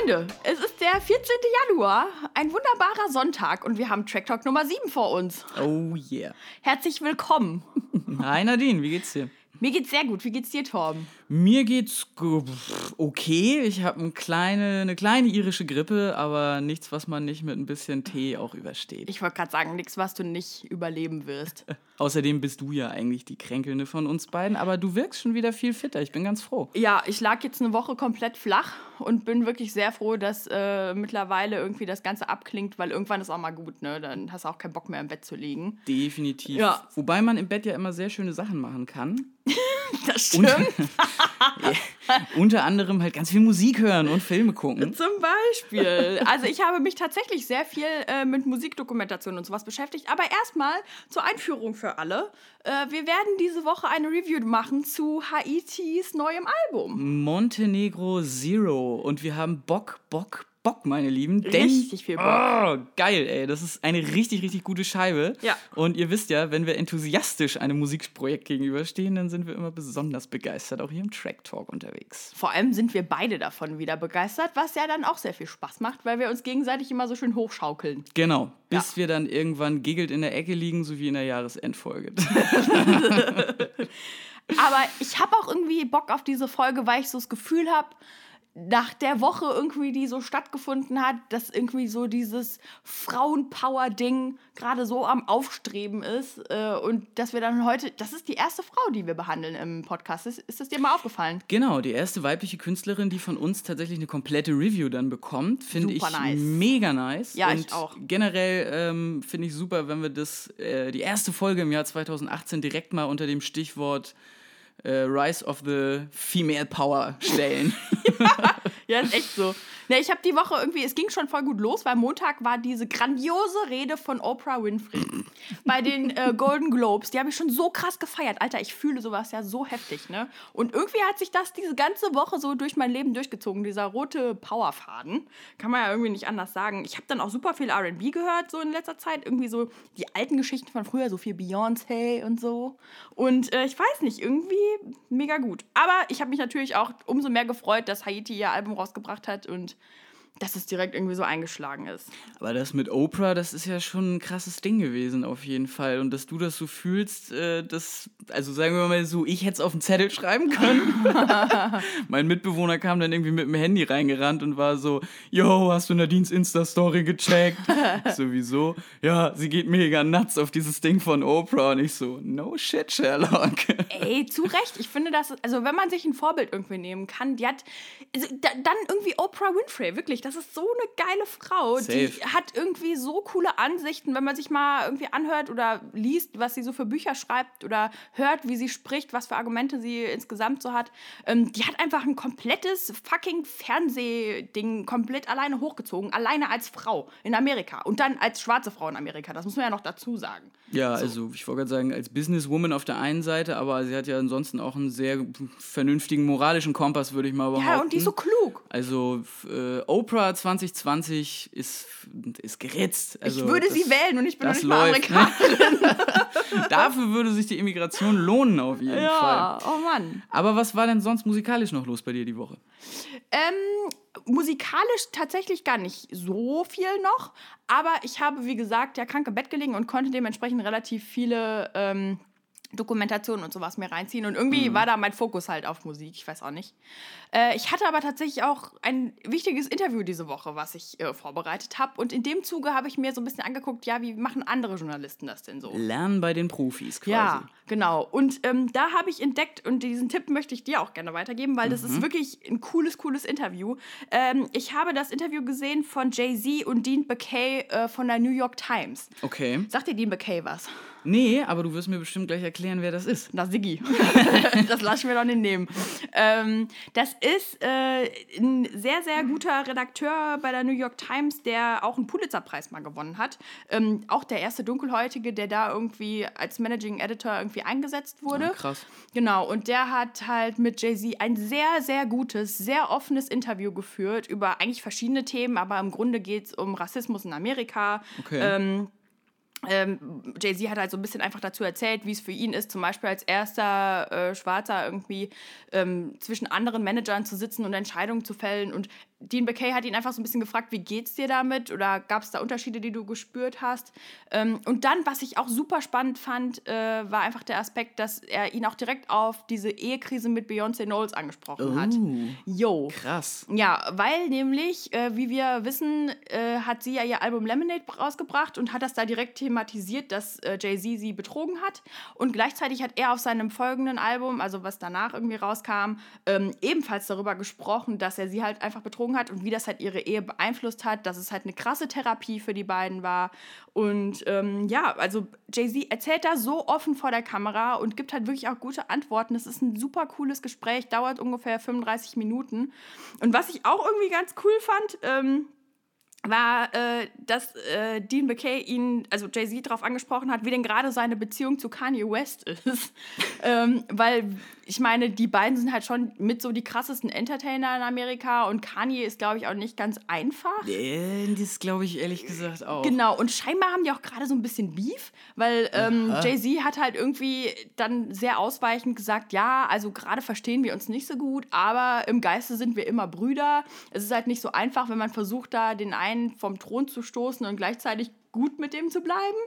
Freunde, es ist der 14. Januar, ein wunderbarer Sonntag und wir haben Track Talk Nummer 7 vor uns. Oh yeah. Herzlich willkommen. Hi Nadine, wie geht's dir? Mir geht's sehr gut. Wie geht's dir, Torben? Mir geht's okay. Ich habe eine kleine, eine kleine irische Grippe, aber nichts, was man nicht mit ein bisschen Tee auch übersteht. Ich wollte gerade sagen, nichts, was du nicht überleben wirst. Außerdem bist du ja eigentlich die Kränkelnde von uns beiden, aber du wirkst schon wieder viel fitter. Ich bin ganz froh. Ja, ich lag jetzt eine Woche komplett flach und bin wirklich sehr froh, dass äh, mittlerweile irgendwie das Ganze abklingt, weil irgendwann ist auch mal gut, ne? Dann hast du auch keinen Bock mehr im Bett zu liegen. Definitiv. Ja. Wobei man im Bett ja immer sehr schöne Sachen machen kann. Das stimmt. Ja, unter anderem halt ganz viel Musik hören und Filme gucken. Zum Beispiel. Also ich habe mich tatsächlich sehr viel äh, mit Musikdokumentation und sowas beschäftigt. Aber erstmal zur Einführung für alle. Äh, wir werden diese Woche eine Review machen zu Haitis neuem Album. Montenegro Zero. Und wir haben Bock, Bock, Bock, meine Lieben. Denn, Richtig viel Bock. Oh, geil, ey. Das ist eine richtig, richtig gute Scheibe. Ja. Und ihr wisst ja, wenn wir enthusiastisch einem Musikprojekt gegenüberstehen, dann sind wir immer besonders begeistert, auch hier im Track Talk unterwegs. Vor allem sind wir beide davon wieder begeistert, was ja dann auch sehr viel Spaß macht, weil wir uns gegenseitig immer so schön hochschaukeln. Genau. Bis wir dann irgendwann giggelt in der Ecke liegen, so wie in der Jahresendfolge. Aber ich habe auch irgendwie Bock auf diese Folge, weil ich so das Gefühl habe, nach der Woche irgendwie, die so stattgefunden hat, dass irgendwie so dieses Frauenpower-Ding gerade so am Aufstreben ist. Äh, und dass wir dann heute, das ist die erste Frau, die wir behandeln im Podcast. Ist, ist das dir mal aufgefallen? Genau, die erste weibliche Künstlerin, die von uns tatsächlich eine komplette Review dann bekommt, finde ich Super nice. mega nice. Ja, Und ich auch. Generell ähm, finde ich super, wenn wir das, äh, die erste Folge im Jahr 2018 direkt mal unter dem Stichwort äh, Rise of the Female Power stellen. Ja, ist echt so. Ne, ich habe die Woche irgendwie, es ging schon voll gut los, weil Montag war diese grandiose Rede von Oprah Winfrey bei den äh, Golden Globes. Die habe ich schon so krass gefeiert. Alter, ich fühle sowas ja so heftig, ne? Und irgendwie hat sich das diese ganze Woche so durch mein Leben durchgezogen, dieser rote Powerfaden. Kann man ja irgendwie nicht anders sagen. Ich habe dann auch super viel RB gehört, so in letzter Zeit. Irgendwie so die alten Geschichten von früher, so viel Beyoncé und so. Und äh, ich weiß nicht, irgendwie mega gut. Aber ich habe mich natürlich auch umso mehr gefreut, dass Haiti ihr Album rausgebracht hat und dass es direkt irgendwie so eingeschlagen ist. Aber das mit Oprah, das ist ja schon ein krasses Ding gewesen, auf jeden Fall. Und dass du das so fühlst, äh, das, also sagen wir mal so, ich hätte es auf den Zettel schreiben können. mein Mitbewohner kam dann irgendwie mit dem Handy reingerannt und war so, yo, hast du Nadines Insta-Story gecheckt? Sowieso. Ja, sie geht mega nuts auf dieses Ding von Oprah. Und ich so, no shit, Sherlock. Ey, zu Recht. Ich finde das, also wenn man sich ein Vorbild irgendwie nehmen kann, die hat, also, da, dann irgendwie Oprah Winfrey, wirklich, das ist so eine geile Frau. Die Safe. hat irgendwie so coole Ansichten, wenn man sich mal irgendwie anhört oder liest, was sie so für Bücher schreibt oder hört, wie sie spricht, was für Argumente sie insgesamt so hat. Ähm, die hat einfach ein komplettes fucking Fernsehding komplett alleine hochgezogen, alleine als Frau in Amerika und dann als schwarze Frau in Amerika. Das muss man ja noch dazu sagen. Ja, also ich wollte gerade sagen, als Businesswoman auf der einen Seite, aber sie hat ja ansonsten auch einen sehr vernünftigen moralischen Kompass, würde ich mal behaupten. Ja, und die ist so klug. Also äh, Oprah 2020 ist, ist geritzt. Also, ich würde das- sie wählen und ich bin nicht mal läuft, ne? Amerikanerin. Dafür würde sich die Immigration lohnen auf jeden Ja, Fall. oh Mann. Aber was war denn sonst musikalisch noch los bei dir die Woche? Ähm, musikalisch tatsächlich gar nicht so viel noch, aber ich habe, wie gesagt, ja krank im Bett gelegen und konnte dementsprechend relativ viele ähm, Dokumentationen und sowas mir reinziehen. Und irgendwie war da mein Fokus halt auf Musik, ich weiß auch nicht. Äh, ich hatte aber tatsächlich auch ein wichtiges Interview diese Woche, was ich äh, vorbereitet habe. Und in dem Zuge habe ich mir so ein bisschen angeguckt, ja, wie machen andere Journalisten das denn so? Lernen bei den Profis quasi. Ja, genau. Und ähm, da habe ich entdeckt, und diesen Tipp möchte ich dir auch gerne weitergeben, weil das ist wirklich ein cooles, cooles Interview. Ähm, ich habe das Interview gesehen von Jay-Z und Dean McKay äh, von der New York Times. Okay. Sagt dir Dean McKay was? Nee, aber du wirst mir bestimmt gleich erklären, wer das ist. Na, Siggi. das lass ich mir doch nicht nehmen. Ähm, das ist äh, ein sehr, sehr guter Redakteur bei der New York Times, der auch einen Pulitzer-Preis mal gewonnen hat. Ähm, auch der erste Dunkelhäutige, der da irgendwie als Managing Editor irgendwie eingesetzt wurde. Ah, krass. Genau, und der hat halt mit Jay-Z ein sehr, sehr gutes, sehr offenes Interview geführt über eigentlich verschiedene Themen, aber im Grunde geht es um Rassismus in Amerika. Okay. Ähm, ähm, Jay-Z hat halt so ein bisschen einfach dazu erzählt, wie es für ihn ist, zum Beispiel als erster äh, Schwarzer irgendwie ähm, zwischen anderen Managern zu sitzen und Entscheidungen zu fällen. Und Dean McKay hat ihn einfach so ein bisschen gefragt, wie geht's dir damit? Oder gab es da Unterschiede, die du gespürt hast? Ähm, und dann, was ich auch super spannend fand, äh, war einfach der Aspekt, dass er ihn auch direkt auf diese Ehekrise mit Beyoncé Knowles angesprochen hat. Jo. Krass. Ja, weil nämlich, äh, wie wir wissen, äh, hat sie ja ihr Album Lemonade rausgebracht und hat das da direkt thematisiert, dass äh, Jay-Z sie betrogen hat. Und gleichzeitig hat er auf seinem folgenden Album, also was danach irgendwie rauskam, ähm, ebenfalls darüber gesprochen, dass er sie halt einfach betrogen hat und wie das halt ihre Ehe beeinflusst hat, dass es halt eine krasse Therapie für die beiden war. Und ähm, ja, also Jay-Z erzählt da so offen vor der Kamera und gibt halt wirklich auch gute Antworten. Es ist ein super cooles Gespräch, dauert ungefähr 35 Minuten. Und was ich auch irgendwie ganz cool fand, ähm, war, äh, dass äh, Dean McKay ihn, also Jay-Z darauf angesprochen hat, wie denn gerade seine Beziehung zu Kanye West ist. ähm, weil ich meine, die beiden sind halt schon mit so die krassesten Entertainer in Amerika und Kanye ist, glaube ich, auch nicht ganz einfach. Äh, das glaube ich ehrlich gesagt auch. Genau, und scheinbar haben die auch gerade so ein bisschen Beef, weil ähm, Jay-Z hat halt irgendwie dann sehr ausweichend gesagt, ja, also gerade verstehen wir uns nicht so gut, aber im Geiste sind wir immer Brüder. Es ist halt nicht so einfach, wenn man versucht, da den einen vom Thron zu stoßen und gleichzeitig gut mit dem zu bleiben.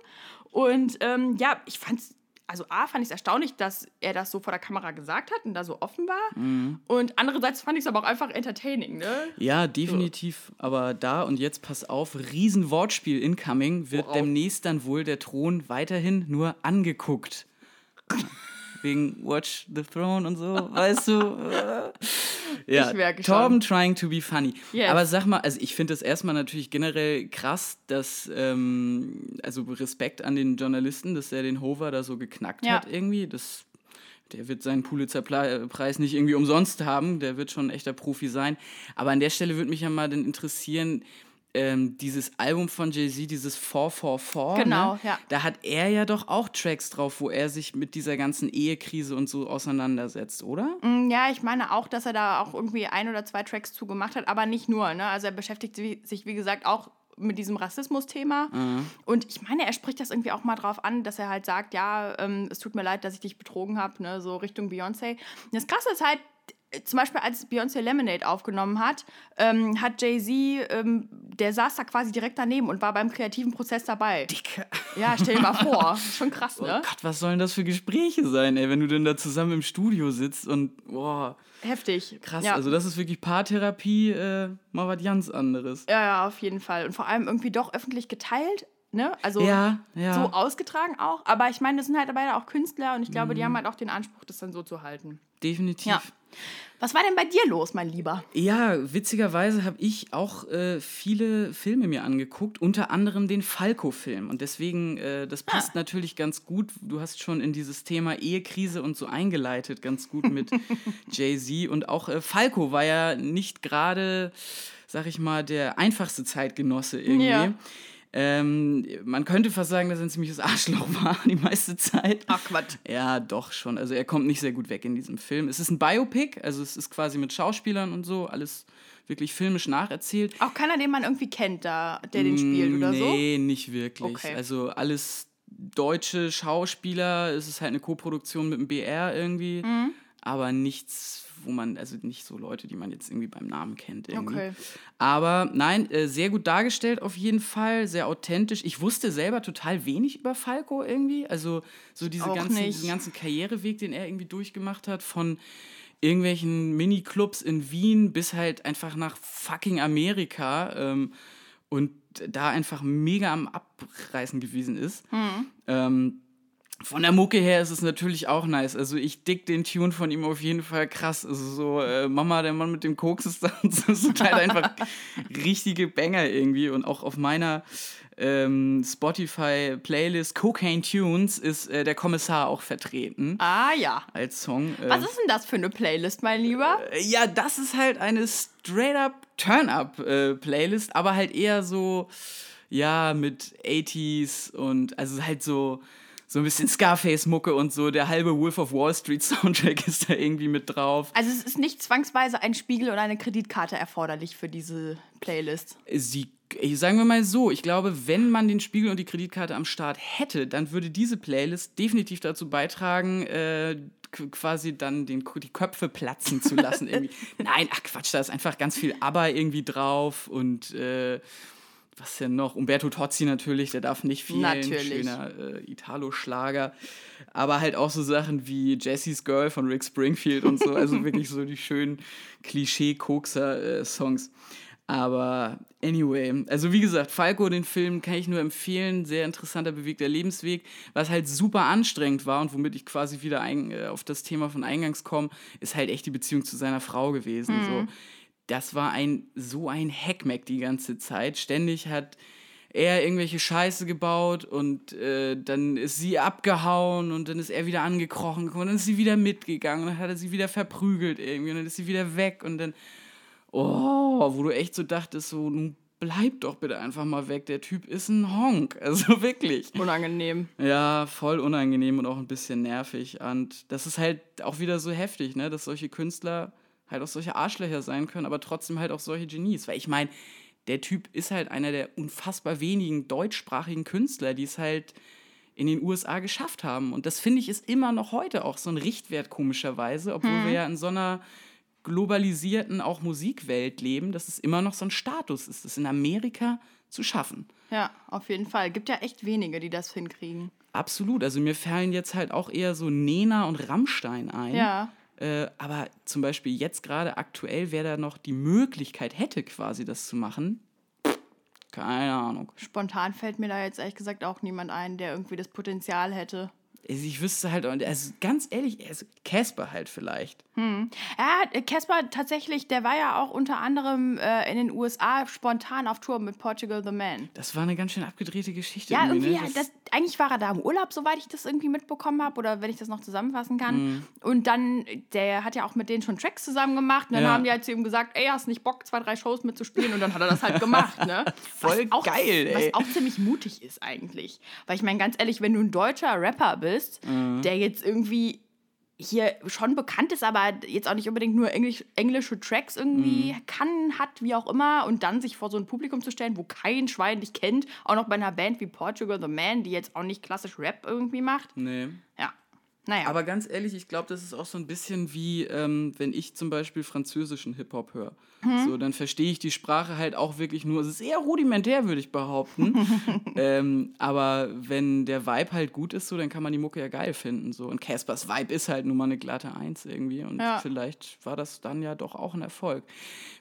Und ähm, ja, ich fand's also A, fand ich es erstaunlich, dass er das so vor der Kamera gesagt hat und da so offen war. Mhm. Und andererseits fand ich es aber auch einfach entertaining, ne? Ja, definitiv. Aber da und jetzt pass auf, riesen Wortspiel incoming, wird Worauf? demnächst dann wohl der Thron weiterhin nur angeguckt. Wegen Watch the Throne und so, weißt du? Äh. Ja, Ich merke Torben schon. trying to be funny. Yes. Aber sag mal, also ich finde das erstmal natürlich generell krass, dass, ähm, also Respekt an den Journalisten, dass er den Hover da so geknackt Ja. hat irgendwie. Das der wird seinen Pulitzer-Preis nicht irgendwie umsonst haben. Der wird schon ein echter Profi sein. Aber an der Stelle würde mich ja mal dann interessieren, ähm, dieses Album von Jay-Z, dieses 444. Genau, ne? ja. Da hat er ja doch auch Tracks drauf, wo er sich mit dieser ganzen Ehekrise und so auseinandersetzt, oder? Mm, Ja, ich meine auch, dass er da auch irgendwie ein oder zwei Tracks zu gemacht hat, aber nicht nur. Ne? Also er beschäftigt si- sich, wie gesagt, auch mit diesem Rassismus-Thema. Und ich meine, er spricht das irgendwie auch mal drauf an, dass er halt sagt, ja, ähm, es tut mir leid, dass ich dich betrogen habe, ne? so Richtung Beyoncé. Das Krasse ist halt, zum Beispiel als Beyoncé Lemonade aufgenommen hat, ähm, hat Jay-Z, ähm, der saß da quasi direkt daneben und war beim kreativen Prozess dabei. Dicke. Ja, stell dir mal vor. Schon krass, Oh ne? Gott, was sollen das für Gespräche sein, ey, wenn du denn da zusammen im Studio sitzt und, boah, Heftig. krass. Ja. Also das ist wirklich Paartherapie, äh, mal was ganz anderes. Ja, ja, auf jeden Fall. Und vor allem irgendwie doch öffentlich geteilt, ne? Also Ja, ja. so ausgetragen auch. Aber ich meine, das sind halt beide auch Künstler und ich glaube, Mhm. die haben halt auch den Anspruch, das dann so zu halten. Definitiv. Ja. Was war denn bei dir los, mein Lieber? Ja, witzigerweise habe ich auch äh, viele Filme mir angeguckt, unter anderem den Falco-Film. Und deswegen, äh, das passt natürlich ganz gut. Du hast schon in dieses Thema Ehekrise und so eingeleitet, ganz gut mit Jay-Z. Und auch äh, Falco war ja nicht gerade, sag ich mal, der einfachste Zeitgenosse irgendwie. Ja. Ähm, man könnte fast sagen, dass er ein ziemliches Arschloch war die meiste Zeit. Ach, Quatsch. Ja, doch schon. Also er kommt nicht sehr gut weg in diesem Film. Es ist ein Biopic, also es ist quasi mit Schauspielern und so, alles wirklich filmisch nacherzählt. Auch keiner, den man irgendwie kennt, da, der den spielt oder so? Nee, nicht wirklich. Okay. Also alles deutsche Schauspieler, es ist halt eine Koproduktion mit dem BR irgendwie, Mhm. aber nichts, wo man, also nicht so Leute, die man jetzt irgendwie beim Namen kennt. Irgendwie. Okay. Aber nein, äh, sehr gut dargestellt auf jeden Fall, sehr authentisch. Ich wusste selber total wenig über Falco irgendwie. Also so diese Auch ganzen, nicht. diesen ganzen Karriereweg, den er irgendwie durchgemacht hat, von irgendwelchen Miniclubs in Wien bis halt einfach nach fucking Amerika ähm, und da einfach mega am Abreißen gewesen ist. Hm. Ähm, von der Mucke her ist es natürlich auch nice. Also ich dick den Tune von ihm auf jeden Fall krass. Also so äh, Mama, der Mann mit dem Koks ist da und so. Das sind halt einfach richtige Banger irgendwie. Und auch auf meiner ähm, Spotify-Playlist Cocaine Tunes ist äh, der Kommissar auch vertreten Ah ja. als Song. Äh, Was ist denn das für eine Playlist, mein Lieber? ja, das ist halt eine straight-up Turn-up-Playlist, aber halt eher so, ja, mit 80s und also halt so, so ein bisschen Scarface-Mucke und so. Der halbe Wolf of Wall Street-Soundtrack ist da irgendwie mit drauf. Also es ist nicht zwangsweise ein Spiegel oder eine Kreditkarte erforderlich für diese Playlist. Sie sagen wir mal so, ich glaube, wenn man den Spiegel und die Kreditkarte am Start hätte, dann würde diese Playlist definitiv dazu beitragen, äh, quasi dann den, die Köpfe platzen zu lassen. Nein, ach Quatsch, da ist einfach ganz viel Aber irgendwie drauf und äh, was denn noch? Umberto Tozzi natürlich, der darf nicht fehlen. Natürlich. Schöner äh, Italo-Schlager. Aber halt auch so Sachen wie Jessie's Girl von Rick Springfield und so. Also wirklich so die schönen Klischee-Kokser-Songs. Aber anyway, also wie gesagt, Falco, den Film kann ich nur empfehlen. Sehr interessanter, bewegter Lebensweg. Was halt super anstrengend war und womit ich quasi wieder ein, äh, auf das Thema von Eingangs komme, ist halt echt die Beziehung zu seiner Frau gewesen. Mhm. So das war ein so ein Hackmack die ganze Zeit. Ständig hat er irgendwelche Scheiße gebaut und äh, dann ist sie abgehauen und dann ist er wieder angekrochen und dann ist sie wieder mitgegangen und dann hat er sie wieder verprügelt irgendwie und dann ist sie wieder weg und dann, oh, wo du echt so dachtest, so, nun bleib doch bitte einfach mal weg, der Typ ist ein Honk, also wirklich. Unangenehm. Ja, voll unangenehm und auch ein bisschen nervig und das ist halt auch wieder so heftig, ne, dass solche Künstler halt auch solche Arschlöcher sein können, aber trotzdem halt auch solche Genies. Weil ich meine, der Typ ist halt einer der unfassbar wenigen deutschsprachigen Künstler, die es halt in den USA geschafft haben. Und das finde ich ist immer noch heute auch so ein Richtwert komischerweise, obwohl hm. wir ja in so einer globalisierten auch Musikwelt leben, dass es immer noch so ein Status ist, das in Amerika zu schaffen. Ja, auf jeden Fall. Gibt ja echt wenige, die das hinkriegen. Absolut. Also mir fallen jetzt halt auch eher so Nena und Rammstein ein. Ja. Äh, aber zum Beispiel jetzt gerade aktuell, wer da noch die Möglichkeit hätte, quasi das zu machen, keine Ahnung. Spontan fällt mir da jetzt ehrlich gesagt auch niemand ein, der irgendwie das Potenzial hätte. Also ich wüsste halt, also ganz ehrlich, Casper halt vielleicht. Hm. Ja, Casper tatsächlich, der war ja auch unter anderem äh, in den USA spontan auf Tour mit Portugal the Man. Das war eine ganz schön abgedrehte Geschichte. Ja, irgendwie, ne? das das, eigentlich war er da im Urlaub, soweit ich das irgendwie mitbekommen habe oder wenn ich das noch zusammenfassen kann. Hm. Und dann, der hat ja auch mit denen schon Tracks zusammen gemacht und dann ja. haben die halt zu ihm gesagt, ey, hast nicht Bock, zwei, drei Shows mitzuspielen und dann hat er das halt gemacht, ne? Voll auch, geil, ey. Was auch ziemlich mutig ist eigentlich. Weil ich meine, ganz ehrlich, wenn du ein deutscher Rapper bist, bist, mhm. der jetzt irgendwie hier schon bekannt ist, aber jetzt auch nicht unbedingt nur Englisch, englische Tracks irgendwie mhm. kann, hat, wie auch immer, und dann sich vor so ein Publikum zu stellen, wo kein Schwein dich kennt, auch noch bei einer Band wie Portugal the Man, die jetzt auch nicht klassisch Rap irgendwie macht. Nee. Ja. Naja. Aber ganz ehrlich, ich glaube, das ist auch so ein bisschen wie, ähm, wenn ich zum Beispiel französischen Hip-Hop höre. Hm? So, dann verstehe ich die Sprache halt auch wirklich nur. Es ist eher rudimentär, würde ich behaupten. ähm, aber wenn der Vibe halt gut ist, so, dann kann man die Mucke ja geil finden. So. Und Caspers Vibe ist halt nun mal eine glatte Eins irgendwie. Und ja. vielleicht war das dann ja doch auch ein Erfolg.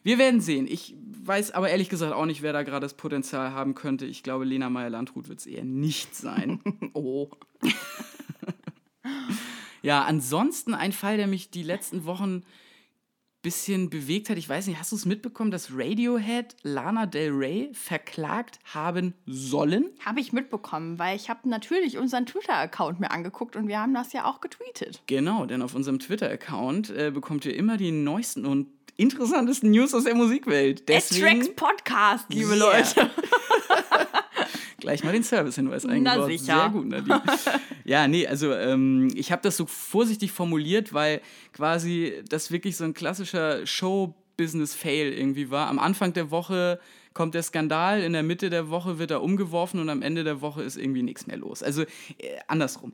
Wir werden sehen. Ich weiß aber ehrlich gesagt auch nicht, wer da gerade das Potenzial haben könnte. Ich glaube, Lena Meyer-Landrut wird es eher nicht sein. oh. Ja, ansonsten ein Fall, der mich die letzten Wochen ein bisschen bewegt hat. Ich weiß nicht, hast du es mitbekommen, dass Radiohead Lana Del Rey verklagt haben sollen? Habe ich mitbekommen, weil ich habe natürlich unseren Twitter-Account mir angeguckt und wir haben das ja auch getweetet. Genau, denn auf unserem Twitter-Account äh, bekommt ihr immer die neuesten und interessantesten News aus der Musikwelt. Deswegen, Podcast, liebe yeah. Leute. Gleich mal den Service-Hinweis eingebaut. Na sicher. Sehr gut, Nadine. ja, nee, also ähm, ich habe das so vorsichtig formuliert, weil quasi das wirklich so ein klassischer Show-Business-Fail irgendwie war. Am Anfang der Woche kommt der Skandal, in der Mitte der Woche wird er umgeworfen und am Ende der Woche ist irgendwie nichts mehr los. Also äh, andersrum.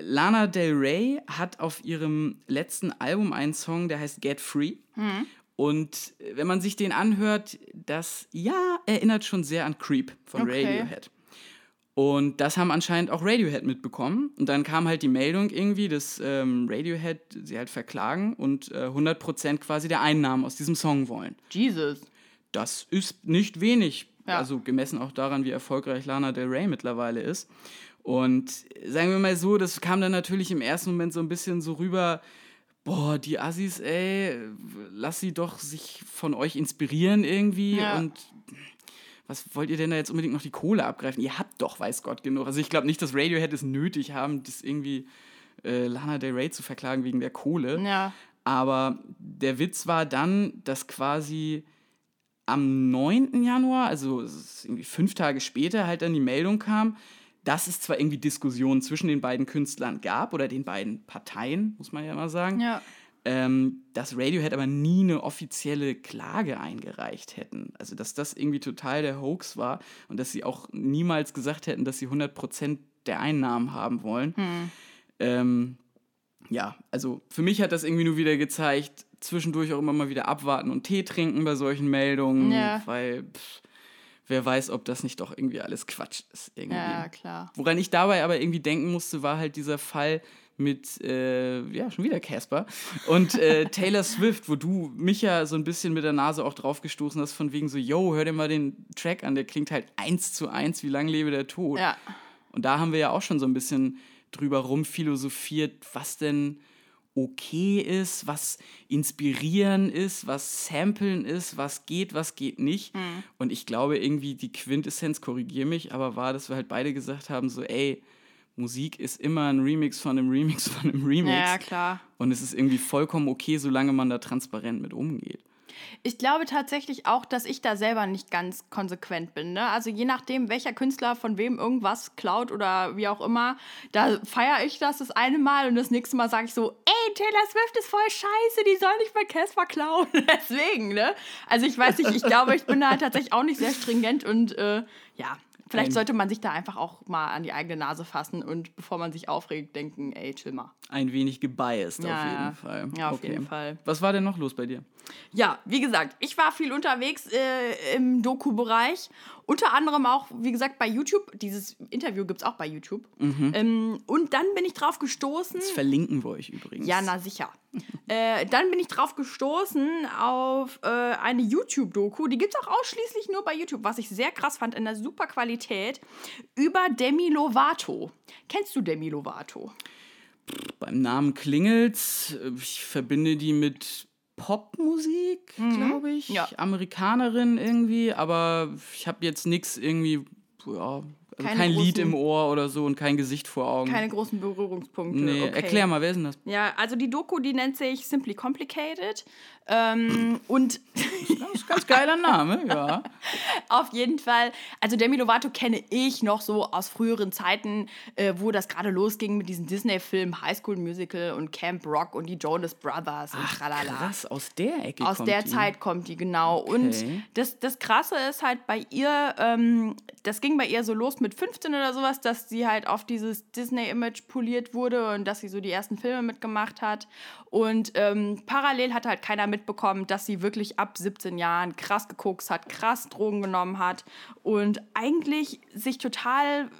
Lana Del Rey hat auf ihrem letzten Album einen Song, der heißt Get Free. Mhm. Und wenn man sich den anhört, das ja erinnert schon sehr an Creep von okay. Radiohead. Und das haben anscheinend auch Radiohead mitbekommen. Und dann kam halt die Meldung irgendwie, dass ähm, Radiohead sie halt verklagen und äh, 100% quasi der Einnahmen aus diesem Song wollen. Jesus. Das ist nicht wenig. Ja. Also gemessen auch daran, wie erfolgreich Lana Del Rey mittlerweile ist. Und sagen wir mal so, das kam dann natürlich im ersten Moment so ein bisschen so rüber, boah, die Assis, ey, lass sie doch sich von euch inspirieren irgendwie ja. und was wollt ihr denn da jetzt unbedingt noch die Kohle abgreifen? Ihr habt doch, weiß Gott, genug. Also ich glaube nicht, dass Radiohead es nötig haben, das irgendwie äh, Lana Del Rey zu verklagen wegen der Kohle. Ja. Aber der Witz war dann, dass quasi am 9. Januar, also irgendwie fünf Tage später, halt dann die Meldung kam, dass es zwar irgendwie Diskussionen zwischen den beiden Künstlern gab oder den beiden Parteien, muss man ja mal sagen, ja. ähm, dass Radiohead aber nie eine offizielle Klage eingereicht hätten. Also, dass das irgendwie total der Hoax war und dass sie auch niemals gesagt hätten, dass sie 100% der Einnahmen haben wollen. Hm. Ähm, ja, also für mich hat das irgendwie nur wieder gezeigt, zwischendurch auch immer mal wieder abwarten und Tee trinken bei solchen Meldungen, Ja. weil pff, wer weiß, ob das nicht doch irgendwie alles Quatsch ist. Irgendwie. Ja, klar. Woran ich dabei aber irgendwie denken musste, war halt dieser Fall mit, äh, ja, schon wieder Casper und äh, Taylor Swift, wo du mich ja so ein bisschen mit der Nase auch drauf gestoßen hast, von wegen so, yo, hör dir mal den Track an, der klingt halt eins zu eins, wie lang lebe der Tod. Ja. Und da haben wir ja auch schon so ein bisschen drüber rumphilosophiert, was denn okay ist, was inspirieren ist, was samplen ist, was geht, was geht nicht. Mhm. Und ich glaube irgendwie die Quintessenz, korrigier mich, aber war, dass wir halt beide gesagt haben, so ey, Musik ist immer ein Remix von einem Remix von einem Remix. Ja, klar. Und es ist irgendwie vollkommen okay, solange man da transparent mit umgeht. Ich glaube tatsächlich auch, dass ich da selber nicht ganz konsequent bin. Ne? Also je nachdem, welcher Künstler von wem irgendwas klaut oder wie auch immer, da feiere ich das das eine Mal und das nächste Mal sage ich so, ey, Taylor Swift ist voll scheiße, die soll nicht bei Casper klauen. Deswegen, ne? Also ich weiß nicht, ich glaube, ich bin da tatsächlich auch nicht sehr stringent und äh, ja, vielleicht Ein- sollte man sich da einfach auch mal an die eigene Nase fassen und bevor man sich aufregt, denken, ey, chill mal. Ein wenig gebiased Ja, auf jeden. Fall. Ja, auf jeden Fall. Was war denn noch los bei dir? Ja, wie gesagt, ich war viel unterwegs äh, im Doku-Bereich. Unter anderem auch, wie gesagt, bei YouTube. Dieses Interview gibt es auch bei YouTube. Ähm, und dann bin ich drauf gestoßen. Das verlinken wir euch übrigens. Ja, na sicher. äh, dann bin ich drauf gestoßen auf äh, eine YouTube-Doku. Die gibt es auch ausschließlich nur bei YouTube, was ich sehr krass fand, in der super Qualität, über Demi Lovato. Kennst du Demi Lovato? Beim Namen klingelt's. Ich verbinde die mit Popmusik, glaube ich. Mhm. Ja. Amerikanerin irgendwie, aber ich habe jetzt nichts irgendwie, ja, Keine kein Lied großen- im Ohr oder so und kein Gesicht vor Augen. Keine großen Berührungspunkte. nee, okay. erklär mal, wer ist denn das? Ja, also die Doku, die nennt sich Simply Complicated. Ähm, und Das ist ein ganz geiler Name, ja. auf jeden Fall, also Demi Lovato kenne ich noch so aus früheren Zeiten, äh, wo das gerade losging mit diesen Disney-Filmen High School Musical und Camp Rock und die Jonas Brothers und tralala. Krass, aus der Ecke Aus kommt der die. Zeit kommt die, genau. Und Okay. das, das Krasse ist halt bei ihr, ähm, das ging bei ihr so los mit 15 oder sowas, dass sie halt auf dieses Disney-Image poliert wurde und dass sie so die ersten Filme mitgemacht hat. Und ähm, parallel hat halt keiner mitbekommen, dass sie wirklich ab 17 Jahren krass gekokst hat, krass Drogen genommen hat und eigentlich sich total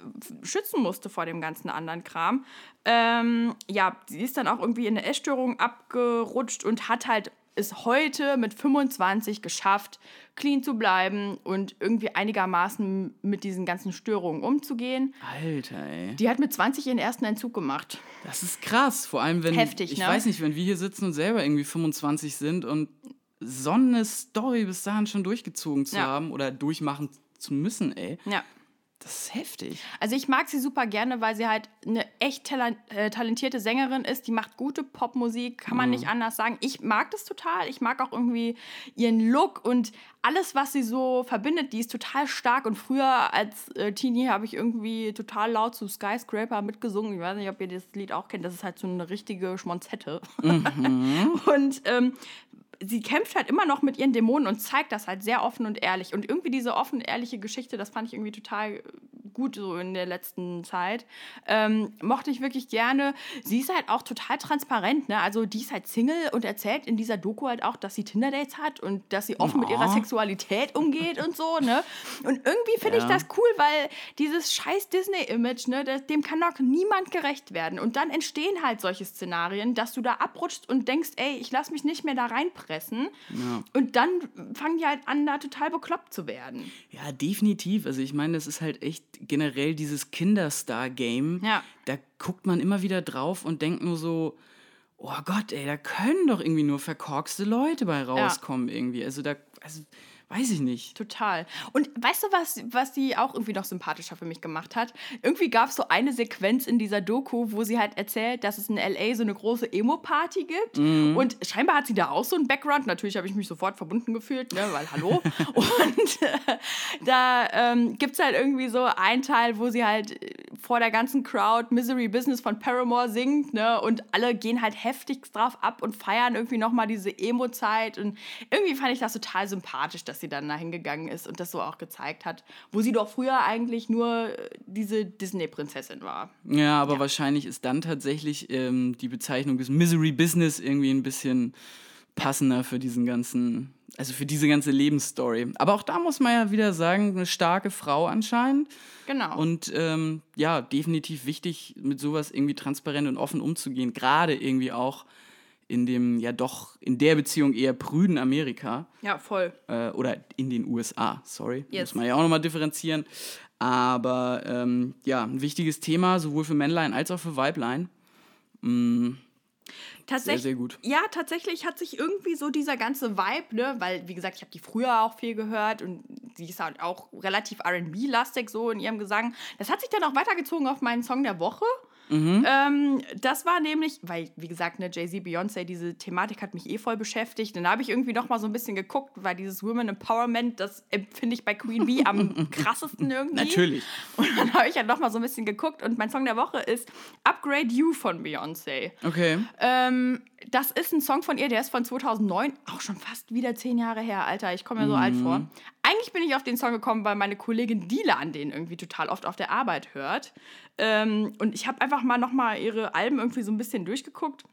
schützen musste vor dem ganzen anderen Kram. Ähm, ja, sie ist dann auch irgendwie in eine Essstörung abgerutscht und hat halt es heute mit 25 geschafft, clean zu bleiben und irgendwie einigermaßen mit diesen ganzen Störungen umzugehen. Alter, ey. Die hat mit 20 ihren ersten Entzug gemacht. Das ist krass, vor allem wenn Heftig, ich ne? weiß nicht, wenn wir hier sitzen und selber irgendwie 25 sind und so eine Story bis dahin schon durchgezogen zu Ja. haben oder durchmachen zu müssen, ey. Ja. Das ist heftig. Also ich mag sie super gerne, weil sie halt eine echt äh, talentierte Sängerin ist. Die macht gute Popmusik, kann man nicht anders sagen. Ich mag das total. Ich mag auch irgendwie ihren Look und alles, was sie so verbindet. Die ist total stark. Und früher als äh, Teenie habe ich irgendwie total laut zu Skyscraper mitgesungen. Ich weiß nicht, ob ihr das Lied auch kennt. Das ist halt so eine richtige Schmonzette. und ähm, sie kämpft halt immer noch mit ihren Dämonen und zeigt das halt sehr offen und ehrlich. Und irgendwie diese offen ehrliche Geschichte, das fand ich irgendwie total gut so in der letzten Zeit. Ähm, mochte ich wirklich gerne. Sie ist halt auch total transparent, ne? Also die ist halt Single und erzählt in dieser Doku halt auch, dass sie Tinder-Dates hat und dass sie offen mit ihrer. Sexualität umgeht und so, ne? Und irgendwie finde ich Ja. das cool, weil dieses scheiß Disney-Image, ne, das, dem kann doch niemand gerecht werden. Und dann entstehen halt solche Szenarien, dass du da abrutschst und denkst, ey, ich lass mich nicht mehr da reinpressen. Ja. Und dann fangen die halt an, da total bekloppt zu werden. Ja, definitiv. Also ich meine, das ist halt echt generell dieses Kinderstar-Game. Ja. Da guckt man immer wieder drauf und denkt nur so, oh Gott, ey, da können doch irgendwie nur verkorkste Leute bei rauskommen irgendwie. Also da, also weiß ich nicht. Total. Und weißt du, was, was die auch irgendwie noch sympathischer für mich gemacht hat? Irgendwie gab es so eine Sequenz in dieser Doku, wo sie halt erzählt, dass es in L.A. so eine große Emo-Party gibt. Mhm. Und scheinbar hat sie da auch so einen Background. Natürlich habe ich mich sofort verbunden gefühlt, ne, weil hallo. Und äh, da ähm, gibt es halt irgendwie so einen Teil, wo sie halt äh, vor der ganzen Crowd Misery Business von Paramore singt, ne? Und alle gehen halt heftig drauf ab und feiern irgendwie nochmal diese Emo-Zeit. Und irgendwie fand ich das total sympathisch, dass sie dann da hingegangen ist und das so auch gezeigt hat, wo sie doch früher eigentlich nur äh, diese Disney-Prinzessin war. Ja, aber wahrscheinlich ist dann tatsächlich ähm, die Bezeichnung des Misery Business irgendwie ein bisschen passender für diesen ganzen, also für diese ganze Lebensstory. Aber auch da muss man ja wieder sagen, eine starke Frau anscheinend. Genau. Und ähm, ja, definitiv wichtig, mit sowas irgendwie transparent und offen umzugehen. Gerade irgendwie auch in dem ja doch in der Beziehung eher prüden Amerika ja, voll. äh, oder in den USA, sorry, Yes. muss man ja auch nochmal differenzieren. Aber ähm, ja, ein wichtiges Thema, sowohl für Männlein als auch für Weiblein. Tatsächlich, sehr gut. Ja, tatsächlich hat sich irgendwie so dieser ganze Vibe, ne, weil, wie gesagt, ich habe die früher auch viel gehört und sie ist halt auch relativ RB-lastig so in ihrem Gesang. Das hat sich dann auch weitergezogen auf meinen Song der Woche. Ähm, das war nämlich, weil, wie gesagt, ne, Jay-Z, Beyoncé, diese Thematik hat mich eh voll beschäftigt. Dann habe ich irgendwie noch mal so ein bisschen geguckt, weil dieses Women Empowerment, das empfinde ich bei Queen Bee am krassesten irgendwie. Natürlich. Und dann habe ich halt noch mal so ein bisschen geguckt und mein Song der Woche ist Upgrade You von Beyoncé. Okay. Ähm, das ist ein Song von ihr, der ist von 2009, auch schon fast wieder zehn Jahre her, Alter. Ich komme mir so alt vor. Eigentlich bin ich auf den Song gekommen, weil meine Kollegin Dila an den irgendwie total oft auf der Arbeit hört. Ähm, und ich habe einfach mal noch mal ihre Alben irgendwie so ein bisschen durchgeguckt.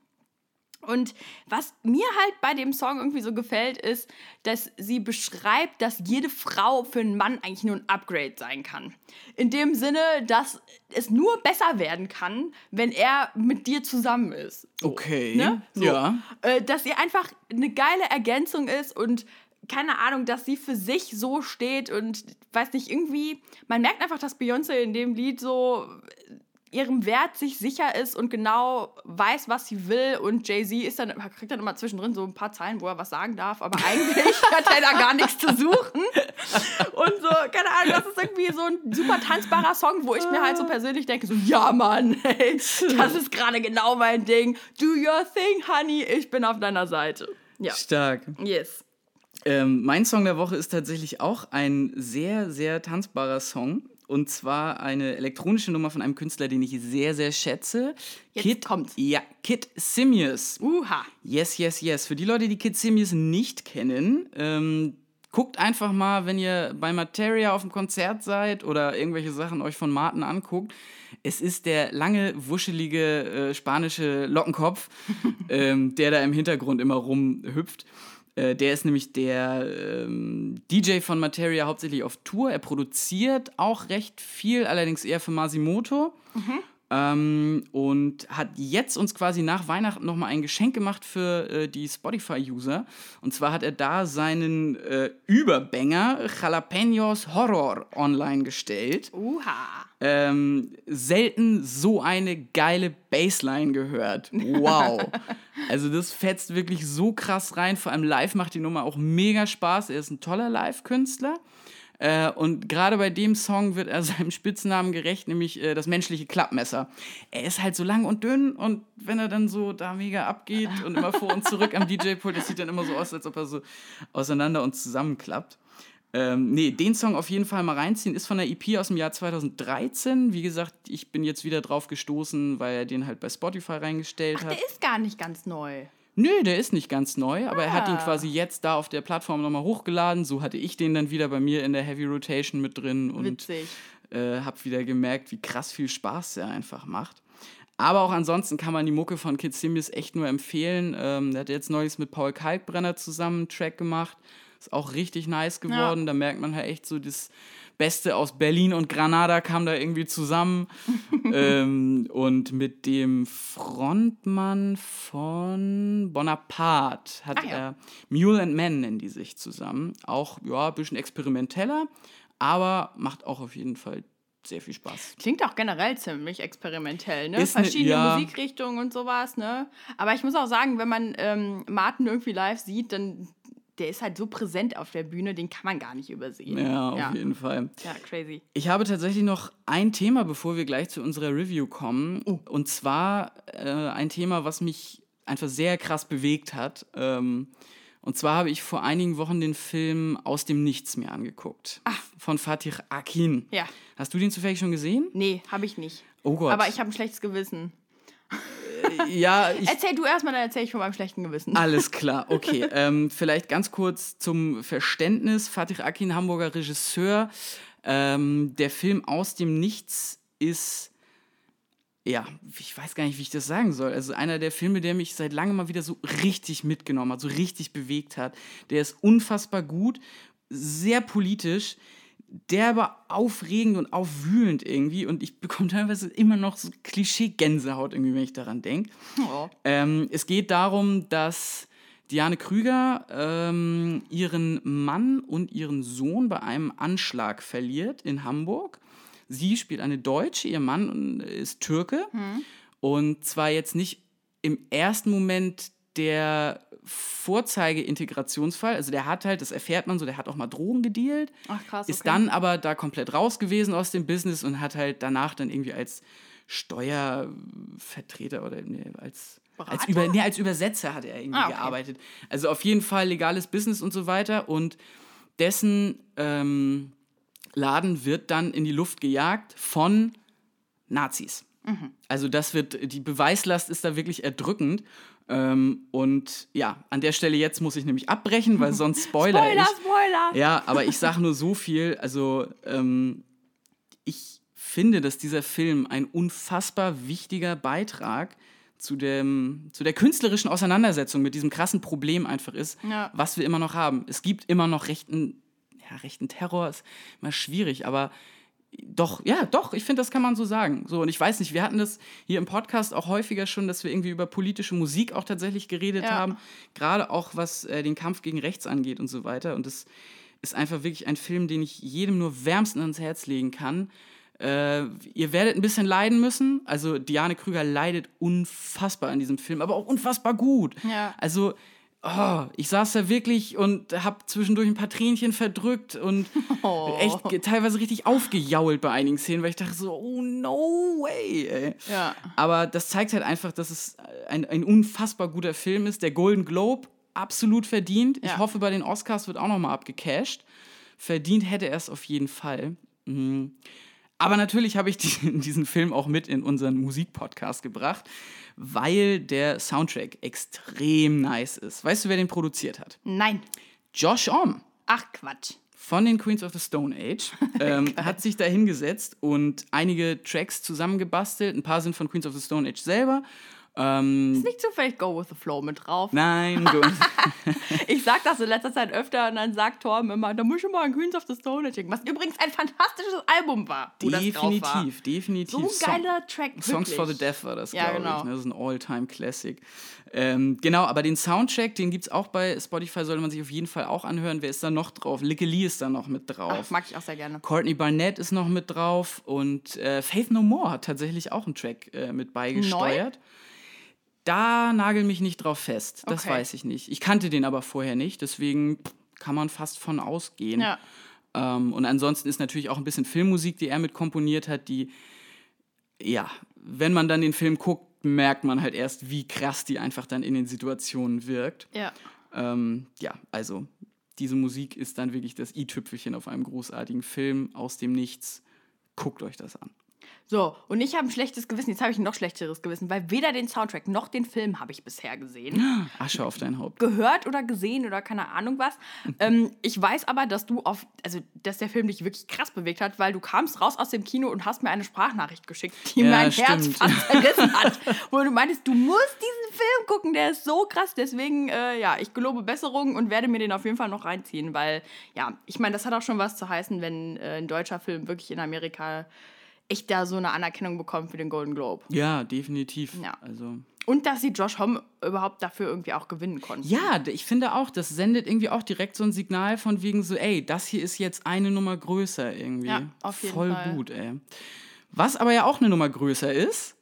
Und was mir halt bei dem Song irgendwie so gefällt, ist, dass sie beschreibt, dass jede Frau für einen Mann eigentlich nur ein Upgrade sein kann. In dem Sinne, dass es nur besser werden kann, wenn er mit dir zusammen ist. So, Okay. Ne? So. Ja. Äh, dass sie einfach eine geile Ergänzung ist und keine Ahnung, dass sie für sich so steht und weiß nicht, irgendwie, man merkt einfach, dass Beyoncé in dem Lied so ihrem Wert sich sicher ist und genau weiß, was sie will. Und Jay-Z ist dann, kriegt dann immer zwischendrin so ein paar Zeilen, wo er was sagen darf, aber eigentlich hat er da gar nichts zu suchen. Und so, keine Ahnung, das ist irgendwie so ein super tanzbarer Song, wo ich mir halt so persönlich denke, so, ja Mann, ey, das ist gerade genau mein Ding. Do your thing, honey, ich bin auf deiner Seite. Ja. Stark. Yes. Ähm, mein Song der Woche ist tatsächlich auch ein sehr, sehr tanzbarer Song. Und zwar eine elektronische Nummer von einem Künstler, den ich sehr, sehr schätze. Jetzt Kid, kommt's. Ja, Kid Simius. Uha. Yes, yes, yes. Für die Leute, die Kid Simius nicht kennen, ähm, guckt einfach mal, wenn ihr bei Materia auf dem Konzert seid oder irgendwelche Sachen euch von Martin anguckt. Es ist der lange, wuschelige äh, spanische Lockenkopf, ähm, der da im Hintergrund immer rumhüpft. Äh, der ist nämlich der ähm, DJ von Materia hauptsächlich auf Tour. Er produziert auch recht viel, allerdings eher für Masimoto. Ähm, und hat jetzt uns quasi nach Weihnachten nochmal ein Geschenk gemacht für äh, die Spotify-User. Und zwar hat er da seinen äh, Überbanger Jalapenos Horror online gestellt. Uha. Ähm, selten so eine geile Bassline gehört. Wow. also das fetzt wirklich so krass rein. Vor allem live macht die Nummer auch mega Spaß. Er ist ein toller Live-Künstler. Äh, und gerade bei dem Song wird er seinem Spitznamen gerecht, nämlich äh, das menschliche Klappmesser. Er ist halt so lang und dünn und wenn er dann so da mega abgeht und immer vor und zurück am DJ-Pult, das sieht dann immer so aus, als ob er so auseinander und zusammenklappt. Ähm, nee, den Song auf jeden Fall mal reinziehen. Ist von der EP aus dem Jahr 2013. Wie gesagt, ich bin jetzt wieder drauf gestoßen, weil er den halt bei Spotify reingestellt hat. Der ist gar nicht ganz neu. Nö, der ist nicht ganz neu, aber er hat ihn Ah. quasi jetzt da auf der Plattform nochmal hochgeladen. So hatte ich den dann wieder bei mir in der Heavy Rotation mit drin und Witzig. äh, habe wieder gemerkt, wie krass viel Spaß er einfach macht. Aber auch ansonsten kann man die Mucke von Kid Simius echt nur empfehlen. Ähm, der hat jetzt neulich mit Paul Kalkbrenner zusammen einen Track gemacht. Ist auch richtig nice geworden. Da merkt man halt echt so das Beste aus Berlin und Granada kam da irgendwie zusammen. ähm, und mit dem Frontmann von Bonaparte hat Ah, ja. er Mule and Man nennen die sich zusammen. Auch ja, ein bisschen experimenteller, aber macht auch auf jeden Fall sehr viel Spaß. Klingt auch generell ziemlich experimentell, ne? Ist ne- Verschiedene ja. Musikrichtungen und sowas, ne? Aber ich muss auch sagen, wenn man ähm, Martin irgendwie live sieht, dann der ist halt so präsent auf der Bühne, den kann man gar nicht übersehen. Ja, auf jeden Fall. Ja, crazy. Ich habe tatsächlich noch ein Thema, bevor wir gleich zu unserer Review kommen. Oh. Und zwar äh, ein Thema, was mich einfach sehr krass bewegt hat. Ähm, und zwar habe ich vor einigen Wochen den Film Aus dem Nichts mir angeguckt. Von Fatih Akin. Ja. Hast du den zufällig schon gesehen? Nee, habe ich nicht. Oh Gott. Aber ich habe ein schlechtes Gewissen. Ja, ich, Erzähl du erstmal, dann erzähl ich von meinem schlechten Gewissen. Alles klar, okay. ähm, vielleicht ganz kurz zum Verständnis. Fatih Akin, Hamburger Regisseur. Ähm, der Film Aus dem Nichts ist, ja, ich weiß gar nicht, wie ich das sagen soll. Also einer der Filme, der mich seit langem mal wieder so richtig mitgenommen hat, so richtig bewegt hat. Der ist unfassbar gut, sehr politisch, der aber aufregend und aufwühlend irgendwie. Und ich bekomme teilweise immer noch so Klischee-Gänsehaut irgendwie, wenn ich daran denke. Oh. Ähm, es geht darum, dass Diane Krüger ähm, ihren Mann und ihren Sohn bei einem Anschlag verliert in Hamburg. Sie spielt eine Deutsche, ihr Mann ist Türke. Und zwar jetzt nicht im ersten Moment der Vorzeige-Integrationsfall. Also der hat halt, das erfährt man so, der hat auch mal Drogen gedealt. Ach krass. Ist okay. dann aber da komplett raus gewesen aus dem Business und hat halt danach dann irgendwie als Steuervertreter oder nee, als, als, über, nee, als Übersetzer hat er irgendwie Ah, okay. gearbeitet. Also auf jeden Fall legales Business und so weiter. Und dessen ähm, Laden wird dann in die Luft gejagt von Nazis. Mhm. Also das wird, die Beweislast ist da wirklich erdrückend. Ähm, und ja, an der Stelle jetzt muss ich nämlich abbrechen, weil sonst spoiler, Spoiler, ich. Spoiler! Ja, aber ich sage nur so viel. Also, ähm, ich finde, dass dieser Film ein unfassbar wichtiger Beitrag zu, dem, zu der künstlerischen Auseinandersetzung mit diesem krassen Problem einfach ist, Ja. was wir immer noch haben. Es gibt immer noch rechten, ja, rechten Terror, ist immer schwierig, aber doch, ja, doch, ich finde, das kann man so sagen. So, und ich weiß nicht, wir hatten das hier im Podcast auch häufiger schon, dass wir irgendwie über politische Musik auch tatsächlich geredet Ja. haben. Gerade auch was äh, den Kampf gegen rechts angeht und so weiter. Und das ist einfach wirklich ein Film, den ich jedem nur wärmsten ans Herz legen kann. Äh, ihr werdet ein bisschen leiden müssen. Also Diane Krüger leidet unfassbar an diesem Film, aber auch unfassbar gut. Ja. Also, oh, ich saß da wirklich und habe zwischendurch ein paar Tränchen verdrückt und Oh. echt teilweise richtig aufgejault bei einigen Szenen, weil ich dachte so, oh no way, ey. Ja. Aber das zeigt halt einfach, dass es ein, ein unfassbar guter Film ist. Der Golden Globe absolut verdient. Ich Ja. hoffe, bei den Oscars wird auch nochmal abgecasht. Verdient hätte er es auf jeden Fall. Mhm. Aber natürlich habe ich die, diesen Film auch mit in unseren Musikpodcast gebracht, weil der Soundtrack extrem nice ist. Weißt du, wer den produziert hat? Nein. Josh Om Ach Quatsch. von den Queens of the Stone Age ähm, hat sich da hingesetzt und einige Tracks zusammengebastelt. Ein paar sind von Queens of the Stone Age selber. Ähm, Ist nicht zufällig Go with the Flow mit drauf. nein, du, Ich sag das in letzter Zeit öfter und dann sagt Torben immer, da muss ich mal ein Queens of the Stone Age schicken. Was übrigens ein fantastisches Album war. drauf war. definitiv, definitiv. So ein geiler Track. Songs wirklich. for the Deaf war das, Ja, glaube genau. ich. Ne? Das ist ein All-Time-Classic. Ähm, genau, aber den Soundtrack, den gibt es auch bei Spotify, sollte man sich auf jeden Fall auch anhören. Wer ist da noch drauf? Licky Lee ist da noch mit drauf. Ach, mag ich auch sehr gerne. Courtney Barnett ist noch mit drauf und äh, Faith No More hat tatsächlich auch einen Track äh, mit beigesteuert. Da nagel mich nicht drauf fest, das Okay. weiß ich nicht. Ich kannte den aber vorher nicht, deswegen kann man fast von ausgehen. Ja. Ähm, und ansonsten ist natürlich auch ein bisschen Filmmusik, die er mit komponiert hat, die, ja, wenn man dann den Film guckt, merkt man halt erst, wie krass die einfach dann in den Situationen wirkt. Ja. Ähm, ja, also diese Musik ist dann wirklich das i-Tüpfelchen auf einem großartigen Film aus dem Nichts. Guckt euch das an. So, und ich habe ein schlechtes Gewissen. Jetzt habe ich ein noch schlechteres Gewissen, weil weder den Soundtrack noch den Film habe ich bisher gesehen. Asche auf dein Haupt. Gehört oder gesehen oder keine Ahnung was. ähm, ich weiß aber, dass du auf, also dass der Film dich wirklich krass bewegt hat, weil du kamst raus aus dem Kino und hast mir eine Sprachnachricht geschickt, die Ja, mein Herz stimmt. fast verrissen hat. Wo du meintest, du musst diesen Film gucken, der ist so krass. Deswegen, äh, ja, ich gelobe Besserung und werde mir den auf jeden Fall noch reinziehen, weil, ja, ich meine, das hat auch schon was zu heißen, wenn äh, ein deutscher Film wirklich in Amerika echt da so eine Anerkennung bekommt für den Golden Globe. Ja, definitiv. Ja. Also. Und dass sie Josh Homme überhaupt dafür irgendwie auch gewinnen konnten. Ja, ich finde auch, das sendet irgendwie auch direkt so ein Signal von wegen so, ey, das hier ist jetzt eine Nummer größer irgendwie. Ja, auf jeden Voll Fall. gut, ey. Was aber ja auch eine Nummer größer ist,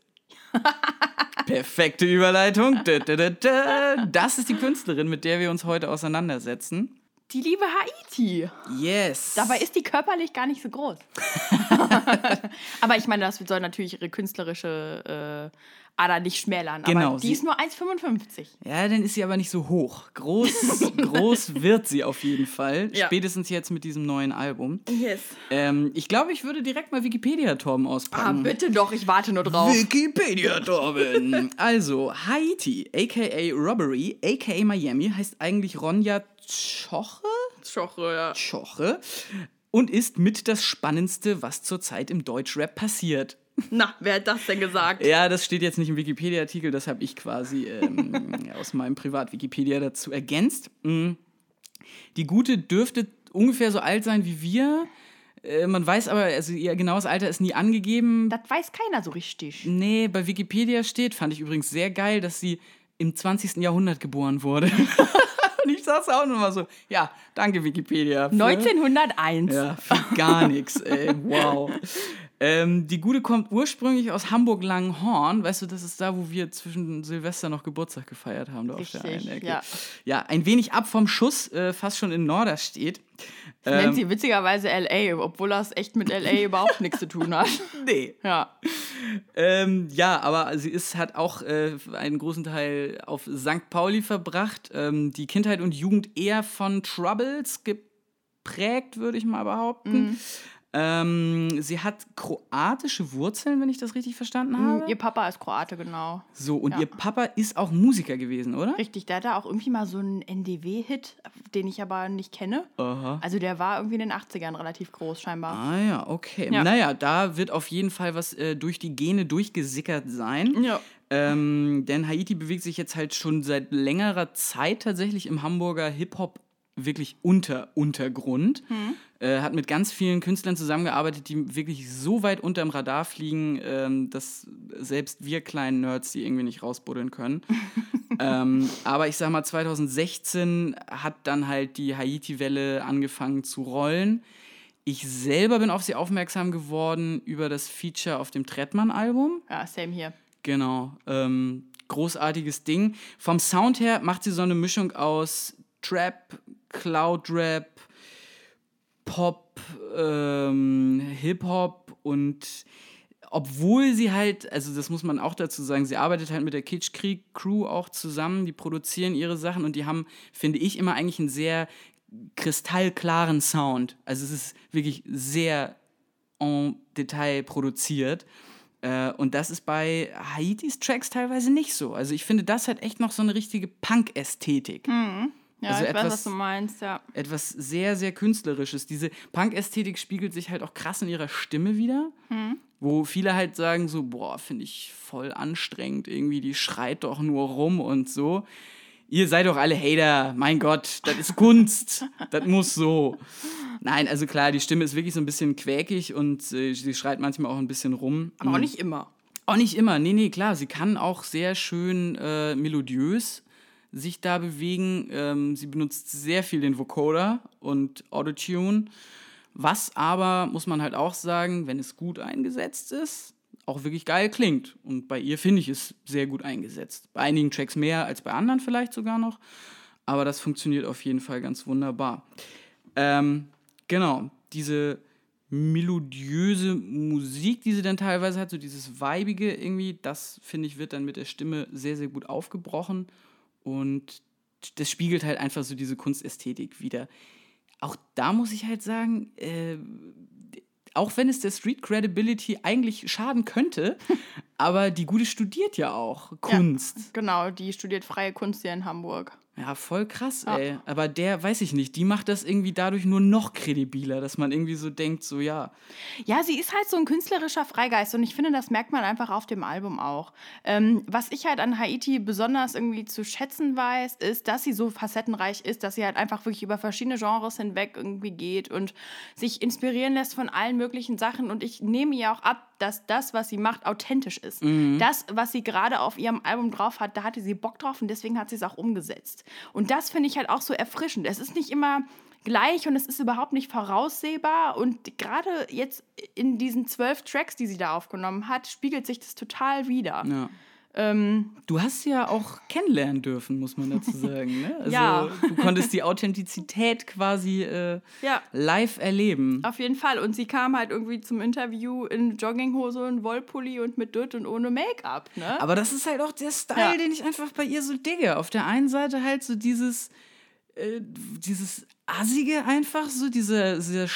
Perfekte Überleitung. Da, da, da, da. Das ist die Künstlerin, mit der wir uns heute auseinandersetzen. Die liebe Haiti. Yes. Dabei ist die körperlich gar nicht so groß. aber ich meine, das soll natürlich ihre künstlerische äh, Ader nicht schmälern. Genau, Aber die ist nur 1,55. Ja, dann ist sie aber nicht so hoch. Groß, groß wird sie auf jeden Fall. Ja. Spätestens jetzt mit diesem neuen Album. Yes. Ähm, ich glaube, ich würde direkt mal Wikipedia-Torben Ah, auspacken. bitte doch, ich warte nur drauf. Wikipedia, Torben. also, Haiti, aka Robbery, aka Miami, heißt eigentlich Ronja Choche? Schoche, ja. Choche. Und ist mit das Spannendste, was zurzeit im Deutschrap passiert. Na, wer hat das denn gesagt? Ja, das steht jetzt nicht im Wikipedia-Artikel, das habe ich quasi ähm, aus meinem Privat-Wikipedia dazu ergänzt. Mm. Die Gute dürfte ungefähr so alt sein wie wir. Äh, man weiß aber, also ihr genaues Alter ist nie angegeben. Das weiß keiner so richtig. Nee, bei Wikipedia steht, fand ich übrigens sehr geil, dass sie im 20. Jahrhundert geboren wurde. Und ich saß auch nur mal so, ja, danke Wikipedia. für- 1901. Ja, für gar nichts, ey. Wow. Ähm, die Gute kommt ursprünglich aus Hamburg-Langenhorn. Weißt du, das ist da, wo wir zwischen Silvester noch Geburtstag gefeiert haben. Da auf der Richtig, einen Ecke. ja. ja, ein wenig ab vom Schuss, äh, fast schon in Norderstedt. Nennt Ähm, sie witzigerweise LA, obwohl das echt mit LA überhaupt nichts zu tun hat. nee. Ja. Ähm, ja, aber sie ist, hat auch äh, einen großen Teil auf St. Pauli verbracht. Ähm, die Kindheit und Jugend eher von Troubles geprägt, würde ich mal behaupten. Ähm, sie hat kroatische Wurzeln, wenn ich das richtig verstanden habe. Ihr Papa ist Kroate, genau. So, und Ja. ihr Papa ist auch Musiker gewesen, oder? Richtig, der hatte auch irgendwie mal so einen NDW-Hit, den ich aber nicht kenne. Aha. Also der war irgendwie in den 80ern relativ groß, scheinbar. Ah ja, okay. Ja. Naja, da wird auf jeden Fall was äh, durch die Gene durchgesickert sein. Ja. Ähm, denn Haiti bewegt sich jetzt halt schon seit längerer Zeit tatsächlich im Hamburger Hip-Hop wirklich unter Untergrund. Äh, hat mit ganz vielen Künstlern zusammengearbeitet, die wirklich so weit unterm Radar fliegen, ähm, dass selbst wir kleinen Nerds die irgendwie nicht rausbuddeln können. ähm, aber ich sag mal, 2016 hat dann halt die Haiti-Welle angefangen zu rollen. Ich selber bin auf sie aufmerksam geworden über das Feature auf dem Trettmann-Album. Ja, same hier. Genau. Ähm, großartiges Ding. Vom Sound her macht sie so eine Mischung aus Trap, Cloud-Rap, Pop, ähm, Hip-Hop und obwohl sie halt, also das muss man auch dazu sagen, sie arbeitet halt mit der Kitschkrieg-Crew auch zusammen, die produzieren ihre Sachen und die haben, finde ich, immer eigentlich einen sehr kristallklaren Sound. Also es ist wirklich sehr en Detail produziert. Äh, und das ist bei Haitis Tracks teilweise nicht so. Also ich finde, das hat echt noch so eine richtige Punk-Ästhetik. Ja, Also ich weiß, etwas- was du meinst, ja. Etwas sehr, sehr Künstlerisches. Diese Punk-Ästhetik spiegelt sich halt auch krass in ihrer Stimme wieder. Wo viele halt sagen so, boah, finde ich voll anstrengend. Irgendwie, die schreit doch nur rum und so. Ihr seid doch alle Hater. Mein Gott, das ist Kunst. das muss so. Nein, also klar, die Stimme ist wirklich so ein bisschen quäkig und äh, sie schreit manchmal auch ein bisschen rum. Aber auch nicht immer. Auch nicht immer, nee, nee, klar. Sie kann auch sehr schön äh, melodiös sich da bewegen. Ähm, sie benutzt sehr viel den Vocoder und Autotune. Was aber, muss man halt auch sagen, wenn es gut eingesetzt ist, auch wirklich geil klingt. Und bei ihr finde ich es sehr gut eingesetzt. Bei einigen Tracks mehr als bei anderen vielleicht sogar noch. Aber das funktioniert auf jeden Fall ganz wunderbar. Ähm, genau, diese melodiöse Musik, die sie dann teilweise hat, so dieses Weibige irgendwie, das finde ich, wird dann mit der Stimme sehr, sehr gut aufgebrochen. Und das spiegelt halt einfach so diese Kunstästhetik wieder. Auch da muss ich halt sagen, äh, auch wenn es der Street Credibility eigentlich schaden könnte, aber die Gute studiert ja auch Kunst. Genau, die studiert freie Kunst hier in Hamburg. Ja, voll krass, Ja. ey. Aber der, weiß ich nicht, die macht das irgendwie dadurch nur noch kredibiler, dass man irgendwie so denkt, so ja. Ja, sie ist halt so ein künstlerischer Freigeist und ich finde, das merkt man einfach auf dem Album auch. Ähm, was ich halt an Haiti besonders irgendwie zu schätzen weiß, ist, dass sie so facettenreich ist, dass sie halt einfach wirklich über verschiedene Genres hinweg irgendwie geht und sich inspirieren lässt von allen möglichen Sachen. Und ich nehme ihr auch ab, dass das, was sie macht, authentisch ist. Das, was sie gerade auf ihrem Album drauf hat, da hatte sie Bock drauf und deswegen hat sie es auch umgesetzt. Und das finde ich halt auch so erfrischend. Es ist nicht immer gleich und es ist überhaupt nicht voraussehbar. Und gerade jetzt in diesen zwölf Tracks, die sie da aufgenommen hat, spiegelt sich das total wieder. Ja. Ähm, Du hast sie ja auch kennenlernen dürfen, muss man dazu sagen. Ne? Also, Ja. Du konntest die Authentizität quasi äh, ja, live erleben. auf jeden Fall. Und sie kam halt irgendwie zum Interview in Jogginghose und Wollpulli und mit Dutt und ohne Make-up. Ne? Aber das ist halt auch der Style, Ja. den ich einfach bei ihr so digge. Auf der einen Seite halt so dieses, äh, dieses Assige einfach, so dieser, dieser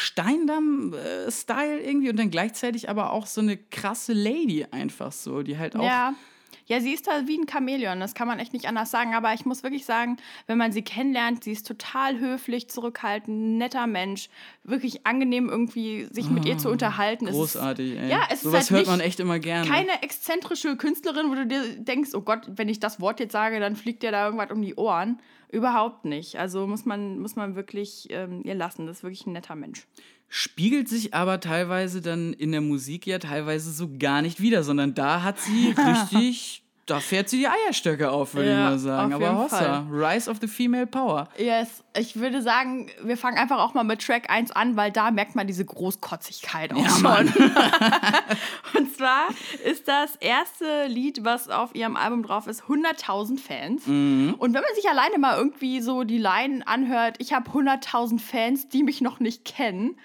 Steindamm-Style irgendwie und dann gleichzeitig aber auch so eine krasse Lady einfach so, die halt auch. Ja. Ja, sie ist da wie ein Chamäleon, das kann man echt nicht anders sagen. Aber ich muss wirklich sagen, wenn man sie kennenlernt, sie ist total höflich, zurückhaltend, netter Mensch, wirklich angenehm irgendwie sich mit ihr zu unterhalten. Es ist Großartig, ey. Ja, es ist Sowas halt hört man echt immer gerne. keine exzentrische Künstlerin, wo du dir denkst, oh Gott, wenn ich das Wort jetzt sage, dann fliegt dir da irgendwas um die Ohren. Überhaupt nicht. Also muss man, muss man wirklich ähm, ihr lassen. Das ist wirklich ein netter Mensch. Spiegelt sich aber teilweise dann in der Musik ja teilweise so gar nicht wieder, sondern da hat sie richtig, da fährt sie die Eierstöcke auf, würde Ja, ich mal sagen. Aber Hossa, Rise of the Female Power. Yes, ich würde sagen, wir fangen einfach auch mal mit Track 1 an, weil da merkt man diese Großkotzigkeit auch Ja, schon. Und zwar ist das erste Lied, was auf ihrem Album drauf ist, 100.000 Fans. Mhm. Und wenn man sich alleine mal irgendwie so die Line anhört, ich habe 100.000 Fans, die mich noch nicht kennen,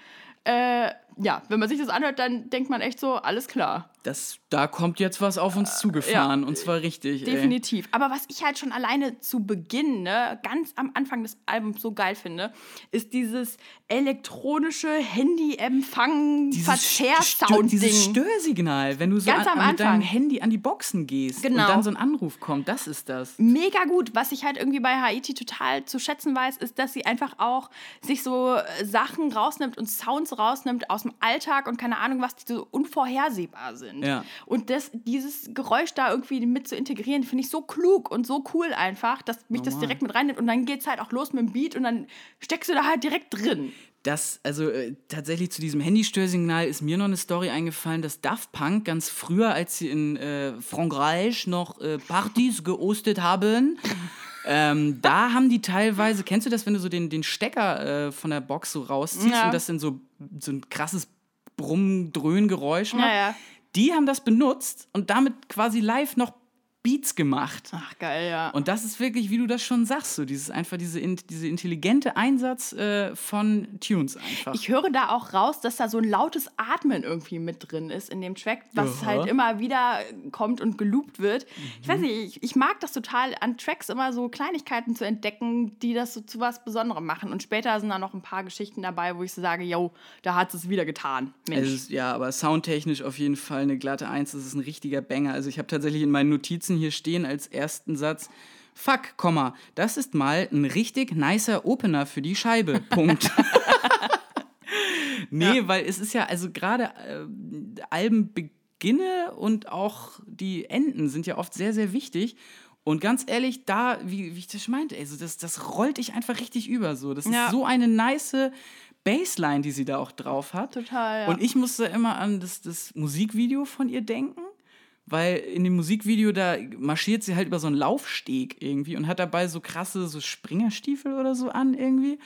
äh, ja, wenn man sich das anhört, dann denkt man echt so, alles klar. Das, da kommt jetzt was auf uns zugefahren und zwar richtig. Ey. Definitiv. Aber was ich halt schon alleine zu Beginn, ne, ganz am Anfang des Albums so geil finde, ist dieses elektronische Handy-Empfang, Dieses, Verzehrsound-Ding. dieses Störsignal, wenn du so Ganz an, am mit deinem. Handy an die Boxen gehst Genau. und dann so ein Anruf kommt, das ist das. Mega gut. Was ich halt irgendwie bei Haiti total zu schätzen weiß, ist, dass sie einfach auch sich so äh, Sachen rausnimmt und Sounds rausnimmt aus dem Alltag und keine Ahnung, was die so unvorhersehbar sind. Ja. Und das, dieses Geräusch da irgendwie mit zu integrieren, finde ich so klug und so cool einfach, dass mich das Normal. direkt mit reinnimmt. Und dann geht es halt auch los mit dem Beat und dann steckst du da halt direkt drin. Das, also äh, tatsächlich zu diesem Handystörsignal ist mir noch eine Story eingefallen, dass Daft Punk ganz früher, als sie in äh, Frankreich noch äh, Partys geostet haben, ähm, da haben die teilweise, kennst du das, wenn du so den, den Stecker äh, von der Box so rausziehst Ja. und das dann so, so ein krasses Brumm-Dröhn-Geräusch macht? Ja, ja. Die haben das benutzt und damit quasi live noch Beats gemacht. Ach, geil, ja. Und das ist wirklich, wie du das schon sagst, so dieses einfach diese, in, diese intelligente Einsatz äh, von Tunes einfach. Ich höre da auch raus, dass da so ein lautes Atmen irgendwie mit drin ist in dem Track, was Aha. halt immer wieder kommt und geloopt wird. Ich weiß nicht, ich, ich mag das total, an Tracks immer so Kleinigkeiten zu entdecken, die das so zu was Besonderem machen. Und später sind da noch ein paar Geschichten dabei, wo ich so sage, yo, da hat es wieder getan. Mensch. ist, ja, aber soundtechnisch auf jeden Fall eine glatte Eins. Das ist ein richtiger Banger. Also ich habe tatsächlich in meinen Notizen hier stehen als ersten Satz. Fuck, Komma, das ist mal ein richtig nicer Opener für die Scheibe. Punkt. nee, weil es ist ja, also gerade äh, Albenbeginne und auch die Enden sind ja oft sehr, sehr wichtig. Und ganz ehrlich, da, wie, wie ich das meinte, also das, das rollt dich einfach richtig über. So. Das Ja. ist so eine nice Bassline, die sie da auch drauf hat. Total, ja. Und ich musste immer an das, das Musikvideo von ihr denken, weil in dem Musikvideo da marschiert sie halt über so einen Laufsteg irgendwie und hat dabei so krasse so Springerstiefel oder so an irgendwie.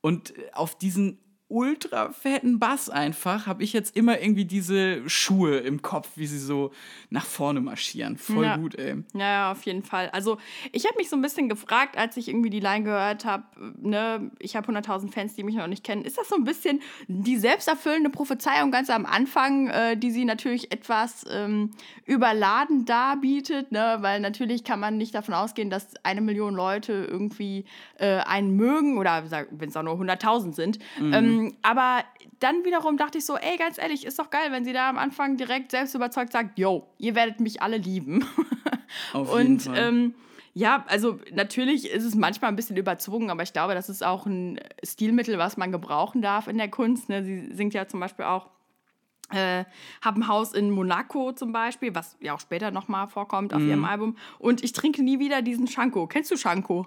Und auf diesen ultra fetten Bass einfach habe ich jetzt immer irgendwie diese Schuhe im Kopf, wie sie so nach vorne marschieren. Voll Ja. gut, ey. Ja, auf jeden Fall. Also ich habe mich so ein bisschen gefragt, als ich irgendwie die Line gehört habe, ne, ich habe 100.000 Fans, die mich noch nicht kennen. Ist das so ein bisschen die selbsterfüllende Prophezeiung ganz am Anfang, äh, die sie natürlich etwas ähm, überladen darbietet, ne? weil natürlich kann man nicht davon ausgehen, dass eine Million Leute irgendwie äh, einen mögen oder wenn es auch nur 100.000 sind. Ähm, aber dann wiederum dachte ich so, ey, ganz ehrlich, ist doch geil, wenn sie da am Anfang direkt selbst überzeugt sagt, yo, ihr werdet mich alle lieben. Auf jeden Und Fall. ähm, ja, also natürlich ist es manchmal ein bisschen überzogen, aber ich glaube, das ist auch ein Stilmittel, was man gebrauchen darf in der Kunst. Ne? Sie singt ja zum Beispiel auch Äh, habe ein Haus in Monaco zum Beispiel, was ja auch später nochmal vorkommt auf Mhm. ihrem Album. Und ich trinke nie wieder diesen Schanko. Kennst du Schanko?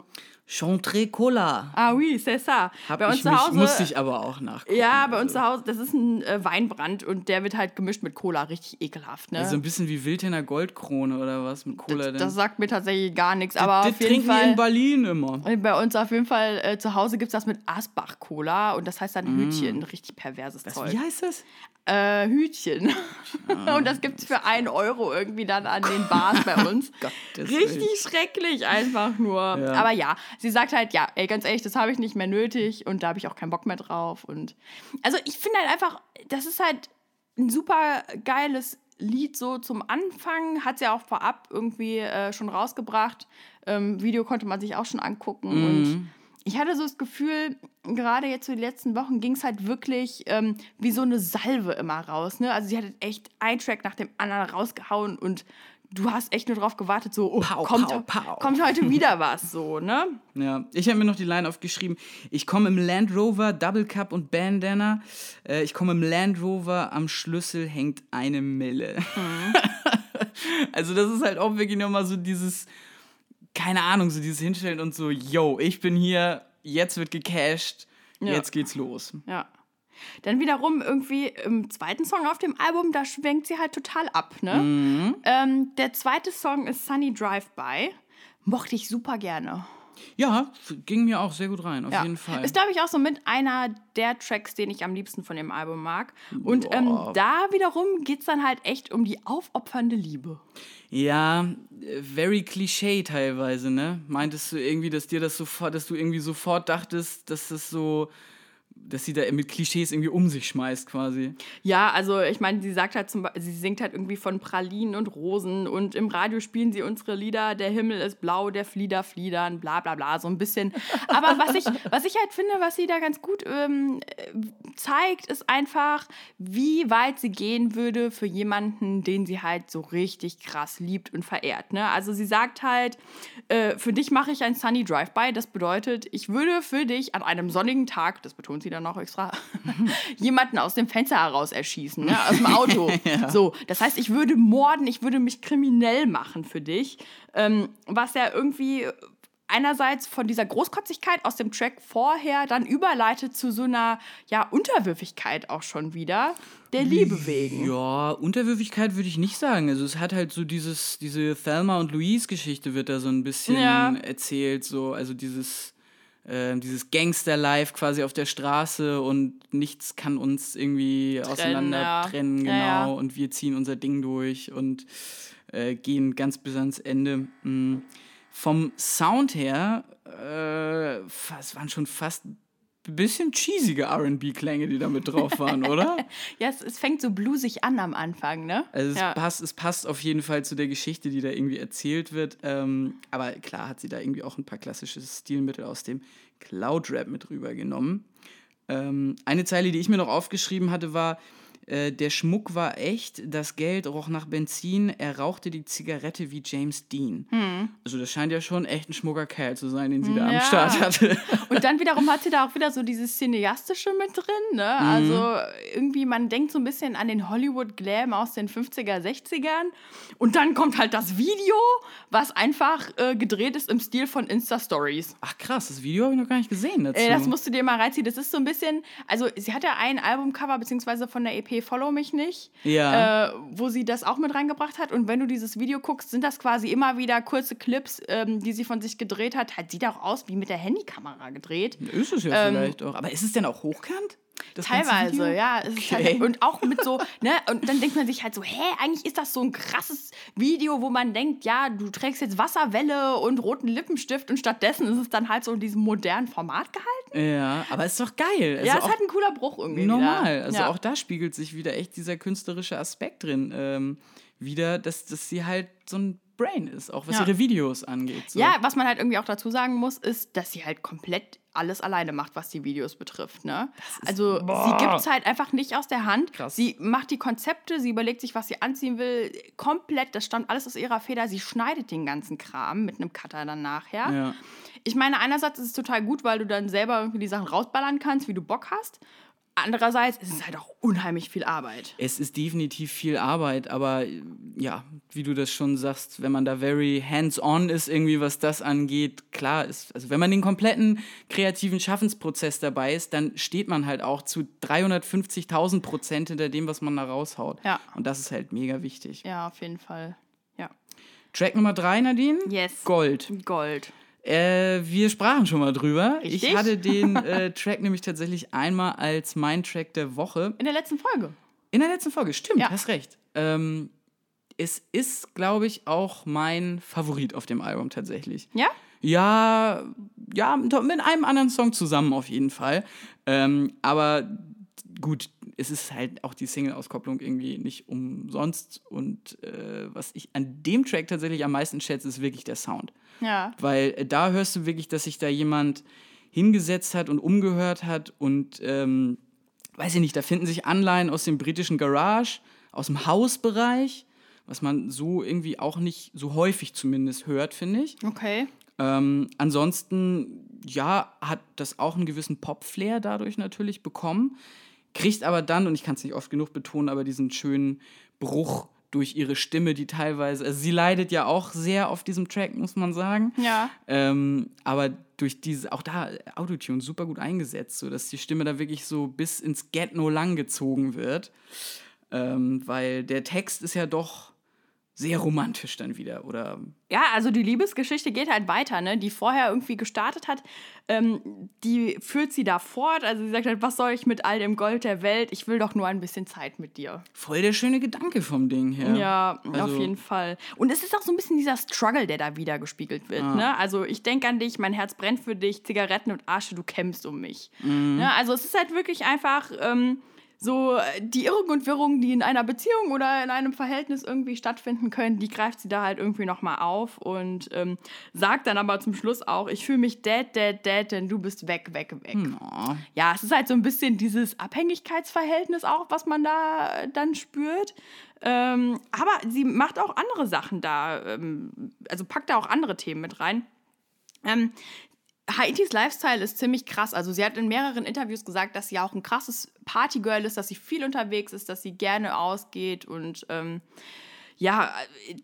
Chantre Cola. Ah oui, c'est ça. Hab bei uns ich zu Hause. musste ich aber auch nachgucken. ja, bei also. uns zu Hause, das ist ein äh, Weinbrand und der wird halt gemischt mit Cola, richtig ekelhaft, ne? So ein bisschen wie Wildhänder Goldkrone oder was mit Cola. das, das sagt mir tatsächlich gar nichts, aber das auf jeden trinken Fall. in Berlin immer. Bei uns auf jeden Fall äh, zu Hause gibt es das mit Asbach-Cola und das heißt dann Hütchen. Richtig perverses Zeug. Mm. Wie heißt das? Äh, Hütchen. und das gibt es für einen Euro irgendwie dann an den Bars bei uns. Gottes Richtig schrecklich einfach nur. Ja. Aber ja, sie sagt halt, ja, ey, ganz ehrlich, das habe ich nicht mehr nötig und da habe ich auch keinen Bock mehr drauf. Und also ich finde halt einfach, das ist halt ein super geiles Lied so zum Anfang. Hat sie auch vorab irgendwie äh, schon rausgebracht. Ähm, Video konnte man sich auch schon angucken. Und ich hatte so das Gefühl, gerade jetzt so die letzten Wochen ging es halt wirklich ähm, wie so eine Salve immer raus. Ne? Also sie hat echt einen Track nach dem anderen rausgehauen und du hast echt nur drauf gewartet, so, oh, Pow, kommt, pow, pow. kommt heute wieder was, so, ne? Ja, ich habe mir noch die Line aufgeschrieben. Ich komme im Land Rover, Double Cup und Bandana. Äh, ich komme im Land Rover, am Schlüssel hängt eine Mille. Mhm. also das ist halt auch wirklich nochmal so dieses, keine Ahnung, so dieses Hinstellen und so, yo, ich bin hier, jetzt wird gecashed, Ja. jetzt geht's los. Ja. Dann wiederum irgendwie im zweiten Song auf dem Album, da schwenkt sie halt total ab, ne? Mhm. Ähm, der zweite Song ist Sunny Drive-By. Mochte ich super gerne. Ja, ging mir auch sehr gut rein, auf Ja. jeden Fall. Ist, glaube ich, auch so mit einer der Tracks, den ich am liebsten von dem Album mag. Und ähm, da wiederum geht es dann halt echt um die aufopfernde Liebe. Ja, äh, very Klischee teilweise, ne? Meintest du irgendwie, dass dir das sofort, dass du irgendwie sofort dachtest, dass das so, dass sie da mit Klischees irgendwie um sich schmeißt quasi. Ja, also ich meine, sie sagt halt zum sie singt halt irgendwie von Pralinen und Rosen und im Radio spielen sie unsere Lieder, der Himmel ist blau, der Flieder fliedern, bla bla bla, so ein bisschen. Aber was ich, was ich halt finde, was sie da ganz gut ähm, äh, zeigt, ist einfach, wie weit sie gehen würde für jemanden, den sie halt so richtig krass liebt und verehrt. Ne? Also sie sagt halt, äh, für dich mache ich ein Sunny Drive-By, das bedeutet, ich würde für dich an einem sonnigen Tag, das betont sie dann noch extra, jemanden aus dem Fenster heraus erschießen, ne? aus dem Auto. So, das heißt, ich würde morden, ich würde mich kriminell machen für dich, ähm, was ja irgendwie einerseits von dieser Großkotzigkeit aus dem Track vorher dann überleitet zu so einer ja Unterwürfigkeit auch schon wieder der Liebe wegen. Ja, Unterwürfigkeit würde ich nicht sagen. Also es hat halt so dieses, diese Thelma und Louise Geschichte wird da so ein bisschen Ja. erzählt, so, also dieses, äh, dieses Gangster-Life quasi auf der Straße und nichts kann uns irgendwie auseinander ja. trennen, genau, Ja, ja. und wir ziehen unser Ding durch und äh, gehen ganz bis ans Ende. Mm. Vom Sound her, äh, es waren schon fast bisschen cheesige RB-Klänge, die da mit drauf waren, oder? Ja, es, es fängt so blusig an am Anfang, ne? Also es, ja. passt, es passt auf jeden Fall zu der Geschichte, die da irgendwie erzählt wird. Ähm, aber klar hat sie da irgendwie auch ein paar klassische Stilmittel aus dem Cloud-Rap mit rübergenommen. Ähm, eine Zeile, die ich mir noch aufgeschrieben hatte, war, äh, der Schmuck war echt, das Geld roch nach Benzin, er rauchte die Zigarette wie James Dean. Also das scheint ja schon echt ein schmucker Kerl zu sein, den sie da Hm. Ja. am Start hatte. Und dann wiederum hat sie da auch wieder so dieses Cineastische mit drin, ne? Also irgendwie, man denkt so ein bisschen an den Hollywood-Glam aus den 50er, 60ern. Und dann kommt halt das Video, was einfach äh, gedreht ist im Stil von Insta-Stories. Ach krass, das Video habe ich noch gar nicht gesehen dazu. Ey, das musst du dir mal reinziehen. Das ist so ein bisschen, also sie hat ja ein Albumcover, beziehungsweise von der EP Follow Mich Nicht, Ja. äh, wo sie das auch mit reingebracht hat. Und wenn du dieses Video guckst, sind das quasi immer wieder kurze Clips, ähm, die sie von sich gedreht hat. Halt, sieht auch aus wie mit der Handykamera gedreht. ist es ja vielleicht auch. Aber ist es denn auch hochkant? Das Teilweise, ja. Es ist Okay. halt, und auch mit so, ne, und dann denkt man sich halt so, hä, eigentlich ist das so ein krasses Video, wo man denkt, ja, du trägst jetzt Wasserwelle und roten Lippenstift und stattdessen ist es dann halt so in diesem modernen Format gehalten. Ja, aber ist doch geil. Also ja, es hat ein cooler Bruch irgendwie. normal. Wieder. Also ja. auch da spiegelt sich wieder echt dieser künstlerische Aspekt drin. Ähm, wieder, dass, dass sie halt so ein Brain ist, auch was Ja. ihre Videos angeht. So. Ja, was man halt irgendwie auch dazu sagen muss, ist, dass sie halt komplett alles alleine macht, was die Videos betrifft. Ne? also sie gibt es halt einfach nicht aus der Hand. Krass. Sie macht die Konzepte, sie überlegt sich, was sie anziehen will. Komplett, das stammt alles aus ihrer Feder. Sie schneidet den ganzen Kram mit einem Cutter dann nachher. Ja. Ich meine, einerseits ist es total gut, weil du dann selber irgendwie die Sachen rausballern kannst, wie du Bock hast. Andererseits ist es halt auch unheimlich viel Arbeit. Es ist definitiv viel Arbeit, aber ja, wie du das schon sagst, wenn man da very hands-on ist, irgendwie was das angeht, klar ist, also wenn man den kompletten kreativen Schaffensprozess dabei ist, dann steht man halt auch zu 350.000 Prozent hinter dem, was man da raushaut. Ja. Und das ist halt mega wichtig. Ja, auf jeden Fall. Ja. Track Nummer drei, Nadine? Yes. Gold. Gold. Äh, wir sprachen schon mal drüber. Richtig. Ich hatte den äh, Track nämlich tatsächlich einmal als mein Track der Woche. In der letzten Folge. In der letzten Folge, stimmt, Ja. hast recht. Ähm, es ist, glaube ich, auch mein Favorit auf dem Album tatsächlich. Ja? Ja, ja, mit einem anderen Song zusammen auf jeden Fall. Ähm, aber gut, es ist halt auch die Single-Auskopplung irgendwie nicht umsonst. Und äh, was ich an dem Track tatsächlich am meisten schätze, ist wirklich der Sound. Ja. Weil äh, da hörst du wirklich, dass sich da jemand hingesetzt hat und umgehört hat und ähm, weiß ich nicht, da finden sich Anleihen aus dem britischen Garage, aus dem Hausbereich, was man so irgendwie auch nicht so häufig zumindest hört, finde ich. Okay. Ähm, ansonsten, ja, hat das auch einen gewissen Pop-Flair dadurch natürlich bekommen, kriegt aber dann, und ich kann es nicht oft genug betonen, aber diesen schönen Bruch durch ihre Stimme, die teilweise, also sie leidet ja auch sehr auf diesem Track, muss man sagen. Ja. Ähm, aber durch diese, auch da Autotune super gut eingesetzt, sodass die Stimme da wirklich so bis ins Get No lang gezogen wird. Ähm, weil der Text ist ja doch sehr romantisch dann wieder, oder? Ja, also die Liebesgeschichte geht halt weiter, ne? Die vorher irgendwie gestartet hat, ähm, die führt sie da fort. Also sie sagt halt, was soll ich mit all dem Gold der Welt? Ich will doch nur ein bisschen Zeit mit dir. Voll der schöne Gedanke vom Ding her. Ja, auf Also- jeden Fall. Und es ist auch so ein bisschen dieser Struggle, der da wieder gespiegelt wird. Ne? Also ich denke an dich, mein Herz brennt für dich, Zigaretten und Asche, du kämpfst um mich. Ne? Also es ist halt wirklich einfach ähm, so äh, die Irrung und Wirrung, die in einer Beziehung oder in einem Verhältnis irgendwie stattfinden können, die greift sie da halt irgendwie nochmal auf und ähm, sagt dann aber zum Schluss auch, ich fühle mich dead, dead, dead, denn du bist weg, weg, weg. Oh. Ja, es ist halt so ein bisschen dieses Abhängigkeitsverhältnis auch, was man da äh, dann spürt. Ähm, aber sie macht auch andere Sachen da, ähm, also packt da auch andere Themen mit rein. Ähm, Haitis Lifestyle ist ziemlich krass. Also sie hat in mehreren Interviews gesagt, dass sie auch ein krasses Partygirl ist, dass sie viel unterwegs ist, dass sie gerne ausgeht und ähm, ja,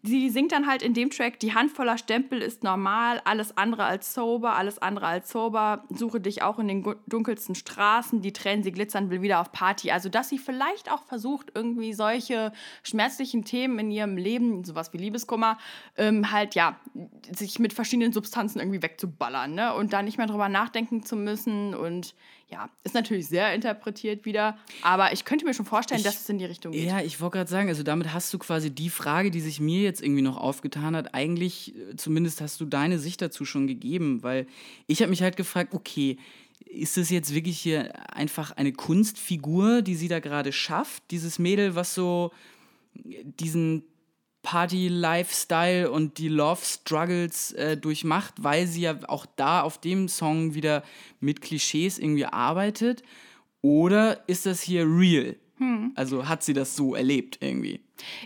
sie singt dann halt in dem Track, die Hand voller Stempel ist normal, alles andere als sober, alles andere als sober, suche dich auch in den dunkelsten Straßen, die Tränen, sie glitzern, will wieder auf Party. Also, dass sie vielleicht auch versucht, irgendwie solche schmerzlichen Themen in ihrem Leben, sowas wie Liebeskummer, ähm, halt, ja, sich mit verschiedenen Substanzen irgendwie wegzuballern, ne? Und da nicht mehr drüber nachdenken zu müssen und ja, ist natürlich sehr interpretiert wieder, aber ich könnte mir schon vorstellen, Ich- dass es in die Richtung geht. Ja, ich wollte gerade sagen, also damit hast du quasi die Frage, die sich mir jetzt irgendwie noch aufgetan hat, eigentlich, äh, zumindest hast du deine Sicht dazu schon gegeben, weil ich habe mich halt gefragt, okay, ist es jetzt wirklich hier einfach eine Kunstfigur, die sie da gerade schafft, dieses Mädel, was so diesen Party-Lifestyle und die Love-Struggles äh, durchmacht, weil sie ja auch da auf dem Song wieder mit Klischees irgendwie arbeitet? Oder ist das hier real? Also hat sie das so erlebt irgendwie?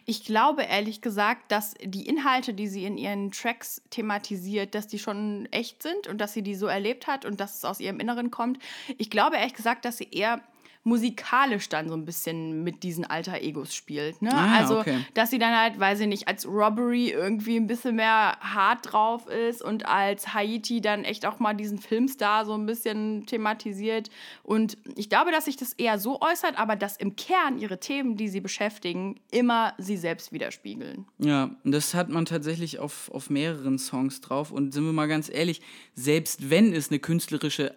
Ich glaube ehrlich gesagt, dass die Inhalte, die sie in ihren Tracks thematisiert, dass die schon echt sind und dass sie die so erlebt hat und dass es aus ihrem Inneren kommt. Ich glaube ehrlich gesagt, dass sie eher musikalisch dann so ein bisschen mit diesen alter Egos spielt. Ne? Ah, also, okay. dass sie dann halt, weiß ich nicht, als Robbery irgendwie ein bisschen mehr hart drauf ist und als Haiti dann echt auch mal diesen Filmstar so ein bisschen thematisiert. Und ich glaube, dass sich das eher so äußert, aber dass im Kern ihre Themen, die sie beschäftigen, immer sie selbst widerspiegeln. Ja, und das hat man tatsächlich auf, auf mehreren Songs drauf. Und sind wir mal ganz ehrlich, selbst wenn es eine künstlerische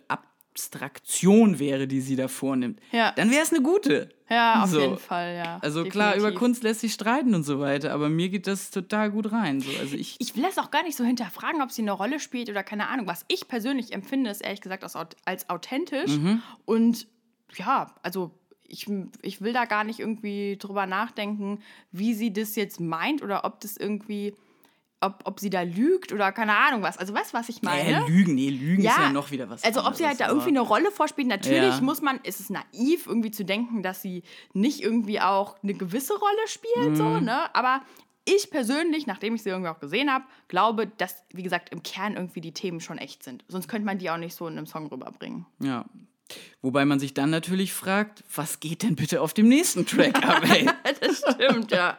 Abstraktion wäre, die sie da vornimmt, Ja. dann wäre es eine gute. Ja, auf So. jeden Fall, ja. Also klar, über Definitiv. Kunst lässt sich streiten und so weiter, aber mir geht das total gut rein. So. Also ich, Ich will das auch gar nicht so hinterfragen, ob sie eine Rolle spielt oder keine Ahnung. Was ich persönlich empfinde, ist ehrlich gesagt als, als authentisch. Mhm. Und ja, also ich, ich will da gar nicht irgendwie drüber nachdenken, wie sie das jetzt meint oder ob das irgendwie, ob, ob sie da lügt oder keine Ahnung was. Also weißt du, was ich meine? äh, Lügen, nee, Lügen ist ja noch wieder was Also ob sie halt da irgendwie eine Rolle vorspielt, natürlich Ja. muss man, ist es naiv, irgendwie zu denken, dass sie nicht irgendwie auch eine gewisse Rolle spielt, so, Mhm. ne? Aber ich persönlich, nachdem ich sie irgendwie auch gesehen habe, glaube, dass, wie gesagt, im Kern irgendwie die Themen schon echt sind. Sonst könnte man die auch nicht so in einem Song rüberbringen. Ja, Wobei man sich dann natürlich fragt, was geht denn bitte auf dem nächsten Track ab, ey? das stimmt, ja.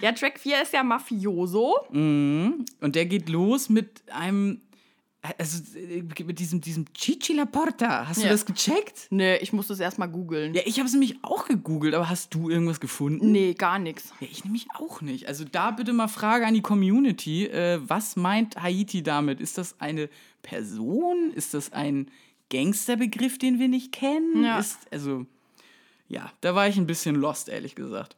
Ja, Track 4 ist ja Mafioso. Mhm. Und der geht los mit einem, also äh, mit diesem, diesem Chichi La Porta. Hast du Ja. das gecheckt? Nee, ich muss das erstmal googeln. Ja, ich habe es nämlich auch gegoogelt, aber hast du irgendwas gefunden? Nee, gar nichts. Ja, ich nämlich auch nicht. Also da bitte mal Frage an die Community. Äh, was meint Haiti damit? Ist das eine Person? Ist das ein Gangsterbegriff, den wir nicht kennen? Ja. Ist, also, ja, da war ich ein bisschen lost, ehrlich gesagt.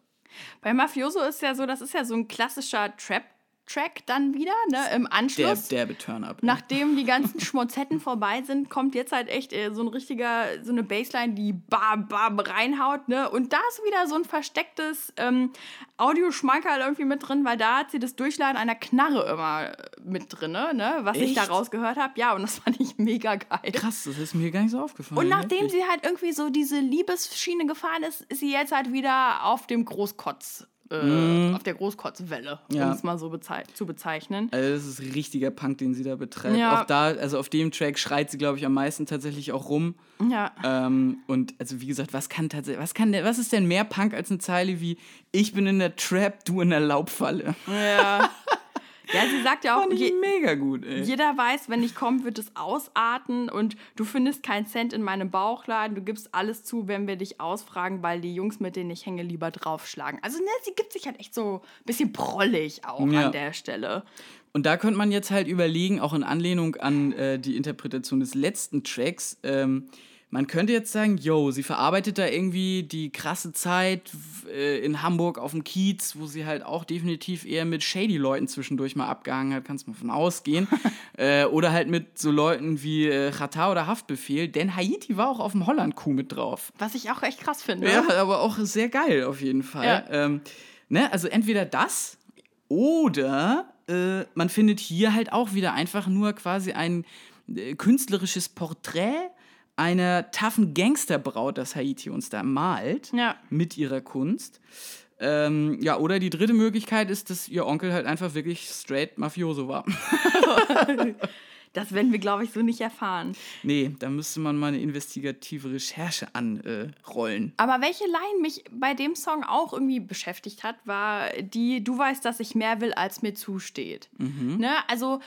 Bei Mafioso ist ja so, das ist ja so ein klassischer Trap-Track dann wieder, ne? Im Der, Anschluss. derbe Turn-Up. Nachdem die ganzen Schmonzetten vorbei sind, kommt jetzt halt echt äh, so ein richtiger, so eine Bassline, die bam, bam reinhaut, ne? Und da ist wieder so ein verstecktes ähm, Audioschmankerl irgendwie mit drin, weil da hat sie das Durchladen einer Knarre immer äh, mit drin, ne? Was ich da Echt? rausgehört habe. Ja, und das fand ich mega geil. Krass, das ist mir gar nicht so aufgefallen. Und nachdem Heftig. sie halt irgendwie so diese Liebesschiene gefahren ist, ist sie jetzt halt wieder auf dem Großkotz, äh, auf der Großkotzwelle. Ja. um es mal so bezei zu bezeichnen. Also das ist richtiger Punk, den sie da betreibt. Ja. Auch da, also auf dem Track schreit sie, glaube ich, am meisten tatsächlich auch rum. Ja. Ähm, und also wie gesagt, was kann tatsächlich, was kann was ist denn mehr Punk als eine Zeile wie Ich bin in der Trap, du in der Laubfalle? Ja. Ja, sie sagt ja auch, je, mega gut, ey. jeder weiß, wenn ich komme, wird es ausarten und du findest keinen Cent in meinem Bauchladen. Du gibst alles zu, wenn wir dich ausfragen, weil die Jungs, mit denen ich hänge, lieber draufschlagen. Also, ne, sie gibt sich halt echt so ein bisschen prollig auch Ja. an der Stelle. Und da könnte man jetzt halt überlegen, auch in Anlehnung an äh, die Interpretation des letzten Tracks, ähm, man könnte jetzt sagen, yo, sie verarbeitet da irgendwie die krasse Zeit äh, in Hamburg auf dem Kiez, wo sie halt auch definitiv eher mit shady Leuten zwischendurch mal abgehangen hat, kannst du mal von ausgehen. äh, oder halt mit so Leuten wie äh, Chata oder Haftbefehl, denn Haiti war auch auf dem Holland-Coup mit drauf. Was ich auch echt krass finde. Ja, aber auch sehr geil auf jeden Fall. Ja. Ähm, ne? Also entweder das oder äh, man findet hier halt auch wieder einfach nur quasi ein äh, künstlerisches Porträt einer taffen Gangsterbraut, das Haiti uns da malt Ja. mit ihrer Kunst. Ähm, ja, oder die dritte Möglichkeit ist, dass ihr Onkel halt einfach wirklich straight Mafioso war. Das werden wir, glaube ich, so nicht erfahren. nee, da müsste man mal eine investigative Recherche anrollen. Aber welche Line mich bei dem Song auch irgendwie beschäftigt hat, war die, du weißt, dass ich mehr will, als mir zusteht. Ne? Also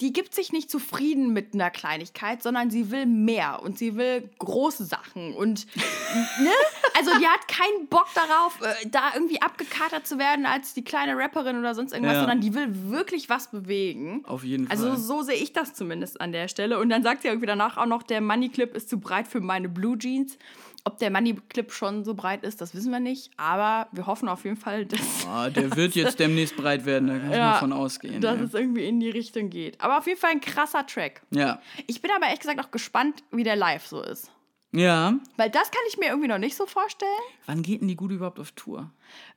die gibt sich nicht zufrieden mit einer Kleinigkeit, sondern sie will mehr und sie will große Sachen und ne? Also die hat keinen Bock darauf, äh, da irgendwie abgekatert zu werden als die kleine Rapperin oder sonst irgendwas, Ja. sondern die will wirklich was bewegen. Auf jeden Also Fall. so sehe ich das zumindest an der Stelle. Und dann sagt sie irgendwie danach auch noch, der Money Clip ist zu breit für meine Blue Jeans. Ob der Money Clip schon so breit ist, das wissen wir nicht. Aber wir hoffen auf jeden Fall, dass, Ah, der wird jetzt demnächst breit werden, da kann ich Ja, mal von ausgehen. dass ja. es irgendwie in die Richtung geht. Aber auf jeden Fall ein krasser Track. ja. Ich bin aber ehrlich gesagt auch gespannt, wie der live so ist. Ja. Weil das kann ich mir irgendwie noch nicht so vorstellen. Wann geht denn die Gute überhaupt auf Tour?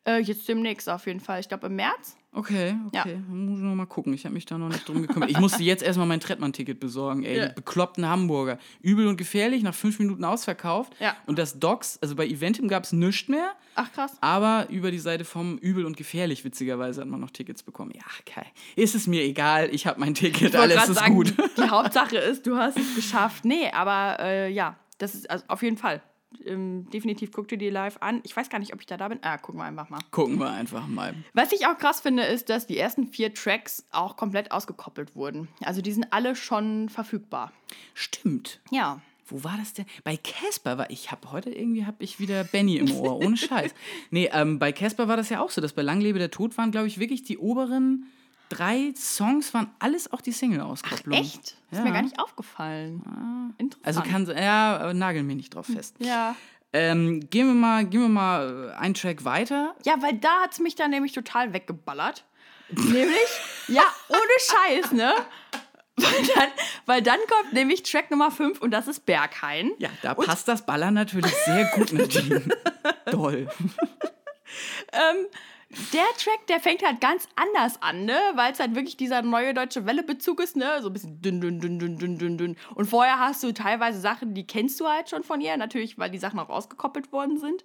Äh, jetzt demnächst auf jeden Fall. Ich glaube im März. Okay, Ja. okay. Muss ich noch mal gucken. Ich habe mich da noch nicht drum gekümmert. Ich musste jetzt erstmal mein Trettmann-Ticket besorgen, ey. Ja. Die bekloppten Hamburger. Übel und gefährlich, nach fünf Minuten ausverkauft. Ja. Und das Docs, also bei Eventim gab es nichts mehr. Ach krass. Aber über die Seite vom Übel und Gefährlich, witzigerweise, hat man noch Tickets bekommen. Ja, geil. Ist es mir egal, ich habe mein Ticket, alles ist sagen, gut. Die Hauptsache ist, du hast es geschafft. Nee, aber äh, ja, das ist also auf jeden Fall. Ähm, definitiv guck dir die live an. Ich weiß gar nicht, ob ich da da bin. Ah, gucken wir einfach mal. Gucken wir einfach mal. Was ich auch krass finde, ist, dass die ersten vier Tracks auch komplett ausgekoppelt wurden. Also die sind alle schon verfügbar. Stimmt. Ja. Wo war das denn? Bei Casper war ich habe heute irgendwie habe ich wieder Benny im Ohr, ohne Scheiß. Nee, ähm, bei Casper war das ja auch so, dass bei Lang lebe der Tod waren, glaube ich, wirklich die oberen drei Songs waren alles auch die Single-Auskopplung. Echt? Ist Ja. mir gar nicht aufgefallen. Interessant. Also kann ja, aber nagel mich nicht drauf fest. ja. Ähm, gehen wir mal, gehen wir mal äh, einen Track weiter. Ja, weil da hat es mich dann nämlich total weggeballert. nämlich, ja, ohne Scheiß, ne? Weil dann, weil dann kommt nämlich Track Nummer 5 und das ist Berghain. Ja, da passt das Ballern natürlich sehr gut, Nadine. Toll. Ähm, der Track, der fängt halt ganz anders an, ne? Weil es halt wirklich dieser neue deutsche Welle-Bezug ist, ne? So ein bisschen dünn, dünn, dünn, dünn, dünn, dünn, dünn. Und vorher hast du teilweise Sachen, die kennst du halt schon von ihr, natürlich, weil die Sachen auch ausgekoppelt worden sind.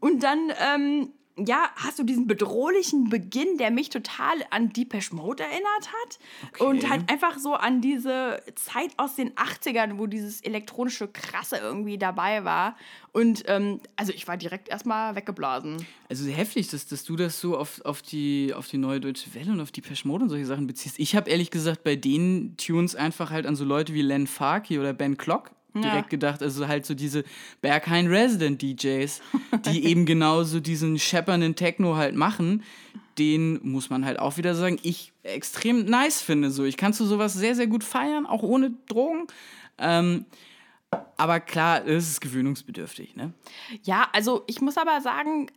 Und dann ähm, ja, hast du diesen bedrohlichen Beginn, der mich total an Depeche Mode erinnert hat. Okay. Und halt einfach so an diese Zeit aus den 80ern, wo dieses elektronische Krasse irgendwie dabei war. Und ähm, also ich war direkt erstmal weggeblasen. Also heftig, dass, dass du das so auf, auf, die, auf die neue Deutsche Welle und auf die Mode und solche Sachen beziehst. Ich habe ehrlich gesagt bei den Tunes einfach halt an so Leute wie Len Farkey oder Ben Clock direkt Ja. gedacht. Also halt so diese Berghain Resident DJs, die eben genauso diesen scheppernden Techno halt machen. Den muss man halt auch wieder sagen, ich extrem nice finde. So, ich kann zu sowas sehr, sehr gut feiern, auch ohne Drogen. Ähm, aber klar, es ist gewöhnungsbedürftig, ne? Ja, also ich muss aber sagen,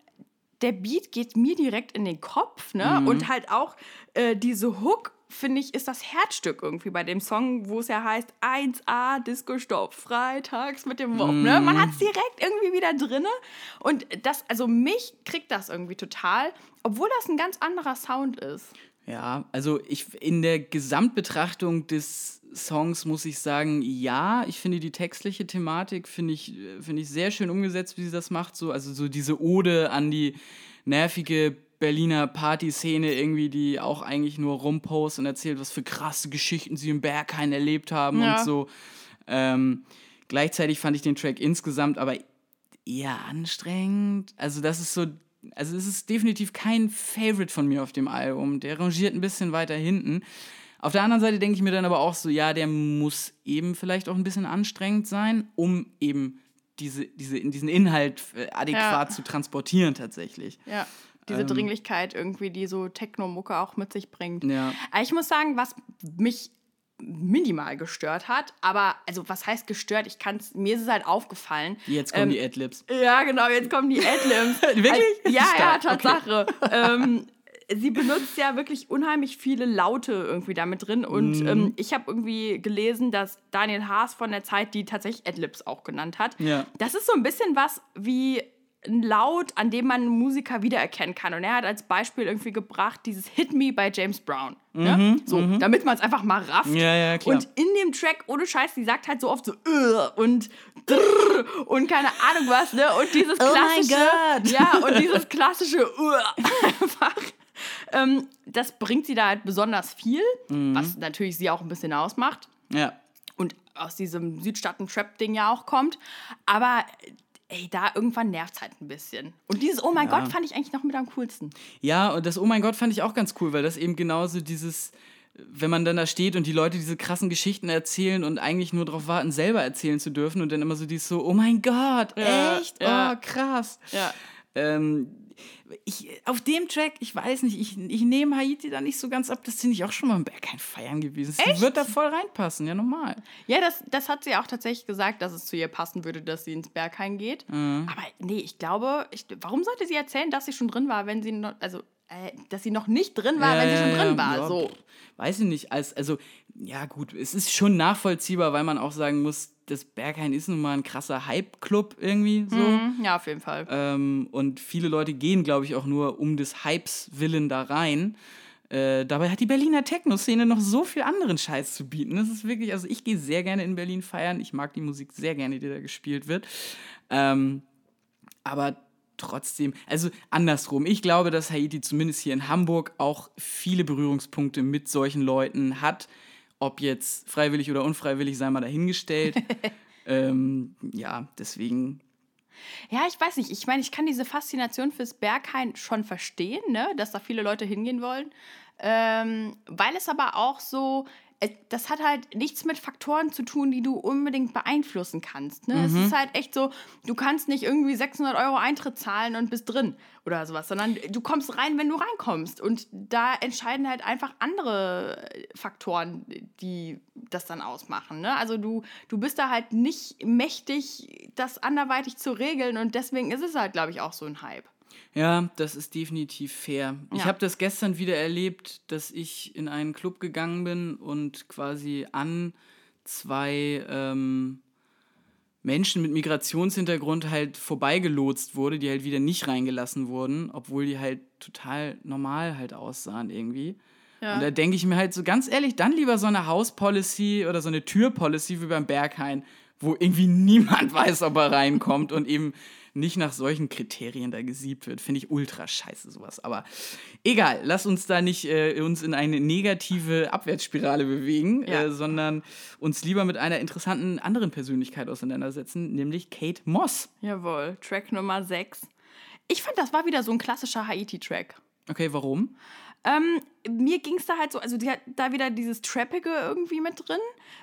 der Beat geht mir direkt in den Kopf, ne? Und halt auch äh, diese Hook, finde ich, ist das Herzstück irgendwie bei dem Song, wo es ja heißt 1A Disco Stopp, freitags mit dem Wurf, ne? Man hat es direkt irgendwie wieder drinne. Und das, also mich kriegt das irgendwie total, obwohl das ein ganz anderer Sound ist. Ja, also ich in der Gesamtbetrachtung des Songs muss ich sagen, ja, ich finde die textliche Thematik finde ich finde ich sehr schön umgesetzt, wie sie das macht, so also so diese Ode an die nervige Berliner Partyszene irgendwie, die auch eigentlich nur rumpost und erzählt, was für krasse Geschichten sie im Berghain erlebt haben Ja. und so. Ähm, gleichzeitig fand ich den Track insgesamt aber eher anstrengend. Also das ist so, also es ist definitiv kein Favorite von mir auf dem Album. Der rangiert ein bisschen weiter hinten. Auf der anderen Seite denke ich mir dann aber auch so, ja, der muss eben vielleicht auch ein bisschen anstrengend sein, um eben diese, diese, diesen Inhalt äh, adäquat Ja. zu transportieren tatsächlich. Ja. Diese Ähm. Dringlichkeit irgendwie, die so Techno-Mucke auch mit sich bringt. Ja. Ich muss sagen, was mich minimal gestört hat, aber also was heißt gestört? Ich kann's, mir ist es halt aufgefallen. Jetzt kommen Ähm, die Adlibs. Ja, genau, jetzt kommen die Adlibs. Wirklich? Also, ja, ja, Stark, okay. Tatsache. ähm, sie benutzt ja wirklich unheimlich viele Laute irgendwie damit drin. Und Mhm. ähm, ich habe irgendwie gelesen, dass Daniel Haas von der Zeit die tatsächlich Adlibs auch genannt hat. Ja. Das ist so ein bisschen was wie ein Laut, an dem man einen Musiker wiedererkennen kann. Und er hat als Beispiel irgendwie gebracht dieses Hit Me bei James Brown. Ne? So, damit man es einfach mal rafft. Mhm, Ja, ja. Und in dem Track, ohne Scheiß, die sagt halt so oft so und und keine Ahnung was, ne? Und dieses Oh mein klassische. Ja, und dieses klassische einfach. Ähm, das bringt sie da halt besonders viel, Mhm. was natürlich sie auch ein bisschen ausmacht Ja. und aus diesem Südstaaten-Trap-Ding ja auch kommt. Aber ey, da irgendwann nervt es halt ein bisschen. Und dieses Oh mein Ja. Gott fand ich eigentlich noch mit am coolsten. Ja, und das Oh mein Gott fand ich auch ganz cool, weil das eben genauso dieses, wenn man dann da steht und die Leute diese krassen Geschichten erzählen und eigentlich nur darauf warten, selber erzählen zu dürfen und dann immer so dieses so, oh mein Gott, Ja, echt? ja. Oh, krass. Ja. Ähm, ich, auf dem Track, ich weiß nicht, ich, ich nehme Haiti da nicht so ganz ab, das sind ich auch schon mal im Berghain feiern gewesen. Die wird da voll reinpassen, ja normal. Ja, das, das hat sie auch tatsächlich gesagt, dass es zu ihr passen würde, dass sie ins Berghain geht. Mhm. Aber nee, ich glaube, ich, warum sollte sie erzählen, dass sie schon drin war, wenn sie noch, also, äh, dass sie noch nicht drin war, wenn sie schon drin war? ja, so. Weiß ich nicht, als, also, ja gut, es ist schon nachvollziehbar, weil man auch sagen muss, das Berghain ist nun mal ein krasser Hype-Club irgendwie so. Mhm, Ja, auf jeden Fall. Ähm, und viele Leute gehen, glaube ich, auch nur um des Hypes willen da rein. Äh, dabei hat die Berliner Techno-Szene noch so viel anderen Scheiß zu bieten. Das ist wirklich, also ich gehe sehr gerne in Berlin feiern. Ich mag die Musik sehr gerne, die da gespielt wird. Ähm, aber trotzdem, also andersrum. Ich glaube, dass Haiti zumindest hier in Hamburg auch viele Berührungspunkte mit solchen Leuten hat. Ob jetzt freiwillig oder unfreiwillig, sei mal dahingestellt. ähm, ja, deswegen Ja, ich weiß nicht. Ich meine, ich kann diese Faszination fürs Berghain schon verstehen, ne? dass da viele Leute hingehen wollen. Ähm, weil es aber auch so, das hat halt nichts mit Faktoren zu tun, die du unbedingt beeinflussen kannst. Ne? Es ist halt echt so, du kannst nicht irgendwie 600 Euro Eintritt zahlen und bist drin oder sowas, sondern du kommst rein, wenn du reinkommst. Und da entscheiden halt einfach andere Faktoren, die das dann ausmachen. Ne? Also du, du bist da halt nicht mächtig, das anderweitig zu regeln und deswegen ist es halt, glaube ich, auch so ein Hype. Ja, das ist definitiv fair. Ich Ja. habe das gestern wieder erlebt, dass ich in einen Club gegangen bin und quasi an zwei ähm, Menschen mit Migrationshintergrund halt vorbeigelotst wurde, die halt wieder nicht reingelassen wurden, obwohl die halt total normal halt aussahen irgendwie. Ja. Und da denke ich mir halt so ganz ehrlich, dann lieber so eine House-Policy oder so eine Tür-Policy wie beim Berghain, wo irgendwie niemand weiß, ob er reinkommt und eben nicht nach solchen Kriterien da gesiebt wird. Finde ich ultra scheiße, sowas. Aber egal, lass uns da nicht äh, uns in eine negative Abwärtsspirale bewegen, Ja. äh, sondern uns lieber mit einer interessanten anderen Persönlichkeit auseinandersetzen, nämlich Kate Moss. Jawohl, Track Nummer 6. Ich fand, das war wieder so ein klassischer Haiti-Track. Okay, warum? Ähm, mir ging es da halt so, also die hat da wieder dieses Trappige irgendwie mit drin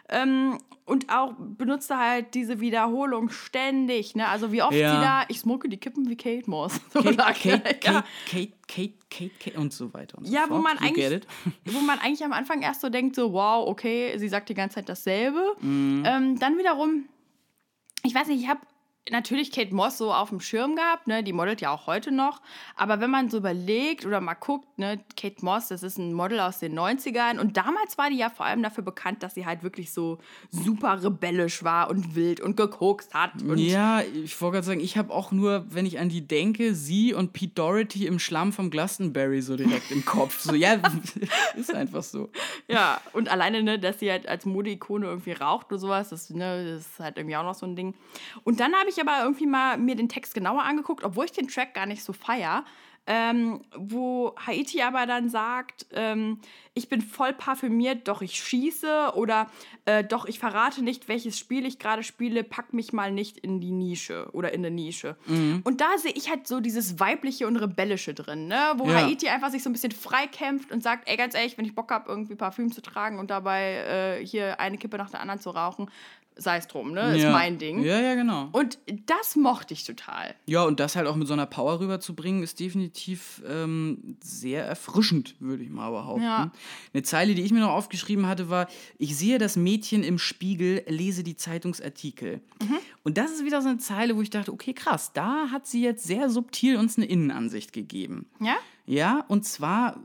ähm, und auch benutzte halt diese Wiederholung ständig, ne? Also wie oft Ja. sie da, ich smoke die Kippen wie Kate Moss. So Kate, sagt, Kate, ja. Kate, Kate, Kate, Kate, Kate und so weiter und so Ja, fort. wo man, You eigentlich, wo man eigentlich am Anfang erst so denkt, so wow, okay, sie sagt die ganze Zeit dasselbe. Mhm. Ähm, dann wiederum, ich weiß nicht, ich habe natürlich Kate Moss so auf dem Schirm gehabt, ne? die modelt ja auch heute noch. Aber wenn man so überlegt oder mal guckt, ne? Kate Moss, das ist ein Model aus den 90ern und damals war die ja vor allem dafür bekannt, dass sie halt wirklich so super rebellisch war und wild und gekokst hat. Und Ja, ich wollte gerade sagen, ich habe auch nur, wenn ich an die denke, sie und Pete Doherty im Schlamm vom Glastonbury so direkt im Kopf. So, ja, ist einfach so. Ja, und alleine, ne, dass sie halt als Modeikone irgendwie raucht oder sowas, das, ne, das ist halt irgendwie auch noch so ein Ding. Und dann habe ich aber irgendwie mal mir den Text genauer angeguckt, obwohl ich den Track gar nicht so feier. Ähm, wo Haiti aber dann sagt, ähm, ich bin voll parfümiert, doch ich schieße oder äh, doch ich verrate nicht, welches Spiel ich gerade spiele, pack mich mal nicht in die Nische oder in eine Nische. Und da sehe ich halt so dieses weibliche und rebellische drin, ne? wo Ja. Haiti einfach sich so ein bisschen freikämpft und sagt, ey, ganz ehrlich, wenn ich Bock habe, irgendwie Parfüm zu tragen und dabei äh, hier eine Kippe nach der anderen zu rauchen, sei es drum, ne? Ist ja. mein Ding. Ja, ja, genau. Und das mochte ich total. Ja, und das halt auch mit so einer Power rüberzubringen, ist definitiv ähm, sehr erfrischend, würde ich mal behaupten. Ja. Eine Zeile, die ich mir noch aufgeschrieben hatte, war: Ich sehe das Mädchen im Spiegel, lese die Zeitungsartikel. Und das ist wieder so eine Zeile, wo ich dachte: Okay, krass, da hat sie jetzt sehr subtil uns eine Innenansicht gegeben. Ja? Ja, und zwar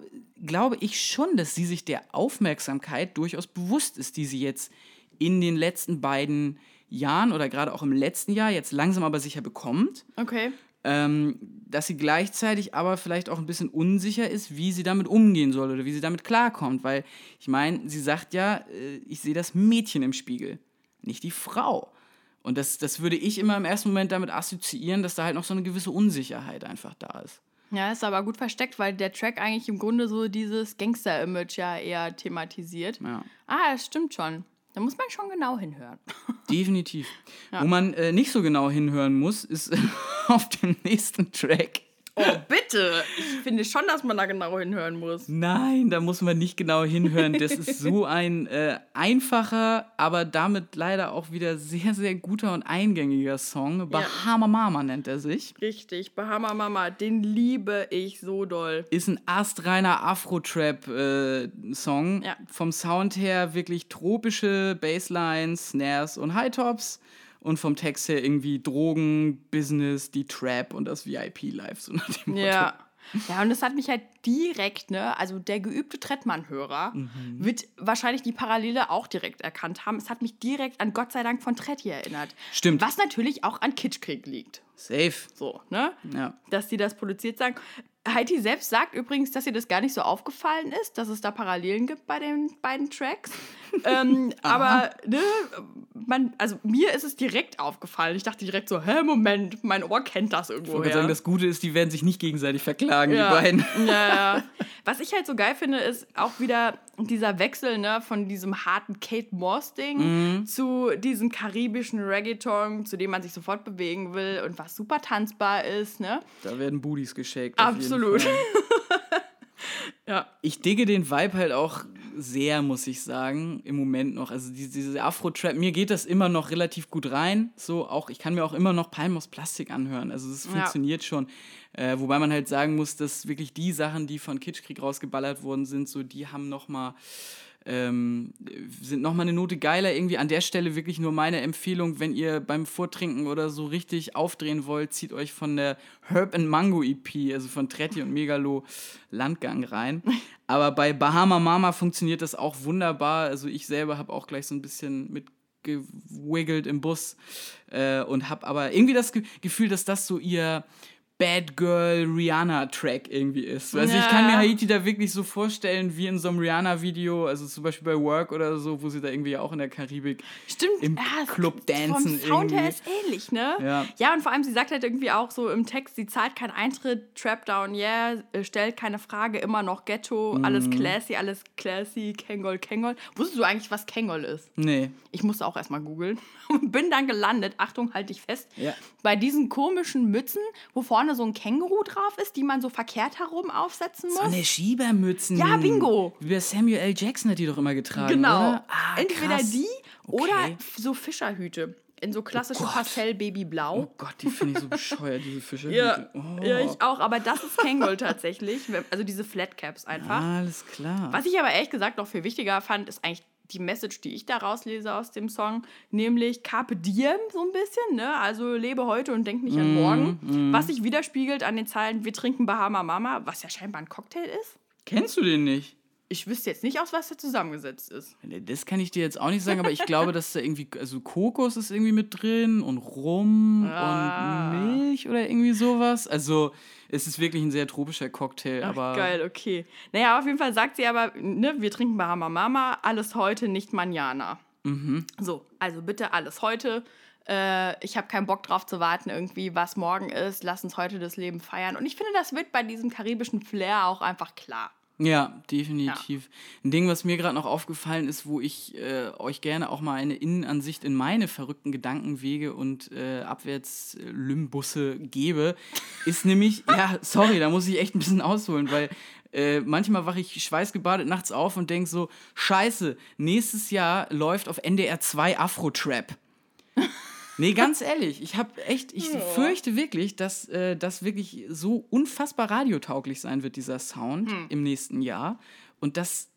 glaube ich schon, dass sie sich der Aufmerksamkeit durchaus bewusst ist, die sie jetzt in den letzten beiden Jahren oder gerade auch im letzten Jahr jetzt langsam aber sicher bekommt. Okay. Ähm, dass sie gleichzeitig aber vielleicht auch ein bisschen unsicher ist, wie sie damit umgehen soll oder wie sie damit klarkommt. Weil ich meine, sie sagt ja, äh, ich sehe das Mädchen im Spiegel, nicht die Frau. Und das, das würde ich immer im ersten Moment damit assoziieren, dass da halt noch so eine gewisse Unsicherheit einfach da ist. Ja, ist aber gut versteckt, weil der Track eigentlich im Grunde so dieses Gangster-Image ja eher thematisiert. Ja. Ah, das stimmt schon. Da muss man schon genau hinhören. Definitiv. Wo man äh, nicht so genau hinhören muss, ist auf dem nächsten Track. Oh, bitte! Ich finde schon, dass man da genau hinhören muss. Nein, da muss man nicht genau hinhören. Das ist so ein äh, einfacher, aber damit leider auch wieder sehr, sehr guter und eingängiger Song. Bahama Mama nennt er sich. Richtig, Bahama Mama, den liebe ich so doll. Ist ein astreiner Afro-Trap-Song. Ja. Vom Sound her wirklich tropische Basslines, Snares und High-Tops. Und vom Text her irgendwie Drogen, Business, die Trap und das VIP-Life. So nach dem Motto. Ja. Ja, und das hat mich halt direkt, ne, also der geübte Trettmann-Hörer wird wahrscheinlich die Parallele auch direkt erkannt haben. Es hat mich direkt an Gott sei Dank von Tretti erinnert. Stimmt. Was natürlich auch an Kitschkrieg liegt. Safe. So, ne? Ja. Dass die das produziert sagen. Heidi selbst sagt übrigens, dass ihr das gar nicht so aufgefallen ist, dass es da Parallelen gibt bei den beiden Tracks. ähm, aber ne, man, also mir ist es direkt aufgefallen. Ich dachte direkt so, hä, Moment, mein Ohr kennt das irgendwo. Ich wollte sagen, das Gute ist, die werden sich nicht gegenseitig verklagen, ja. die beiden. Ja, ja. Was ich halt so geil finde, ist auch wieder dieser Wechsel ne, von diesem harten Kate Moss-Ding Mhm. zu diesem karibischen Reggaeton, zu dem man sich sofort bewegen will und was super tanzbar ist. Ne? Da werden Booties auf jeden Absolut. Ja. Ich digge den Vibe halt auch sehr, muss ich sagen, im Moment noch. Also diese, diese Afro-Trap, mir geht das immer noch relativ gut rein. So auch, ich kann mir auch immer noch Palm aus Plastik anhören. Also das funktioniert schon. Äh, wobei man halt sagen muss, dass wirklich die Sachen, die von Kitschkrieg rausgeballert worden sind, so die haben noch mal ähm, sind nochmal eine Note geiler. Irgendwie an der Stelle wirklich nur meine Empfehlung, wenn ihr beim Vortrinken oder so richtig aufdrehen wollt, zieht euch von der Herb and Mango EP, also von Tretti und Megalo, Landgang rein. Aber bei Bahama Mama funktioniert das auch wunderbar. Also ich selber habe auch gleich so ein bisschen mitgewiggelt im Bus äh, und habe aber irgendwie das Ge Gefühl, dass das so ihr Bad Girl Rihanna-Track irgendwie ist. Also ich kann mir Ja. Haiti da wirklich so vorstellen, wie in so einem Rihanna-Video, also zum Beispiel bei Work oder so, wo sie da irgendwie auch in der Karibik Stimmt, im ja, Club dancen Vom Sound her irgendwie. ist ähnlich, ne? Ja. ja, und vor allem, sie sagt halt irgendwie auch so im Text, sie zahlt keinen Eintritt, Trap Down, yeah, äh, stellt keine Frage, immer noch Ghetto, Mhm. alles classy, alles classy, Kengol, Kengol. Wusstest du eigentlich, was Kengol ist? Nee. Ich musste auch erstmal googeln und bin dann gelandet, Achtung, halt dich fest, Ja. bei diesen komischen Mützen, wo vorne so ein Känguru drauf ist, die man so verkehrt herum aufsetzen muss. So eine Schiebermützen. Ja, bingo. Wie bei Samuel L. Jackson hat die doch immer getragen, Genau. oder? Ah, Entweder krass. die oder Okay. so Fischerhüte. In so klassischem Gott. Pastell Babyblau. Oh Gott, die finde ich so bescheuert, diese Fische. Ja, Oh. ja, ich auch. Aber das ist Kangol tatsächlich. Also diese Flatcaps einfach. Alles klar. Was ich aber ehrlich gesagt noch viel wichtiger fand, ist eigentlich die Message, die ich da rauslese aus dem Song, nämlich Carpe Diem so ein bisschen, ne? Also lebe heute und denk nicht Mhm, an morgen. Was sich widerspiegelt an den Zeilen, wir trinken Bahama Mama, was ja scheinbar ein Cocktail ist. Kennst du den nicht? Ich wüsste jetzt nicht, aus was der zusammengesetzt ist. Das kann ich dir jetzt auch nicht sagen, aber ich glaube, dass da irgendwie, also Kokos ist irgendwie mit drin und Rum Ah. und Milch oder irgendwie sowas. Also es ist wirklich ein sehr tropischer Cocktail, Ach, aber geil, okay. Naja, auf jeden Fall sagt sie aber, ne, wir trinken Bahama Mama, alles heute, nicht manana. Mhm. So, also bitte alles heute. Äh, ich habe keinen Bock drauf zu warten, irgendwie, was morgen ist. Lass uns heute das Leben feiern. Und ich finde, das wird bei diesem karibischen Flair auch einfach klar. Ja, definitiv. Ein Ding, was mir gerade noch aufgefallen ist, wo ich äh, euch gerne auch mal eine Innenansicht in meine verrückten Gedankenwege und äh, Abwärtslymbusse gebe, ist nämlich, ja, sorry, da muss ich echt ein bisschen ausholen, weil äh, manchmal wache ich schweißgebadet nachts auf und denke so, scheiße, nächstes Jahr läuft auf NDR 2 Afro-Trap. Nee, ganz ehrlich, ich habe echt, ich fürchte wirklich, dass äh, das wirklich so unfassbar radiotauglich sein wird, dieser Sound im nächsten Jahr. Und dass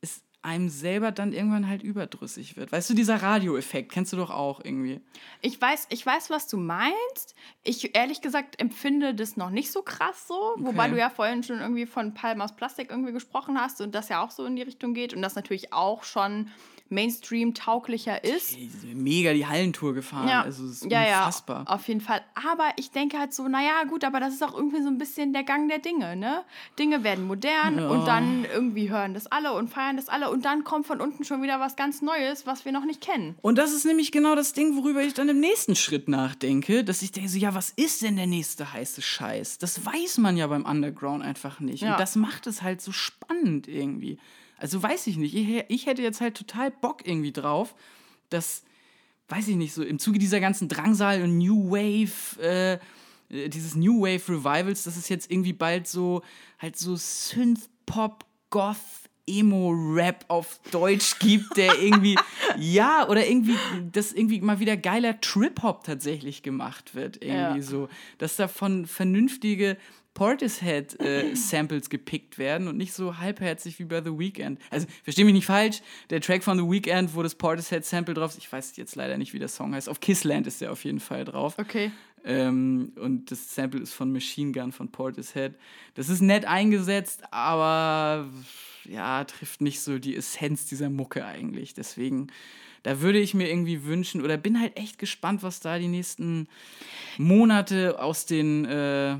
es einem selber dann irgendwann halt überdrüssig wird. Weißt du, dieser Radioeffekt, kennst du doch auch irgendwie. Ich weiß, ich weiß, was du meinst. Ich ehrlich gesagt empfinde das noch nicht so krass so, wobei du ja vorhin schon irgendwie von Palmas Plastik irgendwie gesprochen hast und das ja auch so in die Richtung geht und das natürlich auch schon Mainstream-tauglicher ist. Die sind mega die Hallentour gefahren. Also es ist ja, unfassbar. ja, auf jeden Fall. Aber ich denke halt so, naja, gut, aber das ist auch irgendwie so ein bisschen der Gang der Dinge, ne? Dinge werden modern Ja. und dann irgendwie hören das alle und feiern das alle und dann kommt von unten schon wieder was ganz Neues, was wir noch nicht kennen. Und das ist nämlich genau das Ding, worüber ich dann im nächsten Schritt nachdenke, dass ich denke so, ja, was ist denn der nächste heiße Scheiß? Das weiß man ja beim Underground einfach nicht. Ja. Und das macht es halt so spannend irgendwie. Also weiß ich nicht, ich, ich hätte jetzt halt total Bock irgendwie drauf, dass, weiß ich nicht, so im Zuge dieser ganzen Drangsal und New Wave, äh, äh, dieses New Wave Revivals, dass es jetzt irgendwie bald so, halt so Synth-Pop, Goth, Emo-Rap auf Deutsch gibt, der irgendwie, ja, oder irgendwie, dass irgendwie mal wieder geiler Trip-Hop tatsächlich gemacht wird, irgendwie Ja. so. Dass davon vernünftige Portishead-Samples gepickt werden und nicht so halbherzig wie bei The Weeknd. Also, versteh mich nicht falsch, der Track von The Weeknd, wo das Portishead-Sample drauf ist, ich weiß jetzt leider nicht, wie der Song heißt, auf Kissland ist der auf jeden Fall drauf. Okay. Ähm, und das Sample ist von Machine Gun von Portishead. Das ist nett eingesetzt, aber ja, trifft nicht so die Essenz dieser Mucke eigentlich. Deswegen, da würde ich mir irgendwie wünschen oder bin halt echt gespannt, was da die nächsten Monate aus den äh,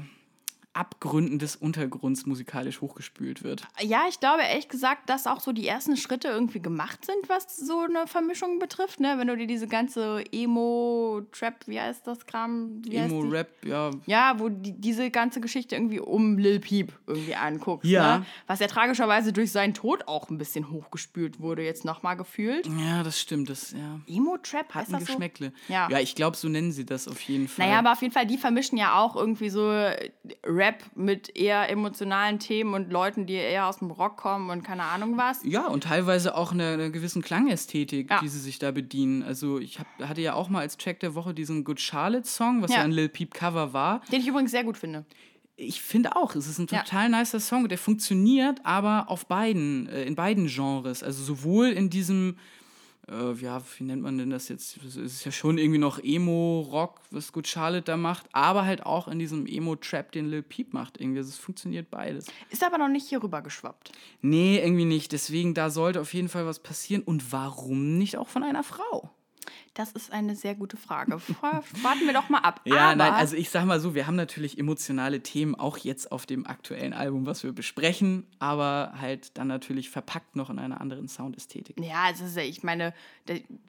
Abgründen des Untergrunds musikalisch hochgespült wird. Ja, ich glaube ehrlich gesagt, dass auch so die ersten Schritte irgendwie gemacht sind, was so eine Vermischung betrifft. Ne? Wenn du dir diese ganze Emo-Trap, wie heißt das Kram? Emo-Rap, ja. Ja, wo die, diese ganze Geschichte irgendwie um Lil Peep irgendwie anguckst. Ja. Ne? Was ja tragischerweise durch seinen Tod auch ein bisschen hochgespült wurde, jetzt nochmal gefühlt. Ja, das stimmt. Das ja, Emo-Trap, hat ein das so? Geschmäckle. Ja. ja, ich glaube, so nennen sie das auf jeden Fall. Naja, aber auf jeden Fall, die vermischen ja auch irgendwie so Rap mit eher emotionalen Themen und Leuten, die eher aus dem Rock kommen und keine Ahnung was. Ja, und teilweise auch einer, einer gewissen Klangästhetik, Ja. die sie sich da bedienen. Also ich hab, hatte ja auch mal als Track der Woche diesen Good Charlotte Song, was ja, Ja. ein Lil Peep Cover war. Den ich übrigens sehr gut finde. Ich finde auch, es ist ein Ja. total nicer Song. Der funktioniert aber auf beiden, äh, in beiden Genres. Also sowohl in diesem, äh, ja, wie nennt man denn das jetzt? Es ist ja schon irgendwie noch Emo-Rock, was Good Charlotte da macht, aber halt auch in diesem Emo-Trap, den Lil Peep macht. Irgendwie. Also es funktioniert beides. Ist aber noch nicht hier rüber geschwappt. Nee, irgendwie nicht. Deswegen, da sollte auf jeden Fall was passieren. Und warum nicht auch von einer Frau? Das ist eine sehr gute Frage. Warten wir doch mal ab. Ja, Aber nein, also ich sag mal so, wir haben natürlich emotionale Themen auch jetzt auf dem aktuellen Album, was wir besprechen, aber halt dann natürlich verpackt noch in einer anderen Soundästhetik. Ja, ja- ich meine,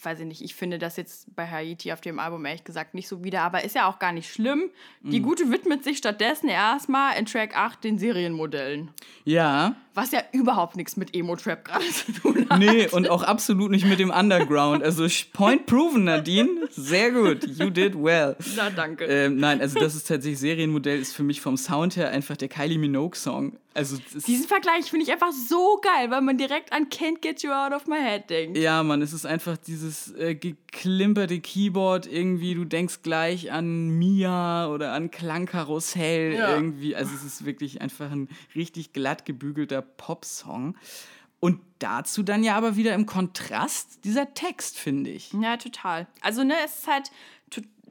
weiß ich nicht, ich finde das jetzt bei Haiti auf dem Album ehrlich gesagt nicht so wieder, aber ist ja auch gar nicht schlimm. Die Gute widmet sich stattdessen erstmal in Track 8 den Serienmodellen. Ja, Was ja überhaupt nichts mit Emo-Trap gerade zu tun hat. nee, und auch absolut nicht mit dem Underground. Also point proven, Nadine. Sehr gut. You did well. Na, danke. Ähm, nein, also das ist tatsächlich Serienmodell, ist für mich vom Sound her einfach der Kylie Minogue-Song. Also Diesen Vergleich finde ich einfach so geil, weil man direkt an Can't Get You Out of My Head denkt. ja, Mann, es ist einfach dieses äh, geklimperte Keyboard irgendwie. Du denkst gleich an Mia oder an Klangkarussell Ja. irgendwie. Also es ist wirklich einfach ein richtig glatt gebügelter Popsong. Und dazu dann ja aber wieder im Kontrast dieser Text, finde ich. Ja, total. Also, ne, es ist halt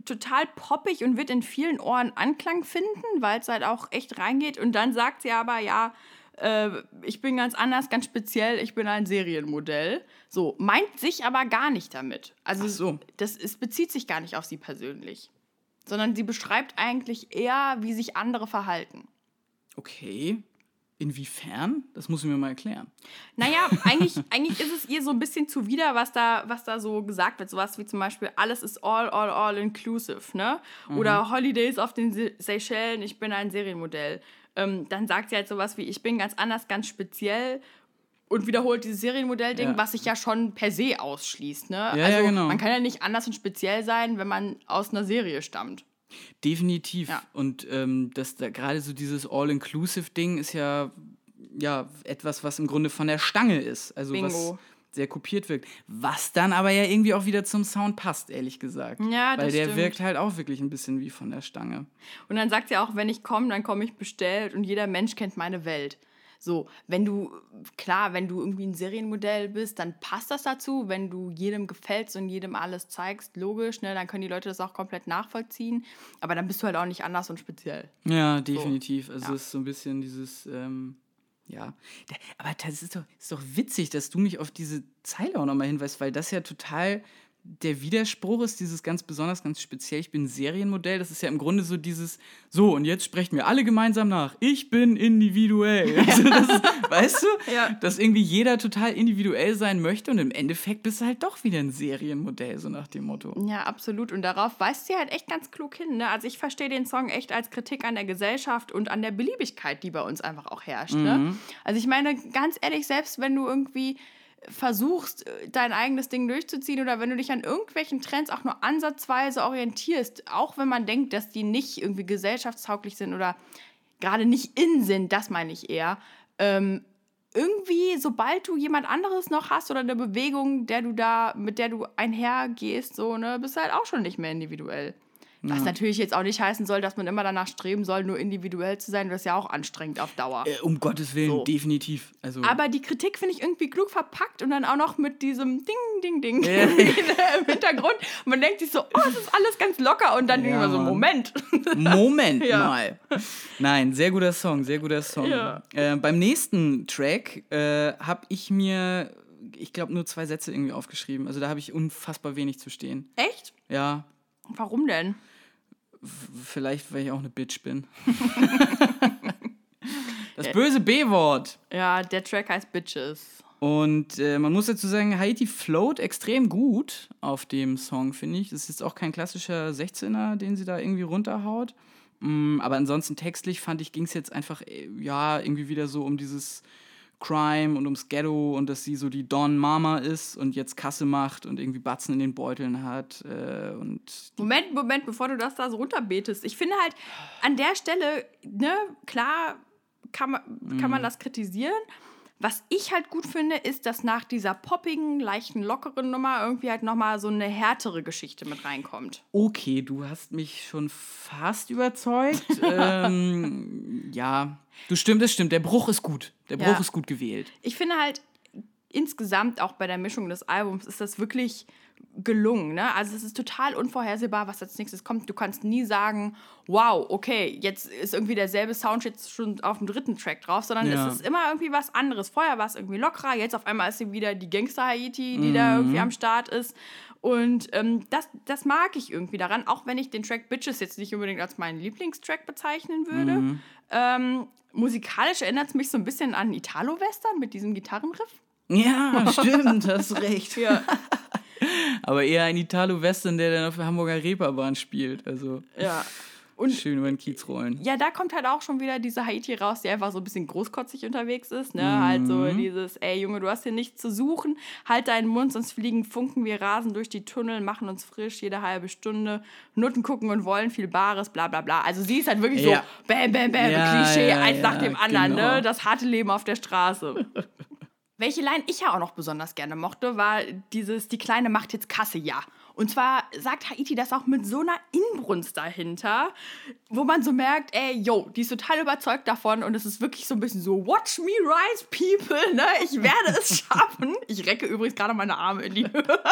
total poppig und wird in vielen Ohren Anklang finden, weil es halt auch echt reingeht. Und dann sagt sie aber, ja, äh, ich bin ganz anders, ganz speziell, ich bin ein Serienmodell. So, meint sich aber gar nicht damit. Also, so. das es bezieht sich gar nicht auf sie persönlich. Sondern sie beschreibt eigentlich eher, wie sich andere verhalten. Okay. Inwiefern? Das muss ich mir mal erklären. Naja, eigentlich, eigentlich ist es ihr so ein bisschen zuwider, was da, was da so gesagt wird. Sowas wie zum Beispiel, alles ist all, all, all inclusive, ne? Oder Holidays auf den Se Seychellen, ich bin ein Serienmodell. Ähm, dann sagt sie halt sowas wie, ich bin ganz anders, ganz speziell und wiederholt dieses Serienmodell-Ding, Ja. was sich ja schon per se ausschließt, ne? Ja, also ja, genau. man kann ja nicht anders und speziell sein, wenn man aus einer Serie stammt. Definitiv. Ja. Und ähm, das da gerade so dieses All-Inclusive-Ding ist ja, ja etwas, was im Grunde von der Stange ist. Also was Bingo. sehr kopiert wirkt. Was dann aber ja irgendwie auch wieder zum Sound passt, ehrlich gesagt. Ja, das Weil der stimmt. wirkt halt auch wirklich ein bisschen wie von der Stange. Und dann sagt sie auch, wenn ich komme, dann komme ich bestellt und jeder Mensch kennt meine Welt. So, wenn du, klar, wenn du irgendwie ein Serienmodell bist, dann passt das dazu. Wenn du jedem gefällst und jedem alles zeigst, logisch, ne, dann können die Leute das auch komplett nachvollziehen. Aber dann bist du halt auch nicht anders und speziell. Ja, definitiv. Also ja. es ist so ein bisschen dieses, ähm, ja. Aber das ist doch, ist doch witzig, dass du mich auf diese Zeile auch nochmal hinweist, weil das ja total der Widerspruch ist, dieses ganz besonders, ganz speziell, ich bin ein Serienmodell, das ist ja im Grunde so dieses, so und jetzt sprechen wir alle gemeinsam nach, ich bin individuell. Also das weißt du, Ja. dass irgendwie jeder total individuell sein möchte und im Endeffekt bist du halt doch wieder ein Serienmodell, so nach dem Motto. Ja, absolut. Und darauf weist sie halt echt ganz klug hin. Ne? Also ich verstehe den Song echt als Kritik an der Gesellschaft und an der Beliebigkeit, die bei uns einfach auch herrscht. Ne? Also ich meine, ganz ehrlich, selbst wenn du irgendwie versuchst, äh, dein eigenes Ding durchzuziehen oder wenn du dich an irgendwelchen Trends auch nur ansatzweise orientierst, auch wenn man denkt, dass die nicht irgendwie gesellschaftstauglich sind oder gerade nicht in sind, das meine ich eher, ähm, irgendwie, sobald du jemand anderes noch hast oder eine Bewegung, der du da, mit der du einhergehst, so, ne, bist du halt auch schon nicht mehr individuell. Was natürlich jetzt auch nicht heißen soll, dass man immer danach streben soll, nur individuell zu sein. Das ist ja auch anstrengend auf Dauer. Äh, um Gottes Willen, So. definitiv. Also, Aber die Kritik finde ich irgendwie klug verpackt und dann auch noch mit diesem Ding, Ding, Ding Ja. im Hintergrund. Und man denkt sich so, oh, es ist alles ganz locker. Und dann Ja, immer so. Moment. Moment Ja. mal. Nein, sehr guter Song, sehr guter Song. Äh, beim nächsten Track äh, habe ich mir, ich glaube, nur zwei Sätze irgendwie aufgeschrieben. Also da habe ich unfassbar wenig zu stehen. Echt? Ja, Warum denn? Vielleicht, weil ich auch eine Bitch bin. das böse B-Wort. Ja, der Track heißt Bitches. Und äh, man muss dazu sagen, Haiti float extrem gut auf dem Song, finde ich. Das ist jetzt auch kein klassischer 16er, den sie da irgendwie runterhaut. Mm, aber ansonsten textlich fand ich, ging es jetzt einfach, äh, ja, irgendwie wieder so um dieses Crime und ums Ghetto und dass sie so die Don Mama ist und jetzt Kasse macht und irgendwie Batzen in den Beuteln hat. Äh, und Moment, Moment, bevor du das da so runterbetest. Ich finde halt, an der Stelle, ne, klar kann man, kann man das kritisieren. Was ich halt gut finde, ist, dass nach dieser poppigen, leichten, lockeren Nummer irgendwie halt nochmal so eine härtere Geschichte mit reinkommt. okay, du hast mich schon fast überzeugt. ähm, ja, du stimmt, das stimmt. Der Bruch ist gut. Der Bruch Ja. ist gut gewählt. Ich finde halt insgesamt auch bei der Mischung des Albums ist das wirklich gelungen. Ne? Also es ist total unvorhersehbar, was als nächstes kommt. Du kannst nie sagen, wow, okay, jetzt ist irgendwie derselbe Sound jetzt schon auf dem dritten Track drauf, sondern Ja. es ist immer irgendwie was anderes. Vorher war es irgendwie lockerer, jetzt auf einmal ist sie wieder die Gangster-Haiti, die da irgendwie am Start ist. Und ähm, das, das mag ich irgendwie daran, auch wenn ich den Track Bitches jetzt nicht unbedingt als meinen Lieblingstrack bezeichnen würde. Mhm. Ähm, musikalisch erinnert es mich so ein bisschen an Italo-Western mit diesem Gitarrenriff. Ja, stimmt, hast recht. Ja. Aber eher ein Italo-Western, der dann auf der Hamburger Reeperbahn spielt. Also ja. Und schön über den Kiez rollen. ja, da kommt halt auch schon wieder diese Haiti raus, die einfach so ein bisschen großkotzig unterwegs ist. Ne? Halt so dieses, ey Junge, du hast hier nichts zu suchen, halt deinen Mund, sonst fliegen Funken, wir rasen durch die Tunnel, machen uns frisch jede halbe Stunde, Nutten gucken und wollen viel Bares, bla bla bla. Also sie ist halt wirklich Ja. so, bam, bam, bam, Ja, Klischee, ja, eins nach dem anderen, genau. ne? Das harte Leben auf der Straße. Welche Line ich ja auch noch besonders gerne mochte, war dieses, die Kleine macht jetzt Kasse, ja. Und zwar sagt Haiti das auch mit so einer Inbrunst dahinter, wo man so merkt, ey, yo, die ist total überzeugt davon und es ist wirklich so ein bisschen so, watch me rise, people, ne? Ich werde es schaffen. Ich recke übrigens gerade meine Arme in die Höhe.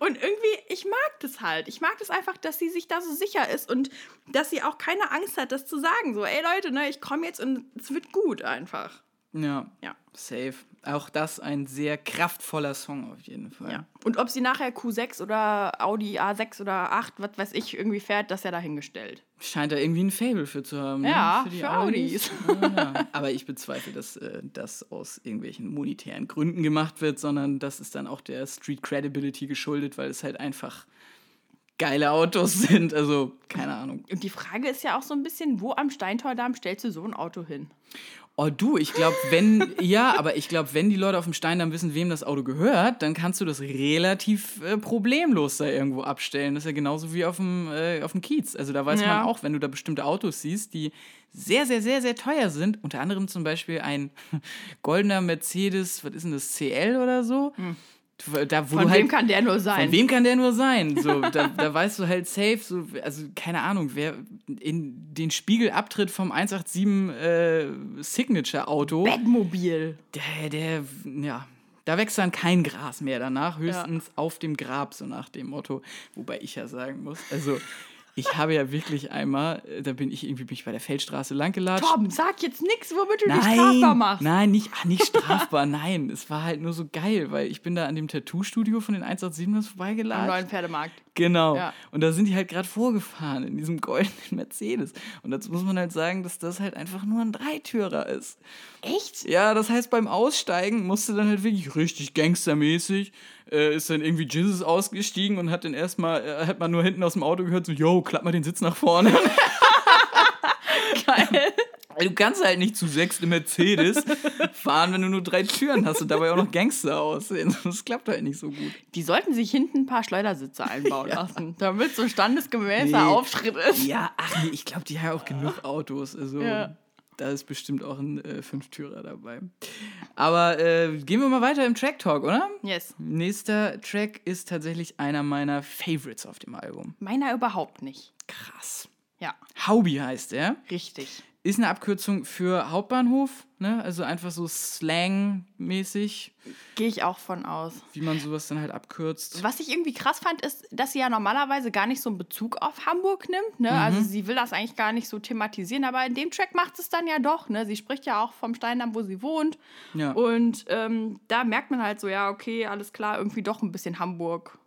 und irgendwie, ich mag das halt. Ich mag das einfach, dass sie sich da so sicher ist und dass sie auch keine Angst hat, das zu sagen. So, ey Leute, ne, ich komme jetzt und es wird gut einfach. Ja, Ja. safe. Auch das ein sehr kraftvoller Song auf jeden Fall. Ja. Und ob sie nachher Q6 oder Audi A6 oder 8, was weiß ich, irgendwie fährt, das ist ja dahingestellt. Scheint da irgendwie ein Fable für zu haben. Ja, ne? die für Audis. Ja, ja. Aber ich bezweifle, dass äh, das aus irgendwelchen monetären Gründen gemacht wird, sondern das ist dann auch der Street Credibility geschuldet, weil es halt einfach geile Autos sind. Also, keine Ahnung. Und die Frage ist ja auch so ein bisschen, wo am Steintordamm stellst du so ein Auto hin? Oh du, ich glaube, wenn, ja, aber ich glaube, wenn die Leute auf dem Stein dann wissen, wem das Auto gehört, dann kannst du das relativ äh, problemlos da irgendwo abstellen. Das ist ja genauso wie auf dem, äh, auf dem Kiez. Also da weiß Ja. man auch, wenn du da bestimmte Autos siehst, die sehr, sehr, sehr, sehr teuer sind, unter anderem zum Beispiel ein goldener Mercedes, was ist denn das, CL oder so? Da. Von wem halt, kann der nur sein? von wem kann der nur sein? So, da, da weißt du halt safe, so, also keine Ahnung, wer in den Spiegelabtritt vom 187 äh, Signature-Auto, Bettmobil. der, der, ja, da wächst dann kein Gras mehr danach, höchstens auf dem Grab, so nach dem Motto. Wobei ich ja sagen muss, also ich habe ja wirklich einmal, äh, da bin ich irgendwie bin ich bei der Feldstraße langgelatscht. Tom, sag jetzt nichts, womit du dich strafbar machst. Nein, nicht, ach, nicht strafbar, nein. Es war halt nur so geil, weil ich bin da an dem Tattoo-Studio von den 187ers Am vorbeigelatscht. neuen Pferdemarkt. Genau. Ja. Und da sind die halt gerade vorgefahren in diesem goldenen Mercedes. Und dazu muss man halt sagen, dass das halt einfach nur ein Dreitürer ist. Echt? Ja, das heißt, beim Aussteigen musste dann halt wirklich richtig gangstermäßig, äh, ist dann irgendwie Jesus ausgestiegen und hat dann erstmal, äh, hat man nur hinten aus dem Auto gehört, so, yo, klapp mal den Sitz nach vorne. Geil. Du kannst halt nicht zu sechst im Mercedes fahren, wenn du nur drei Türen hast und dabei auch noch Gangster aussehen. Das klappt halt nicht so gut. Die sollten sich hinten ein paar Schleudersitze einbauen lassen, damit so standesgemäßer Nee. Aufschritt ist. Ja, ach nee, ich glaube, die haben auch genug Autos. Also Ja. Da ist bestimmt auch ein äh, Fünftürer dabei. Aber äh, gehen wir mal weiter im Track Talk, oder? Yes. Nächster Track ist tatsächlich einer meiner Favorites auf dem Album. Meiner überhaupt nicht. Krass. Ja, Haubi heißt er. richtig. Ist eine Abkürzung für Hauptbahnhof, ne? Also einfach so Slang-mäßig, Gehe ich auch von aus. wie man sowas dann halt abkürzt. Was ich irgendwie krass fand, ist, dass sie ja normalerweise gar nicht so einen Bezug auf Hamburg nimmt. Ne? Also sie will das eigentlich gar nicht so thematisieren, aber in dem Track macht es dann ja doch. Ne? Sie spricht ja auch vom Steindamm, wo sie wohnt. Ja. Und ähm, da merkt man halt so, ja, okay, alles klar, irgendwie doch ein bisschen Hamburg.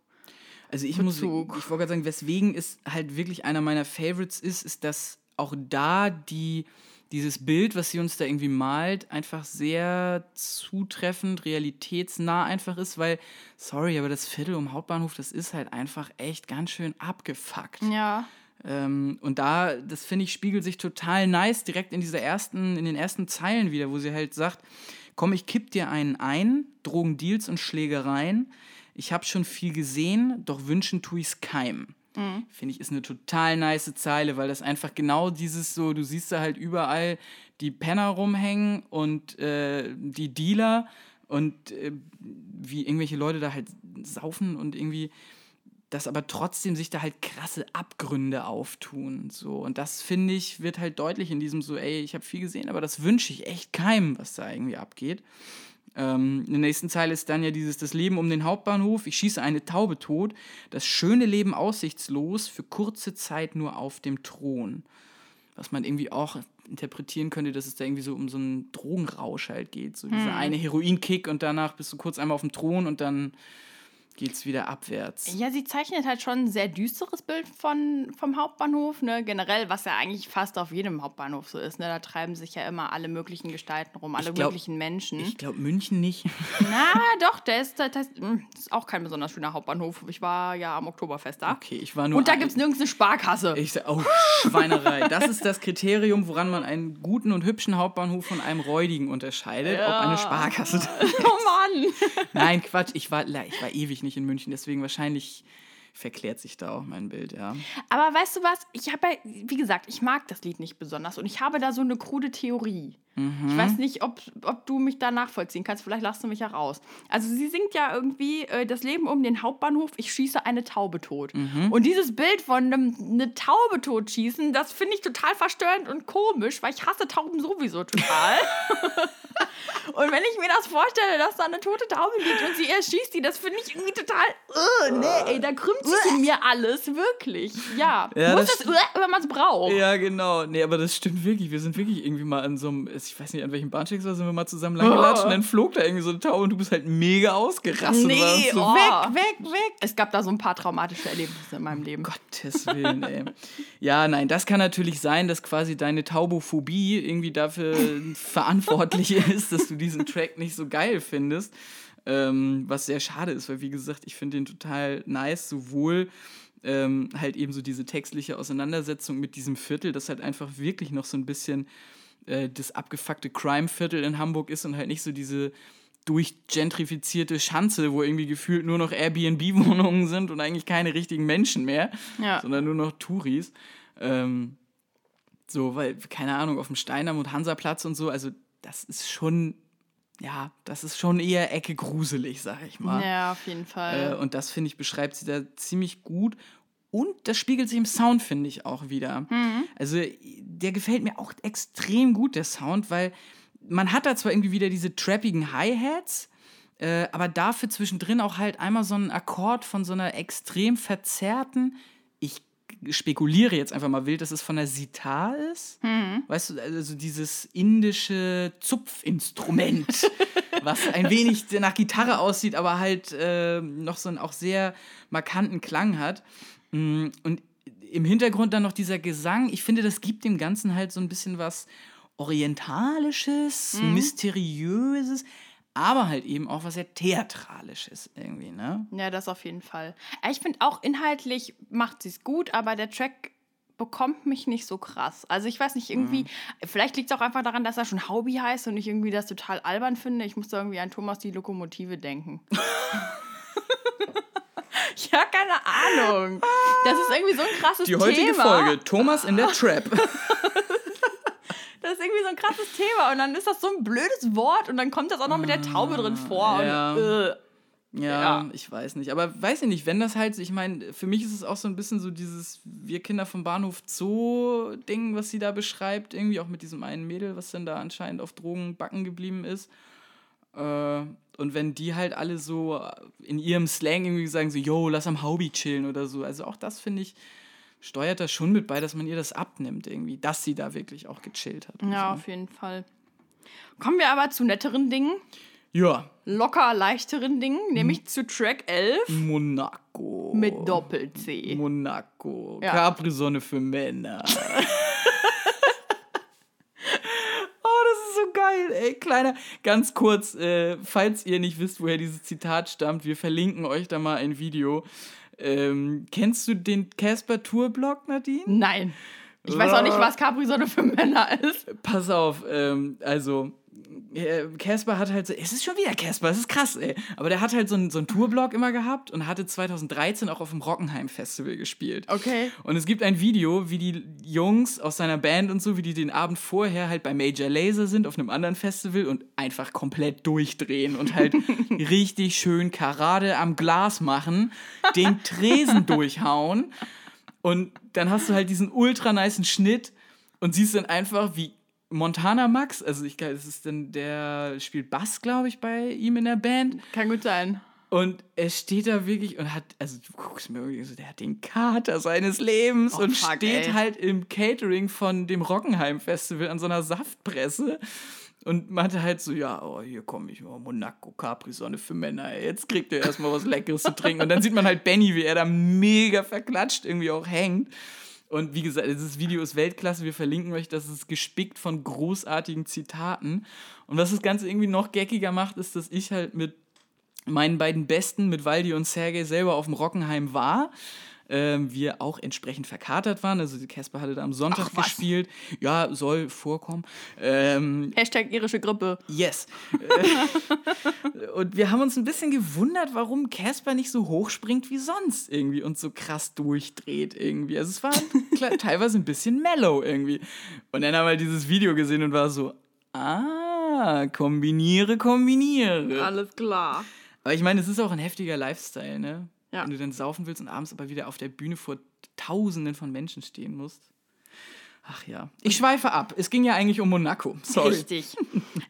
Also ich muss, ich Bezug. wollte gerade sagen, weswegen es halt wirklich einer meiner Favorites ist, ist, dass auch da die, dieses Bild, was sie uns da irgendwie malt, einfach sehr zutreffend, realitätsnah einfach ist, weil, sorry, aber das Viertel um Hauptbahnhof, das ist halt einfach echt ganz schön abgefuckt. Ja. Ähm, und da, das finde ich, spiegelt sich total nice direkt in dieser ersten, in den ersten Zeilen wieder, wo sie halt sagt, komm, ich kipp dir einen ein, Drogendeals und Schlägereien. Ich habe schon viel gesehen, doch wünschen tu ich's keinem. Finde ich, ist eine total nice Zeile, weil das einfach genau dieses so, du siehst da halt überall die Penner rumhängen und äh, die Dealer und äh, wie irgendwelche Leute da halt saufen und irgendwie dass aber trotzdem sich da halt krasse Abgründe auftun. So. Und das, finde ich, wird halt deutlich in diesem so, ey, ich habe viel gesehen, aber das wünsche ich echt keinem, was da irgendwie abgeht. Ähm, in der nächsten Zeile ist dann ja dieses, das Leben um den Hauptbahnhof, ich schieße eine Taube tot, das schöne Leben aussichtslos, für kurze Zeit nur auf dem Thron. Was man irgendwie auch interpretieren könnte, dass es da irgendwie so um so einen Drogenrausch halt geht. So dieser eine Heroinkick und danach bist du kurz einmal auf dem Thron und dann geht's wieder abwärts. Ja, sie zeichnet halt schon ein sehr düsteres Bild von, vom Hauptbahnhof, ne? Generell, was ja eigentlich fast auf jedem Hauptbahnhof so ist, ne? Da treiben sich ja immer alle möglichen Gestalten rum, alle glaub- möglichen Menschen. Ich glaube, München nicht. Na, doch, der ist, ist, hm, das ist auch kein besonders schöner Hauptbahnhof. Ich war ja am Oktoberfest da. Okay, ich war nur. Und da gibt es nirgends eine Sparkasse. Ich sag, oh, Schweinerei. Das ist das Kriterium, woran man einen guten und hübschen Hauptbahnhof von einem räudigen unterscheidet, ob eine Sparkasse da oh Mann. Nein, Quatsch, ich war, ich war ewig nicht in München, deswegen wahrscheinlich verklärt sich da auch mein Bild, ja. Aber weißt du was? Ich habe ja, wie gesagt, ich mag das Lied nicht besonders und ich habe da so eine krude Theorie. Ich weiß nicht, ob, ob du mich da nachvollziehen kannst. Vielleicht lachst du mich ja raus. Also sie singt ja irgendwie äh, das Leben um den Hauptbahnhof, ich schieße eine Taube tot. Und dieses Bild von einem eine Taube totschießen, das finde ich total verstörend und komisch, weil ich hasse Tauben sowieso total. und wenn ich mir das vorstelle, dass da eine tote Taube liegt und sie erschießt die, das finde ich irgendwie total, uh, nee, ey, da krümmt sich in mir alles, wirklich. Ja, Ja, muss das das, uh, wenn man es braucht. Ja, genau. Nee, aber das stimmt wirklich. Wir sind wirklich irgendwie mal an so einem, ich weiß nicht, an welchem Bahnsteig es war, sind wir mal zusammen langgelatscht und dann flog da irgendwie so eine Taube und du bist halt mega ausgerastet. Nee, warst so, oh. weg, weg, weg. Es gab da so ein paar traumatische Erlebnisse in meinem Leben. Gottes Willen, ey. Ja, nein, das kann natürlich sein, dass quasi deine Taubophobie irgendwie dafür verantwortlich ist, dass du diesen Track nicht so geil findest. Ähm, was sehr schade ist, weil wie gesagt, ich finde den total nice, sowohl ähm, halt eben so diese textliche Auseinandersetzung mit diesem Viertel, das halt einfach wirklich noch so ein bisschen äh, das abgefuckte Crime-Viertel in Hamburg ist und halt nicht so diese durchgentrifizierte Schanze, wo irgendwie gefühlt nur noch Airbnb-Wohnungen sind und eigentlich keine richtigen Menschen mehr, Ja. sondern nur noch Touris. Ähm, so, weil, keine Ahnung, auf dem Steindamm und Hansaplatz und so, also das ist schon, ja, das ist schon eher Ecke gruselig, sag ich mal. Ja, auf jeden Äh, Fall. und das, finde ich, beschreibt sie da ziemlich gut. Und das spiegelt sich im Sound, finde ich, auch wieder. Also, der gefällt mir auch extrem gut, der Sound, weil man hat da zwar irgendwie wieder diese trappigen Hi-Hats, äh, aber dafür zwischendrin auch halt einmal so einen Akkord von so einer extrem verzerrten, ich spekuliere jetzt einfach mal wild, dass es von der Sitar ist. Weißt du, also dieses indische Zupfinstrument, was ein wenig nach Gitarre aussieht, aber halt äh, noch so einen auch sehr markanten Klang hat. Mm, Und im Hintergrund dann noch dieser Gesang. Ich finde, das gibt dem Ganzen halt so ein bisschen was Orientalisches, Mysteriöses, aber halt eben auch was sehr Theatralisches irgendwie, ne? ja, das auf jeden Fall. Äh, Ich finde auch inhaltlich macht sie es gut, aber der Track bekommt mich nicht so krass. Also ich weiß nicht, irgendwie, vielleicht liegt es auch einfach daran, dass er schon Hobby heißt und ich irgendwie das total albern finde. Ich muss da irgendwie an Thomas die Lokomotive denken. ja, keine Ahnung. Das ist irgendwie so ein krasses Die heutige Thema. Folge, Thomas in der Trap. Das ist irgendwie so ein krasses Thema und dann ist das so ein blödes Wort und dann kommt das auch noch mit der Taube drin vor. ja. Und, äh, Ja, Ja. ich weiß nicht. Aber weiß ich nicht, wenn das halt, ich meine, für mich ist es auch so ein bisschen so dieses Wir Kinder vom Bahnhof Zoo-Ding, was sie da beschreibt, irgendwie auch mit diesem einen Mädel, was dann da anscheinend auf Drogen backen geblieben ist. Äh, und wenn die halt alle so in ihrem Slang irgendwie sagen, so, yo, lass am Hobby chillen oder so. Also auch das, finde ich, steuert da schon mit bei, dass man ihr das abnimmt irgendwie, dass sie da wirklich auch gechillt hat. ja, so. auf jeden Fall. Kommen wir aber zu netteren Dingen, Ja, locker leichteren Dingen, nämlich zu Track 11 Monaco. mit Doppel-C. Monaco. Ja. Capri-Sonne für Männer. oh, das ist so geil, ey. Kleiner, ganz kurz, äh, falls ihr nicht wisst, woher dieses Zitat stammt, wir verlinken euch da mal ein Video. Ähm, kennst du den Casper Tour-Blog, Nadine? Nein. Ich weiß auch nicht, was Capri-Sonne für Männer ist. Pass auf, ähm, also äh, Casper hat halt so, es ist schon wieder Casper, es ist krass, ey. Aber der hat halt so einen, so einen Tourblog immer gehabt und hatte 2013 auch auf dem Rockenheim Festival gespielt. Okay. Und es gibt ein Video, wie die Jungs aus seiner Band und so, wie die den Abend vorher halt bei Major Laser sind auf einem anderen Festival und einfach komplett durchdrehen und halt richtig schön Karade am Glas machen, den Tresen durchhauen und dann hast du halt diesen ultra nicen Schnitt und siehst dann einfach, wie Montana Max, also ich glaube, das ist dann der spielt Bass, glaube ich, bei ihm in der Band. Kann gut sein. Und er steht da wirklich und hat, also du guckst mir irgendwie so, der hat den Kater seines Lebens Oh, und fuck, steht ey. halt im Catering von dem Rockenheim Festival an so einer Saftpresse Und meinte halt so, ja, oh, hier komme ich, oh, Monaco, Capri-Sonne für Männer, ey, jetzt kriegt ihr erstmal was Leckeres zu trinken. Und dann sieht man halt Benny, wie er da mega verklatscht irgendwie auch hängt. Und wie gesagt, dieses Video ist Weltklasse. Wir verlinken euch, das ist gespickt von großartigen Zitaten. Und was das Ganze irgendwie noch geckiger macht, ist, dass ich halt mit meinen beiden Besten, mit Waldi und Sergej, selber auf dem Rockenheim war ähm, wir auch entsprechend verkatert waren. Also Casper hatte da am Sonntag Ach, gespielt. Ja, soll vorkommen. Ähm, Hashtag irische Grippe. Yes. und wir haben uns ein bisschen gewundert, warum Casper nicht so hoch springt wie sonst irgendwie und so krass durchdreht irgendwie. Also es war teilweise ein bisschen mellow irgendwie. Und dann haben wir dieses Video gesehen und war so, ah, kombiniere, kombiniere. Alles klar. Aber ich meine, es ist auch ein heftiger Lifestyle, ne? Ja. Wenn du dann saufen willst und abends aber wieder auf der Bühne vor Tausenden von Menschen stehen musst. Ach ja. Ich schweife ab. Es ging ja eigentlich um Monaco. Sorry. Richtig.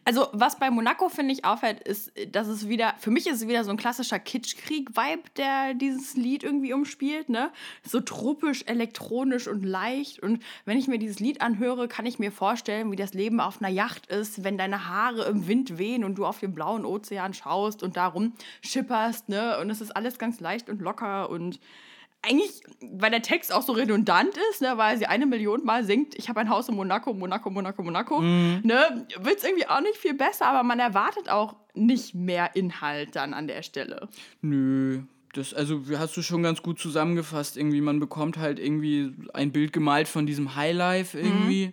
Also, was bei Monaco, finde ich, auffällt, ist, dass es wieder, für mich ist es wieder so ein klassischer Kitschkrieg-Vibe, der dieses Lied irgendwie umspielt, ne? So tropisch, elektronisch und leicht. Und wenn ich mir dieses Lied anhöre, kann ich mir vorstellen, wie das Leben auf einer Yacht ist, wenn deine Haare im Wind wehen und du auf den blauen Ozean schaust und darum schipperst, ne? Und es ist alles ganz leicht und locker und eigentlich, weil der Text auch so redundant ist, ne, weil sie eine Million Mal singt, ich habe ein Haus in Monaco, Monaco, Monaco, Monaco, mhm. ne, wird es irgendwie auch nicht viel besser, aber man erwartet auch nicht mehr Inhalt dann an der Stelle. Nö. Das, also hast du schon ganz gut zusammengefasst. Irgendwie, man bekommt halt irgendwie ein Bild gemalt von diesem Highlife irgendwie. Mhm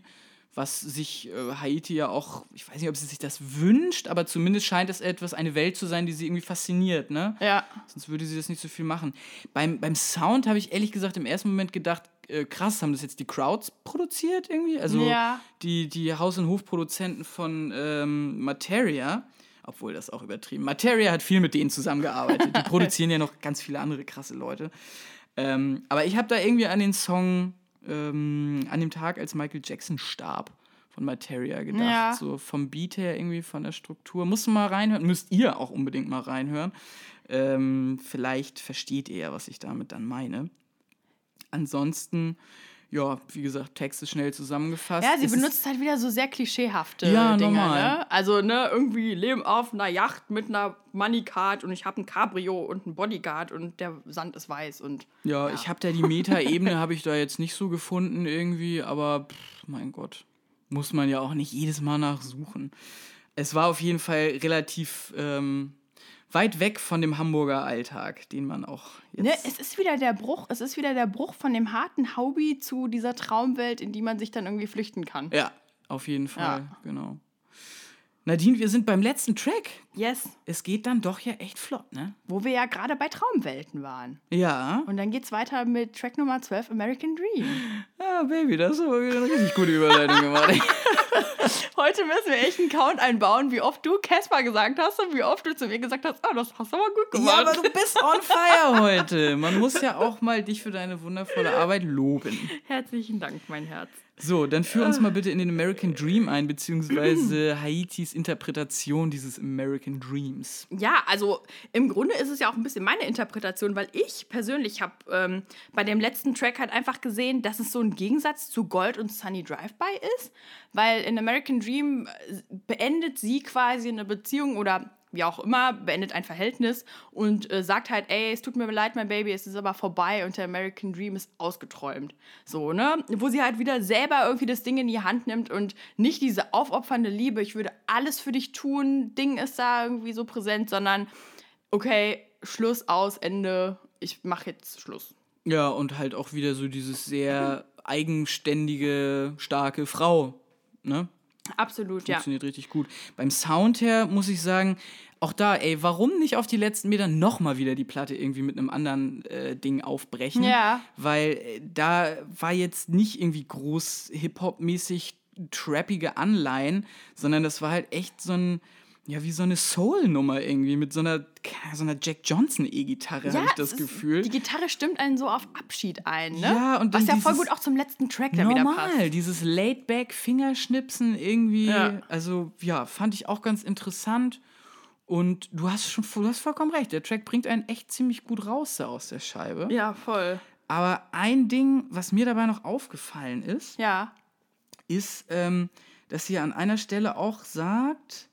was sich äh, Haiti ja auch, ich weiß nicht, ob sie sich das wünscht, aber zumindest scheint es etwas, eine Welt zu sein, die sie irgendwie fasziniert, ne? Ja. Sonst würde sie das nicht so viel machen. Beim, beim Sound habe ich ehrlich gesagt im ersten Moment gedacht, äh, krass, haben das jetzt die Crowds produziert irgendwie? Also ja. die, die Haus- und Hofproduzenten von ähm, Materia, obwohl das auch übertrieben. Materia hat viel mit denen zusammengearbeitet. Die produzieren ja noch ganz viele andere krasse Leute. Ähm, aber ich habe da irgendwie an den Song ähm, an dem Tag, als Michael Jackson starb, von Materia gedacht. Ja. So vom Beat her, irgendwie von der Struktur. Musst du mal reinhören, müsst ihr auch unbedingt mal reinhören. Ähm, vielleicht versteht ihr ja, was ich damit dann meine. Ansonsten ja, wie gesagt, Texte schnell zusammengefasst. Ja, sie es benutzt halt wieder so sehr klischeehafte ja, Dinge. Normal. Ne? Also, ne, irgendwie leben auf einer Yacht mit einer Moneycard und ich habe ein Cabrio und ein Bodyguard und der Sand ist weiß und. Ja, ja. ich habe da die Meta-Ebene habe ich da jetzt nicht so gefunden irgendwie, aber pff, mein Gott, muss man ja auch nicht jedes Mal nachsuchen. Es war auf jeden Fall relativ ähm, weit weg von dem Hamburger Alltag, den man auch jetzt. Ne, es ist wieder der Bruch, es ist wieder der Bruch von dem harten Hobby zu dieser Traumwelt, in die man sich dann irgendwie flüchten kann. Ja, auf jeden Fall, ja. genau. Nadine, wir sind beim letzten Track. Yes. Es geht dann doch ja echt flott, ne? Wo wir ja gerade bei Traumwelten waren. Ja. Und dann geht's weiter mit Track Nummer 12, American Dream. Ah, Baby, das ist aber wieder eine richtig gute Überleitung gemacht. Heute müssen wir echt einen Count einbauen, wie oft du Casper gesagt hast und wie oft du zu mir gesagt hast, oh, das hast du aber gut gemacht. Ja, aber du bist on fire heute. Man muss ja auch mal dich für deine wundervolle Arbeit loben. Herzlichen Dank, mein Herz. So, dann führ uns mal bitte in den American Dream ein, beziehungsweise Haitis Interpretation dieses American Dreams. Ja, also im Grunde ist es ja auch ein bisschen meine Interpretation, weil ich persönlich habe ähm, bei dem letzten Track halt einfach gesehen, dass es so ein Gegensatz zu Gold und Sunny Drive-By ist, weil in American Dream äh, beendet sie quasi eine Beziehung oder wie auch immer, beendet ein Verhältnis und äh, sagt halt, ey, es tut mir leid, mein Baby, es ist aber vorbei und der American Dream ist ausgeträumt. So, ne? Wo sie halt wieder selber irgendwie das Ding in die Hand nimmt und nicht diese aufopfernde Liebe, ich würde alles für dich tun, Ding ist da irgendwie so präsent, sondern okay, Schluss aus, Ende, ich mache jetzt Schluss. Ja, und halt auch wieder so dieses sehr eigenständige, starke Frau, ne? Absolut, Funktioniert ja. Funktioniert richtig gut. Beim Sound her muss ich sagen, auch da, ey, warum nicht auf die letzten Meter nochmal wieder die Platte irgendwie mit einem anderen äh, Ding aufbrechen? Ja. Weil äh, da war jetzt nicht irgendwie groß Hip-Hop-mäßig trappige Anleihen, sondern das war halt echt so ein ja, wie so eine Soul-Nummer irgendwie mit so einer, so einer Jack Johnson-E-Gitarre, ja, habe ich das Gefühl. die Gitarre stimmt einen so auf Abschied ein, ne? Ja, und dann Was ja voll gut auch zum letzten Track dann normal, wieder passt. dieses Laid-Back-Fingerschnipsen irgendwie, ja. also ja, fand ich auch ganz interessant. Und du hast schon du hast vollkommen recht, der Track bringt einen echt ziemlich gut raus aus der Scheibe. Ja, voll. Aber ein Ding, was mir dabei noch aufgefallen ist, ja. ist, ähm, dass sie an einer Stelle auch sagt,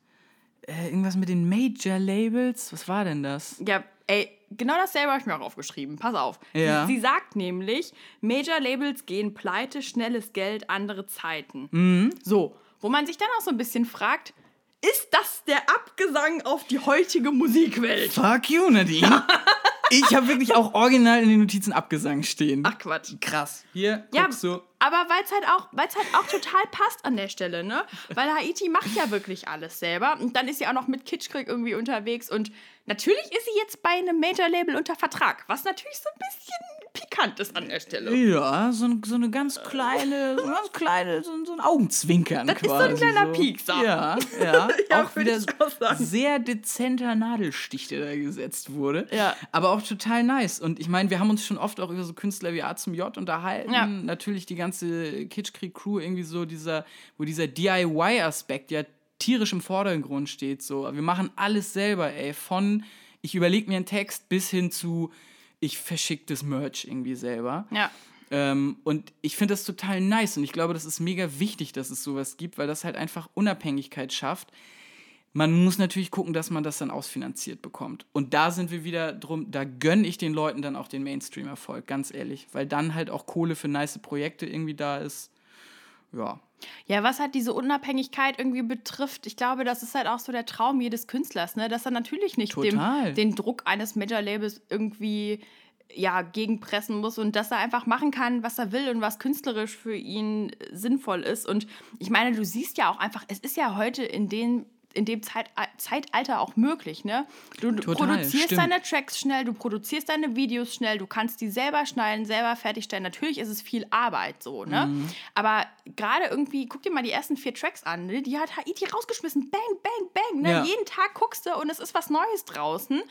äh, irgendwas mit den Major-Labels. Was war denn das? Ja, ey, genau dasselbe habe ich mir auch aufgeschrieben. Pass auf. Ja. Sie, sie sagt nämlich, Major-Labels gehen pleite, schnelles Geld, andere Zeiten. Mhm. So, wo man sich dann auch so ein bisschen fragt, ist das der Abgesang auf die heutige Musikwelt? Fuck you, Nadine. ich habe wirklich auch original in den Notizen Abgesang stehen. Ach Quatsch. krass. Hier, Ja, guckst du. aber weil es halt, auch, halt auch total passt an der Stelle, ne? Weil Haiti macht ja wirklich alles selber. Und dann ist sie auch noch mit Kitschkrieg irgendwie unterwegs. Und natürlich ist sie jetzt bei einem Major-Label unter Vertrag, was natürlich so ein bisschen pikant ist an der Stelle. Ja, so, ein- so eine ganz kleine, so ein ganz kleine, so, ein- so ein Augenzwinkern Das ist so quasi. ein kleiner Piekser. Ja, ja. Ja, auch wieder auch sehr dezenter Nadelstich, der da gesetzt wurde. Ja. Aber auch total nice. Und ich meine, wir haben uns schon oft auch über so Künstler wie A zum J unterhalten. Ja. Natürlich die ganze Kitschkrieg-Crew irgendwie so dieser, wo dieser DIY-Aspekt ja tierisch im Vordergrund steht. So, wir machen alles selber, ey. Von ich überlege mir einen Text bis hin zu ich verschicke das Merch irgendwie selber. Ja. Ähm, und ich finde das total nice und ich glaube, das ist mega wichtig, dass es sowas gibt, weil das halt einfach Unabhängigkeit schafft. Man muss natürlich gucken, dass man das dann ausfinanziert bekommt. Und da sind wir wieder drum, da gönne ich den Leuten dann auch den Mainstream-Erfolg, ganz ehrlich, weil dann halt auch Kohle für nice Projekte irgendwie da ist. Ja. Ja, was halt diese Unabhängigkeit irgendwie betrifft, ich glaube, das ist halt auch so der Traum jedes Künstlers, ne? dass er natürlich nicht dem, den Druck eines Major-Labels irgendwie ja, gegenpressen muss und dass er einfach machen kann, was er will und was künstlerisch für ihn sinnvoll ist. Und ich meine, du siehst ja auch einfach, es ist ja heute in den in dem Zeit, Zeitalter auch möglich, ne? Du Total, produzierst stimmt. deine Tracks schnell, du produzierst deine Videos schnell, du kannst die selber schneiden, selber fertigstellen. Natürlich ist es viel Arbeit so, ne? Mhm. Aber gerade irgendwie, guck dir mal die ersten vier Tracks an, ne? die hat Haiti rausgeschmissen, bang, bang, bang. Ne? Ja. Jeden Tag guckst du und es ist was Neues draußen.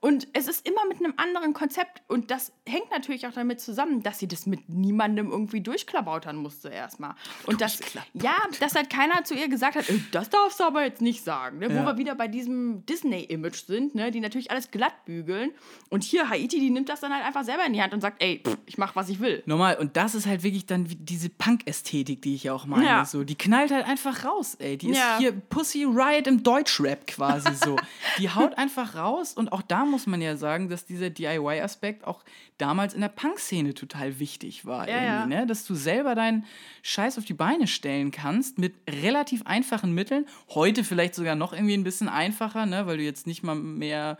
Und es ist immer mit einem anderen Konzept. Und das hängt natürlich auch damit zusammen, dass sie das mit niemandem irgendwie durchklabautern musste erstmal. Und das, ja, dass halt keiner zu ihr gesagt hat, "Ey, das darfst du aber jetzt nicht sagen. Ne? Wo Ja. wir wieder bei diesem Disney-Image sind, ne? die natürlich alles glatt bügeln. Und hier Haiti, die nimmt das dann halt einfach selber in die Hand und sagt, ey, pff, ich mach, was ich will. Normal. Und das ist halt wirklich dann diese Punk-Ästhetik, die ich ja auch meine. Ja. So, die knallt halt einfach raus, ey. Die ist Ja. hier Pussy Riot im Deutschrap quasi so. die haut einfach raus. Und auch da muss man ja sagen, dass dieser DIY-Aspekt auch damals in der Punk-Szene total wichtig war. Ja. Ne? Dass du selber deinen Scheiß auf die Beine stellen kannst mit relativ einfachen Mitteln. Heute vielleicht sogar noch irgendwie ein bisschen einfacher, ne? weil du jetzt nicht mal mehr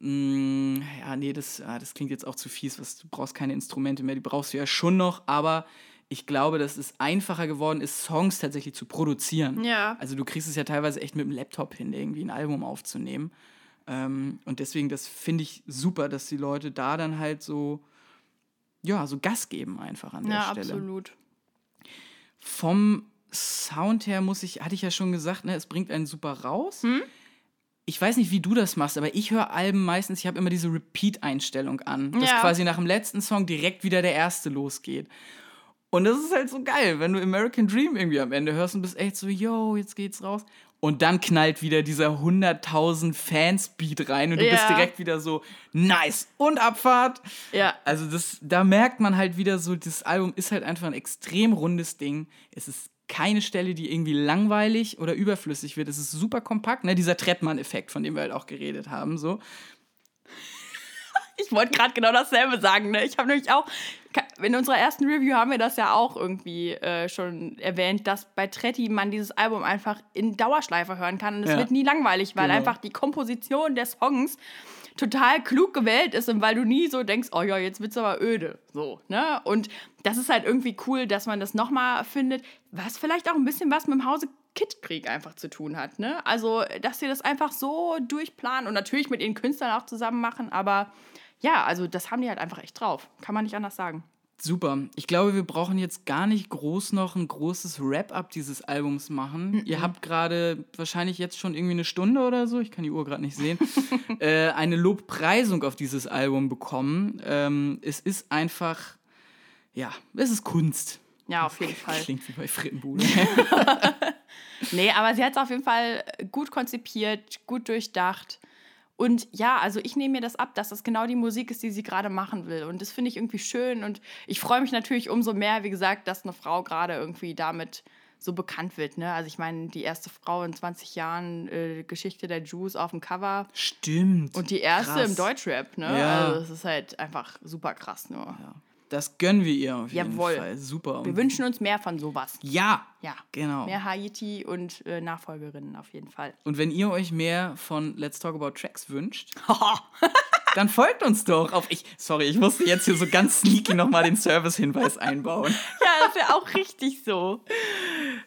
Mm, ja, nee, das, ah, das klingt jetzt auch zu fies. Was, du brauchst keine Instrumente mehr, die brauchst du ja schon noch, aber ich glaube, dass es einfacher geworden ist, Songs tatsächlich zu produzieren. Ja. Also du kriegst es ja teilweise echt mit dem Laptop hin, irgendwie ein Album aufzunehmen. Ähm, und deswegen, das finde ich super, dass die Leute da dann halt so, ja, so Gas geben einfach an der Ja, Stelle. absolut. Vom Sound her muss ich, hatte ich ja schon gesagt, ne, es bringt einen super raus. Hm? Ich weiß nicht, wie du das machst, aber ich höre Alben meistens, ich habe immer diese Repeat-Einstellung an, dass Ja. quasi nach dem letzten Song direkt wieder der erste losgeht. Und das ist halt so geil, wenn du American Dream irgendwie am Ende hörst und bist echt so, yo, jetzt geht's raus. Und dann knallt wieder dieser 100.000 Fans-Beat rein und du bist Ja. direkt wieder so, nice und Abfahrt. Ja. Also das, da merkt man halt wieder so, das Album ist halt einfach ein extrem rundes Ding. Es ist keine Stelle, die irgendwie langweilig oder überflüssig wird. Es ist super kompakt, ne? Dieser Trettmann-Effekt, von dem wir halt auch geredet haben, so. Ich wollte gerade genau dasselbe sagen. Ne? Ich habe nämlich auch, in unserer ersten Review haben wir das ja auch irgendwie äh, schon erwähnt, dass bei Tretti man dieses Album einfach in Dauerschleife hören kann und es Ja. wird nie langweilig, weil Genau. einfach die Komposition der Songs total klug gewählt ist und weil du nie so denkst, oh ja, jetzt wird's aber öde. So, ne? Und das ist halt irgendwie cool, dass man das nochmal findet, was vielleicht auch ein bisschen was mit dem Hause Kid-Krieg einfach zu tun hat, ne? Also, dass sie das einfach so durchplanen und natürlich mit ihren Künstlern auch zusammen machen, aber ja, also das haben die halt einfach echt drauf. Kann man nicht anders sagen. Super. Ich glaube, wir brauchen jetzt gar nicht groß noch ein großes Wrap-up dieses Albums machen. Ihr habt gerade wahrscheinlich jetzt schon irgendwie eine Stunde oder so, ich kann die Uhr gerade nicht sehen, äh, eine Lobpreisung auf dieses Album bekommen. Ähm, es ist einfach, ja, es ist Kunst. Ja, auf jeden Fall. Klingt wie bei Frittenbude. Nee, aber sie hat es auf jeden Fall gut konzipiert, gut durchdacht. Und ja, also ich nehme mir das ab, dass das genau die Musik ist, die sie gerade machen will. Und das finde ich irgendwie schön. Und ich freue mich natürlich umso mehr, wie gesagt, dass eine Frau gerade irgendwie damit so bekannt wird. Ne? Also ich meine, die erste Frau in 20 Jahren äh, Geschichte der Jews auf dem Cover Stimmt. und die erste Krass. im Deutschrap. Ne? Ja. Also es ist halt einfach super krass nur. Ja. Das gönnen wir ihr auf jeden Jawohl. Fall. Super. Wir wünschen uns mehr von sowas. ja, Ja. genau. Mehr Haiti und äh, Nachfolgerinnen auf jeden Fall. Und wenn ihr euch mehr von Let's Talk About Tracks wünscht, dann folgt uns doch auf ich. Sorry, ich musste jetzt hier so ganz sneaky nochmal den Service-Hinweis einbauen. Ja, das wäre auch richtig so.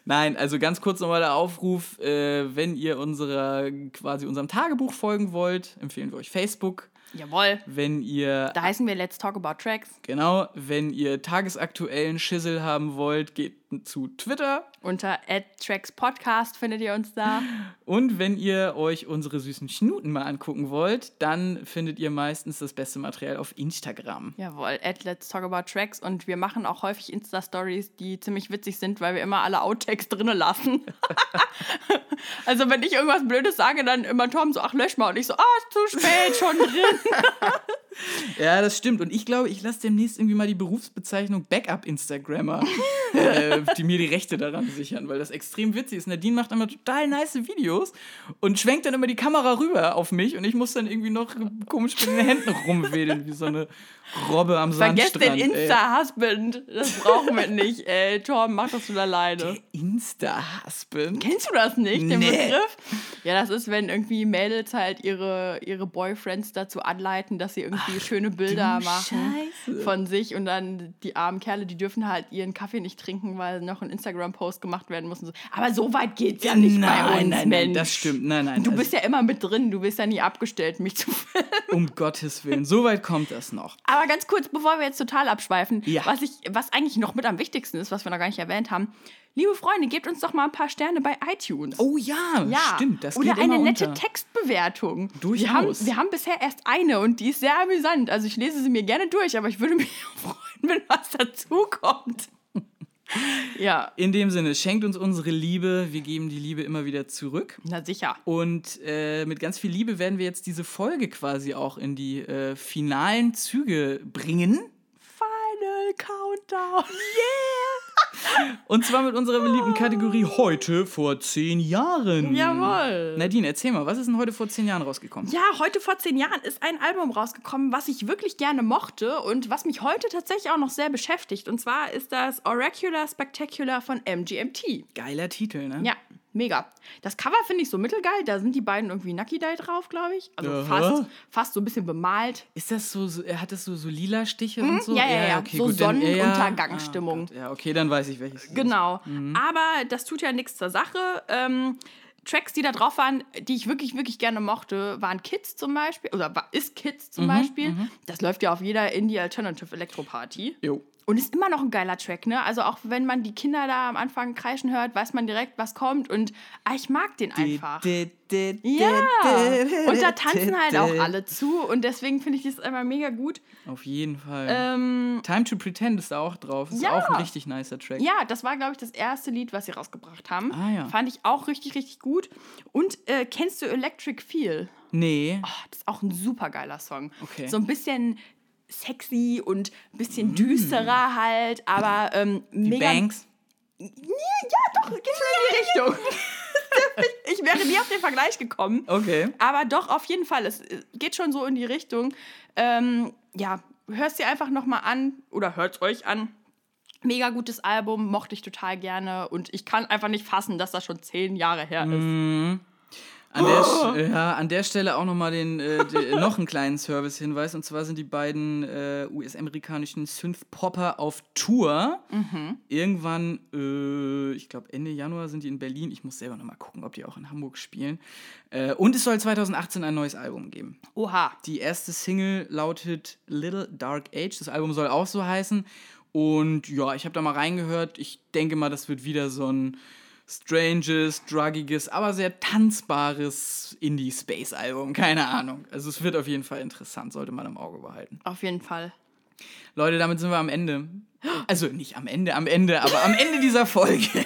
Nein, also ganz kurz nochmal der Aufruf, äh, wenn ihr unserer quasi unserem Tagebuch folgen wollt, empfehlen wir euch Facebook. Jawohl. Wenn ihr Da heißen wir Let's Talk About Tracks. genau, wenn ihr tagesaktuellen Schissel haben wollt, geht zu Twitter. Unter Tracks Podcast findet ihr uns da. Und wenn ihr euch unsere süßen Schnuten mal angucken wollt, dann findet ihr meistens das beste Material auf Instagram. Jawohl, at Let's Talk About Tracks. Und wir machen auch häufig Insta-Stories, die ziemlich witzig sind, weil wir immer alle Outtakes drinnen lassen. also wenn ich irgendwas Blödes sage, dann immer Tom so, ach lösch mal. Und ich so, ah, ist zu spät, schon drin. Ja, das stimmt. Und ich glaube, ich lasse demnächst irgendwie mal die Berufsbezeichnung Backup-Instagrammer, äh, die mir die Rechte daran sichern, weil das extrem witzig ist. Nadine macht immer total nice Videos und schwenkt dann immer die Kamera rüber auf mich und ich muss dann irgendwie noch komisch mit den Händen rumwedeln, wie so eine Robbe am Vergesst Sandstrand. den ey. Insta-Husband. Das brauchen wir nicht. Ey, Tom, mach das du alleine. Insta-Husband. Kennst du das nicht, den Nee. Begriff? Ja, das ist, wenn irgendwie Mädels halt ihre, ihre Boyfriends dazu anleiten, dass sie irgendwie schöne Bilder machen Scheiße. von sich und dann die armen Kerle, die dürfen halt ihren Kaffee nicht trinken, weil noch ein Instagram-Post gemacht werden muss. So. Aber so weit geht's ja nicht bei uns, nein, nein, Mensch. das stimmt. Nein, nein. Du also, bist ja immer mit drin, du bist ja nie abgestellt, mich zu filmen. um Gottes Willen. So weit kommt das noch. Aber ganz kurz, bevor wir jetzt total abschweifen, Ja. was, ich, was eigentlich noch mit am wichtigsten ist, was wir noch gar nicht erwähnt haben. Liebe Freunde, gebt uns doch mal ein paar Sterne bei iTunes. Oh ja, Ja, stimmt. Das oder eine nette unter. Textbewertung. Durchaus. Wir haben, wir haben bisher erst eine und die ist sehr amüsant. Also ich lese sie mir gerne durch, aber ich würde mich freuen, wenn was dazukommt. ja, In dem Sinne, schenkt uns unsere Liebe. Wir geben die Liebe immer wieder zurück. na sicher. Und äh, mit ganz viel Liebe werden wir jetzt diese Folge quasi auch in die äh, finalen Züge bringen. Final Countdown. Und zwar mit unserer beliebten Kategorie heute vor zehn Jahren. Jawohl. Nadine, erzähl mal, was ist denn heute vor zehn Jahren rausgekommen? Ja, heute vor zehn Jahren ist ein Album rausgekommen, was ich wirklich gerne mochte und was mich heute tatsächlich auch noch sehr beschäftigt. Und zwar ist das Oracular Spectacular von MGMT. Geiler Titel, ne? Ja, mega. Das Cover finde ich so mittelgeil. Da sind die beiden irgendwie Nucky Day drauf, glaube ich. Also Aha. fast, fast so ein bisschen bemalt. Ist das so, so hat das so, so lila Stiche und so? Mhm. ja, ja, ja. So gut, dann- Sonnenuntergangsstimmung. Ah, ja, okay, dann weiß ich welches. Genau. Mhm. Aber das tut ja nichts zur Sache. Ähm, Tracks, die da drauf waren, die ich wirklich, wirklich gerne mochte, waren Kids zum Beispiel. Oder war, ist Kids Mhm, zum Beispiel. Das läuft ja auf jeder Indie Alternative Elektro Party. Jo. Und ist immer noch ein geiler Track, ne? Also auch wenn man die Kinder da am Anfang kreischen hört, weiß man direkt, was kommt. Und ah, ich mag den einfach. Ja, und da tanzen halt auch alle zu. Und deswegen finde ich das einfach mega gut. Auf jeden Fall. Ähm, Time to Pretend ist da auch drauf. Ist Ja. auch ein richtig nicer Track. ja, das war, glaube ich, das erste Lied, was sie rausgebracht haben. Ah, ja. Fand ich auch richtig, richtig gut. Und äh, kennst du Electric Feel? Nee. Oh, das ist auch ein super geiler Song. Okay. So ein bisschen sexy und ein bisschen düsterer halt, aber ähm, Mm. Die mega. Banks. Ja, doch, geht schon in die Richtung. ich wäre nie auf den Vergleich gekommen. Okay. Aber doch, auf jeden Fall. Es äh, geht schon so in die Richtung. Ähm, ja, hörst dir einfach nochmal an oder hört euch an. Mega gutes Album, mochte ich total gerne. Und ich kann einfach nicht fassen, dass das schon zehn Jahre her ist. Mhm. An der, Sch- ja, an der Stelle auch nochmal den, äh, den, noch einen kleinen Service-Hinweis. Und zwar sind die beiden äh, US-amerikanischen Synth-Popper auf Tour. Irgendwann, äh, ich glaube Ende Januar sind die in Berlin. Ich muss selber nochmal gucken, ob die auch in Hamburg spielen. Äh, und es soll 2018 ein neues Album geben. Oha. Die erste Single lautet Little Dark Age. Das Album soll auch so heißen. Und ja, ich habe da mal reingehört. Ich denke mal, das wird wieder so ein stranges, druggiges, aber sehr tanzbares Indie-Space-Album. Keine Ahnung. Also es wird auf jeden Fall interessant, sollte man im Auge behalten. Auf jeden Fall. Leute, damit sind wir am Ende. Also nicht am Ende, am Ende, aber am Ende dieser Folge.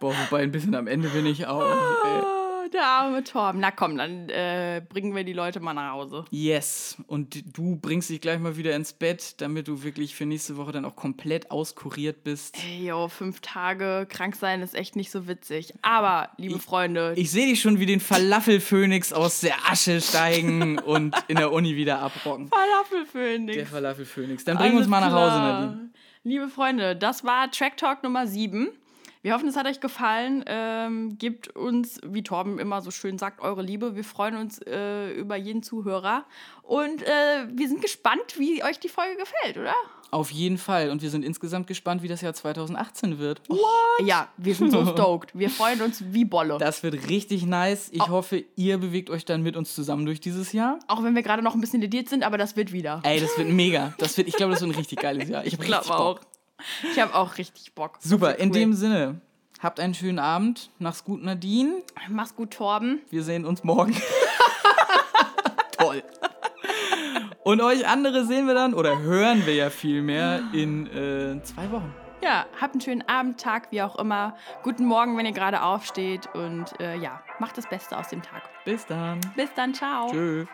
Boah, wobei ein bisschen am Ende bin ich auch. Ey. Der arme Torben. Na komm, dann äh, bringen wir die Leute mal nach Hause. Yes. Und du bringst dich gleich mal wieder ins Bett, damit du wirklich für nächste Woche dann auch komplett auskuriert bist. Ey, yo, fünf Tage krank sein ist echt nicht so witzig. Aber, liebe Freunde, Ich sehe dich schon wie den Falafelphönix aus der Asche steigen und in der Uni wieder abrocken. Falafelphönix. Der Falafelphönix. Dann bring uns mal nach Hause, Nadine. Liebe Freunde, das war Track Talk Nummer 7. Wir hoffen, es hat euch gefallen. Ähm, gebt uns, wie Torben immer so schön sagt, eure Liebe. Wir freuen uns äh, über jeden Zuhörer. Und äh, wir sind gespannt, wie euch die Folge gefällt, oder? Auf jeden Fall. Und wir sind insgesamt gespannt, wie das Jahr 2018 wird. Ja, wir sind so stoked. Wir freuen uns wie Bolle. Das wird richtig nice. Ich hoffe, ihr bewegt euch dann mit uns zusammen durch dieses Jahr. Auch wenn wir gerade noch ein bisschen lediert sind, aber das wird wieder. Ey, das wird mega. Das wird, ich glaube, das wird ein richtig geiles Jahr. Ich, Ich glaube auch. Ich habe auch richtig Bock. Super, wird in cool. dem Sinne, habt einen schönen Abend. Mach's gut, Nadine. Mach's gut, Torben. Wir sehen uns morgen. Toll. Und euch andere sehen wir dann, oder hören wir ja vielmehr, in äh, zwei Wochen. Ja, habt einen schönen Abend, Tag, wie auch immer. Guten Morgen, wenn ihr gerade aufsteht. Und äh, ja, macht das Beste aus dem Tag. Bis dann. Bis dann, ciao. Tschö.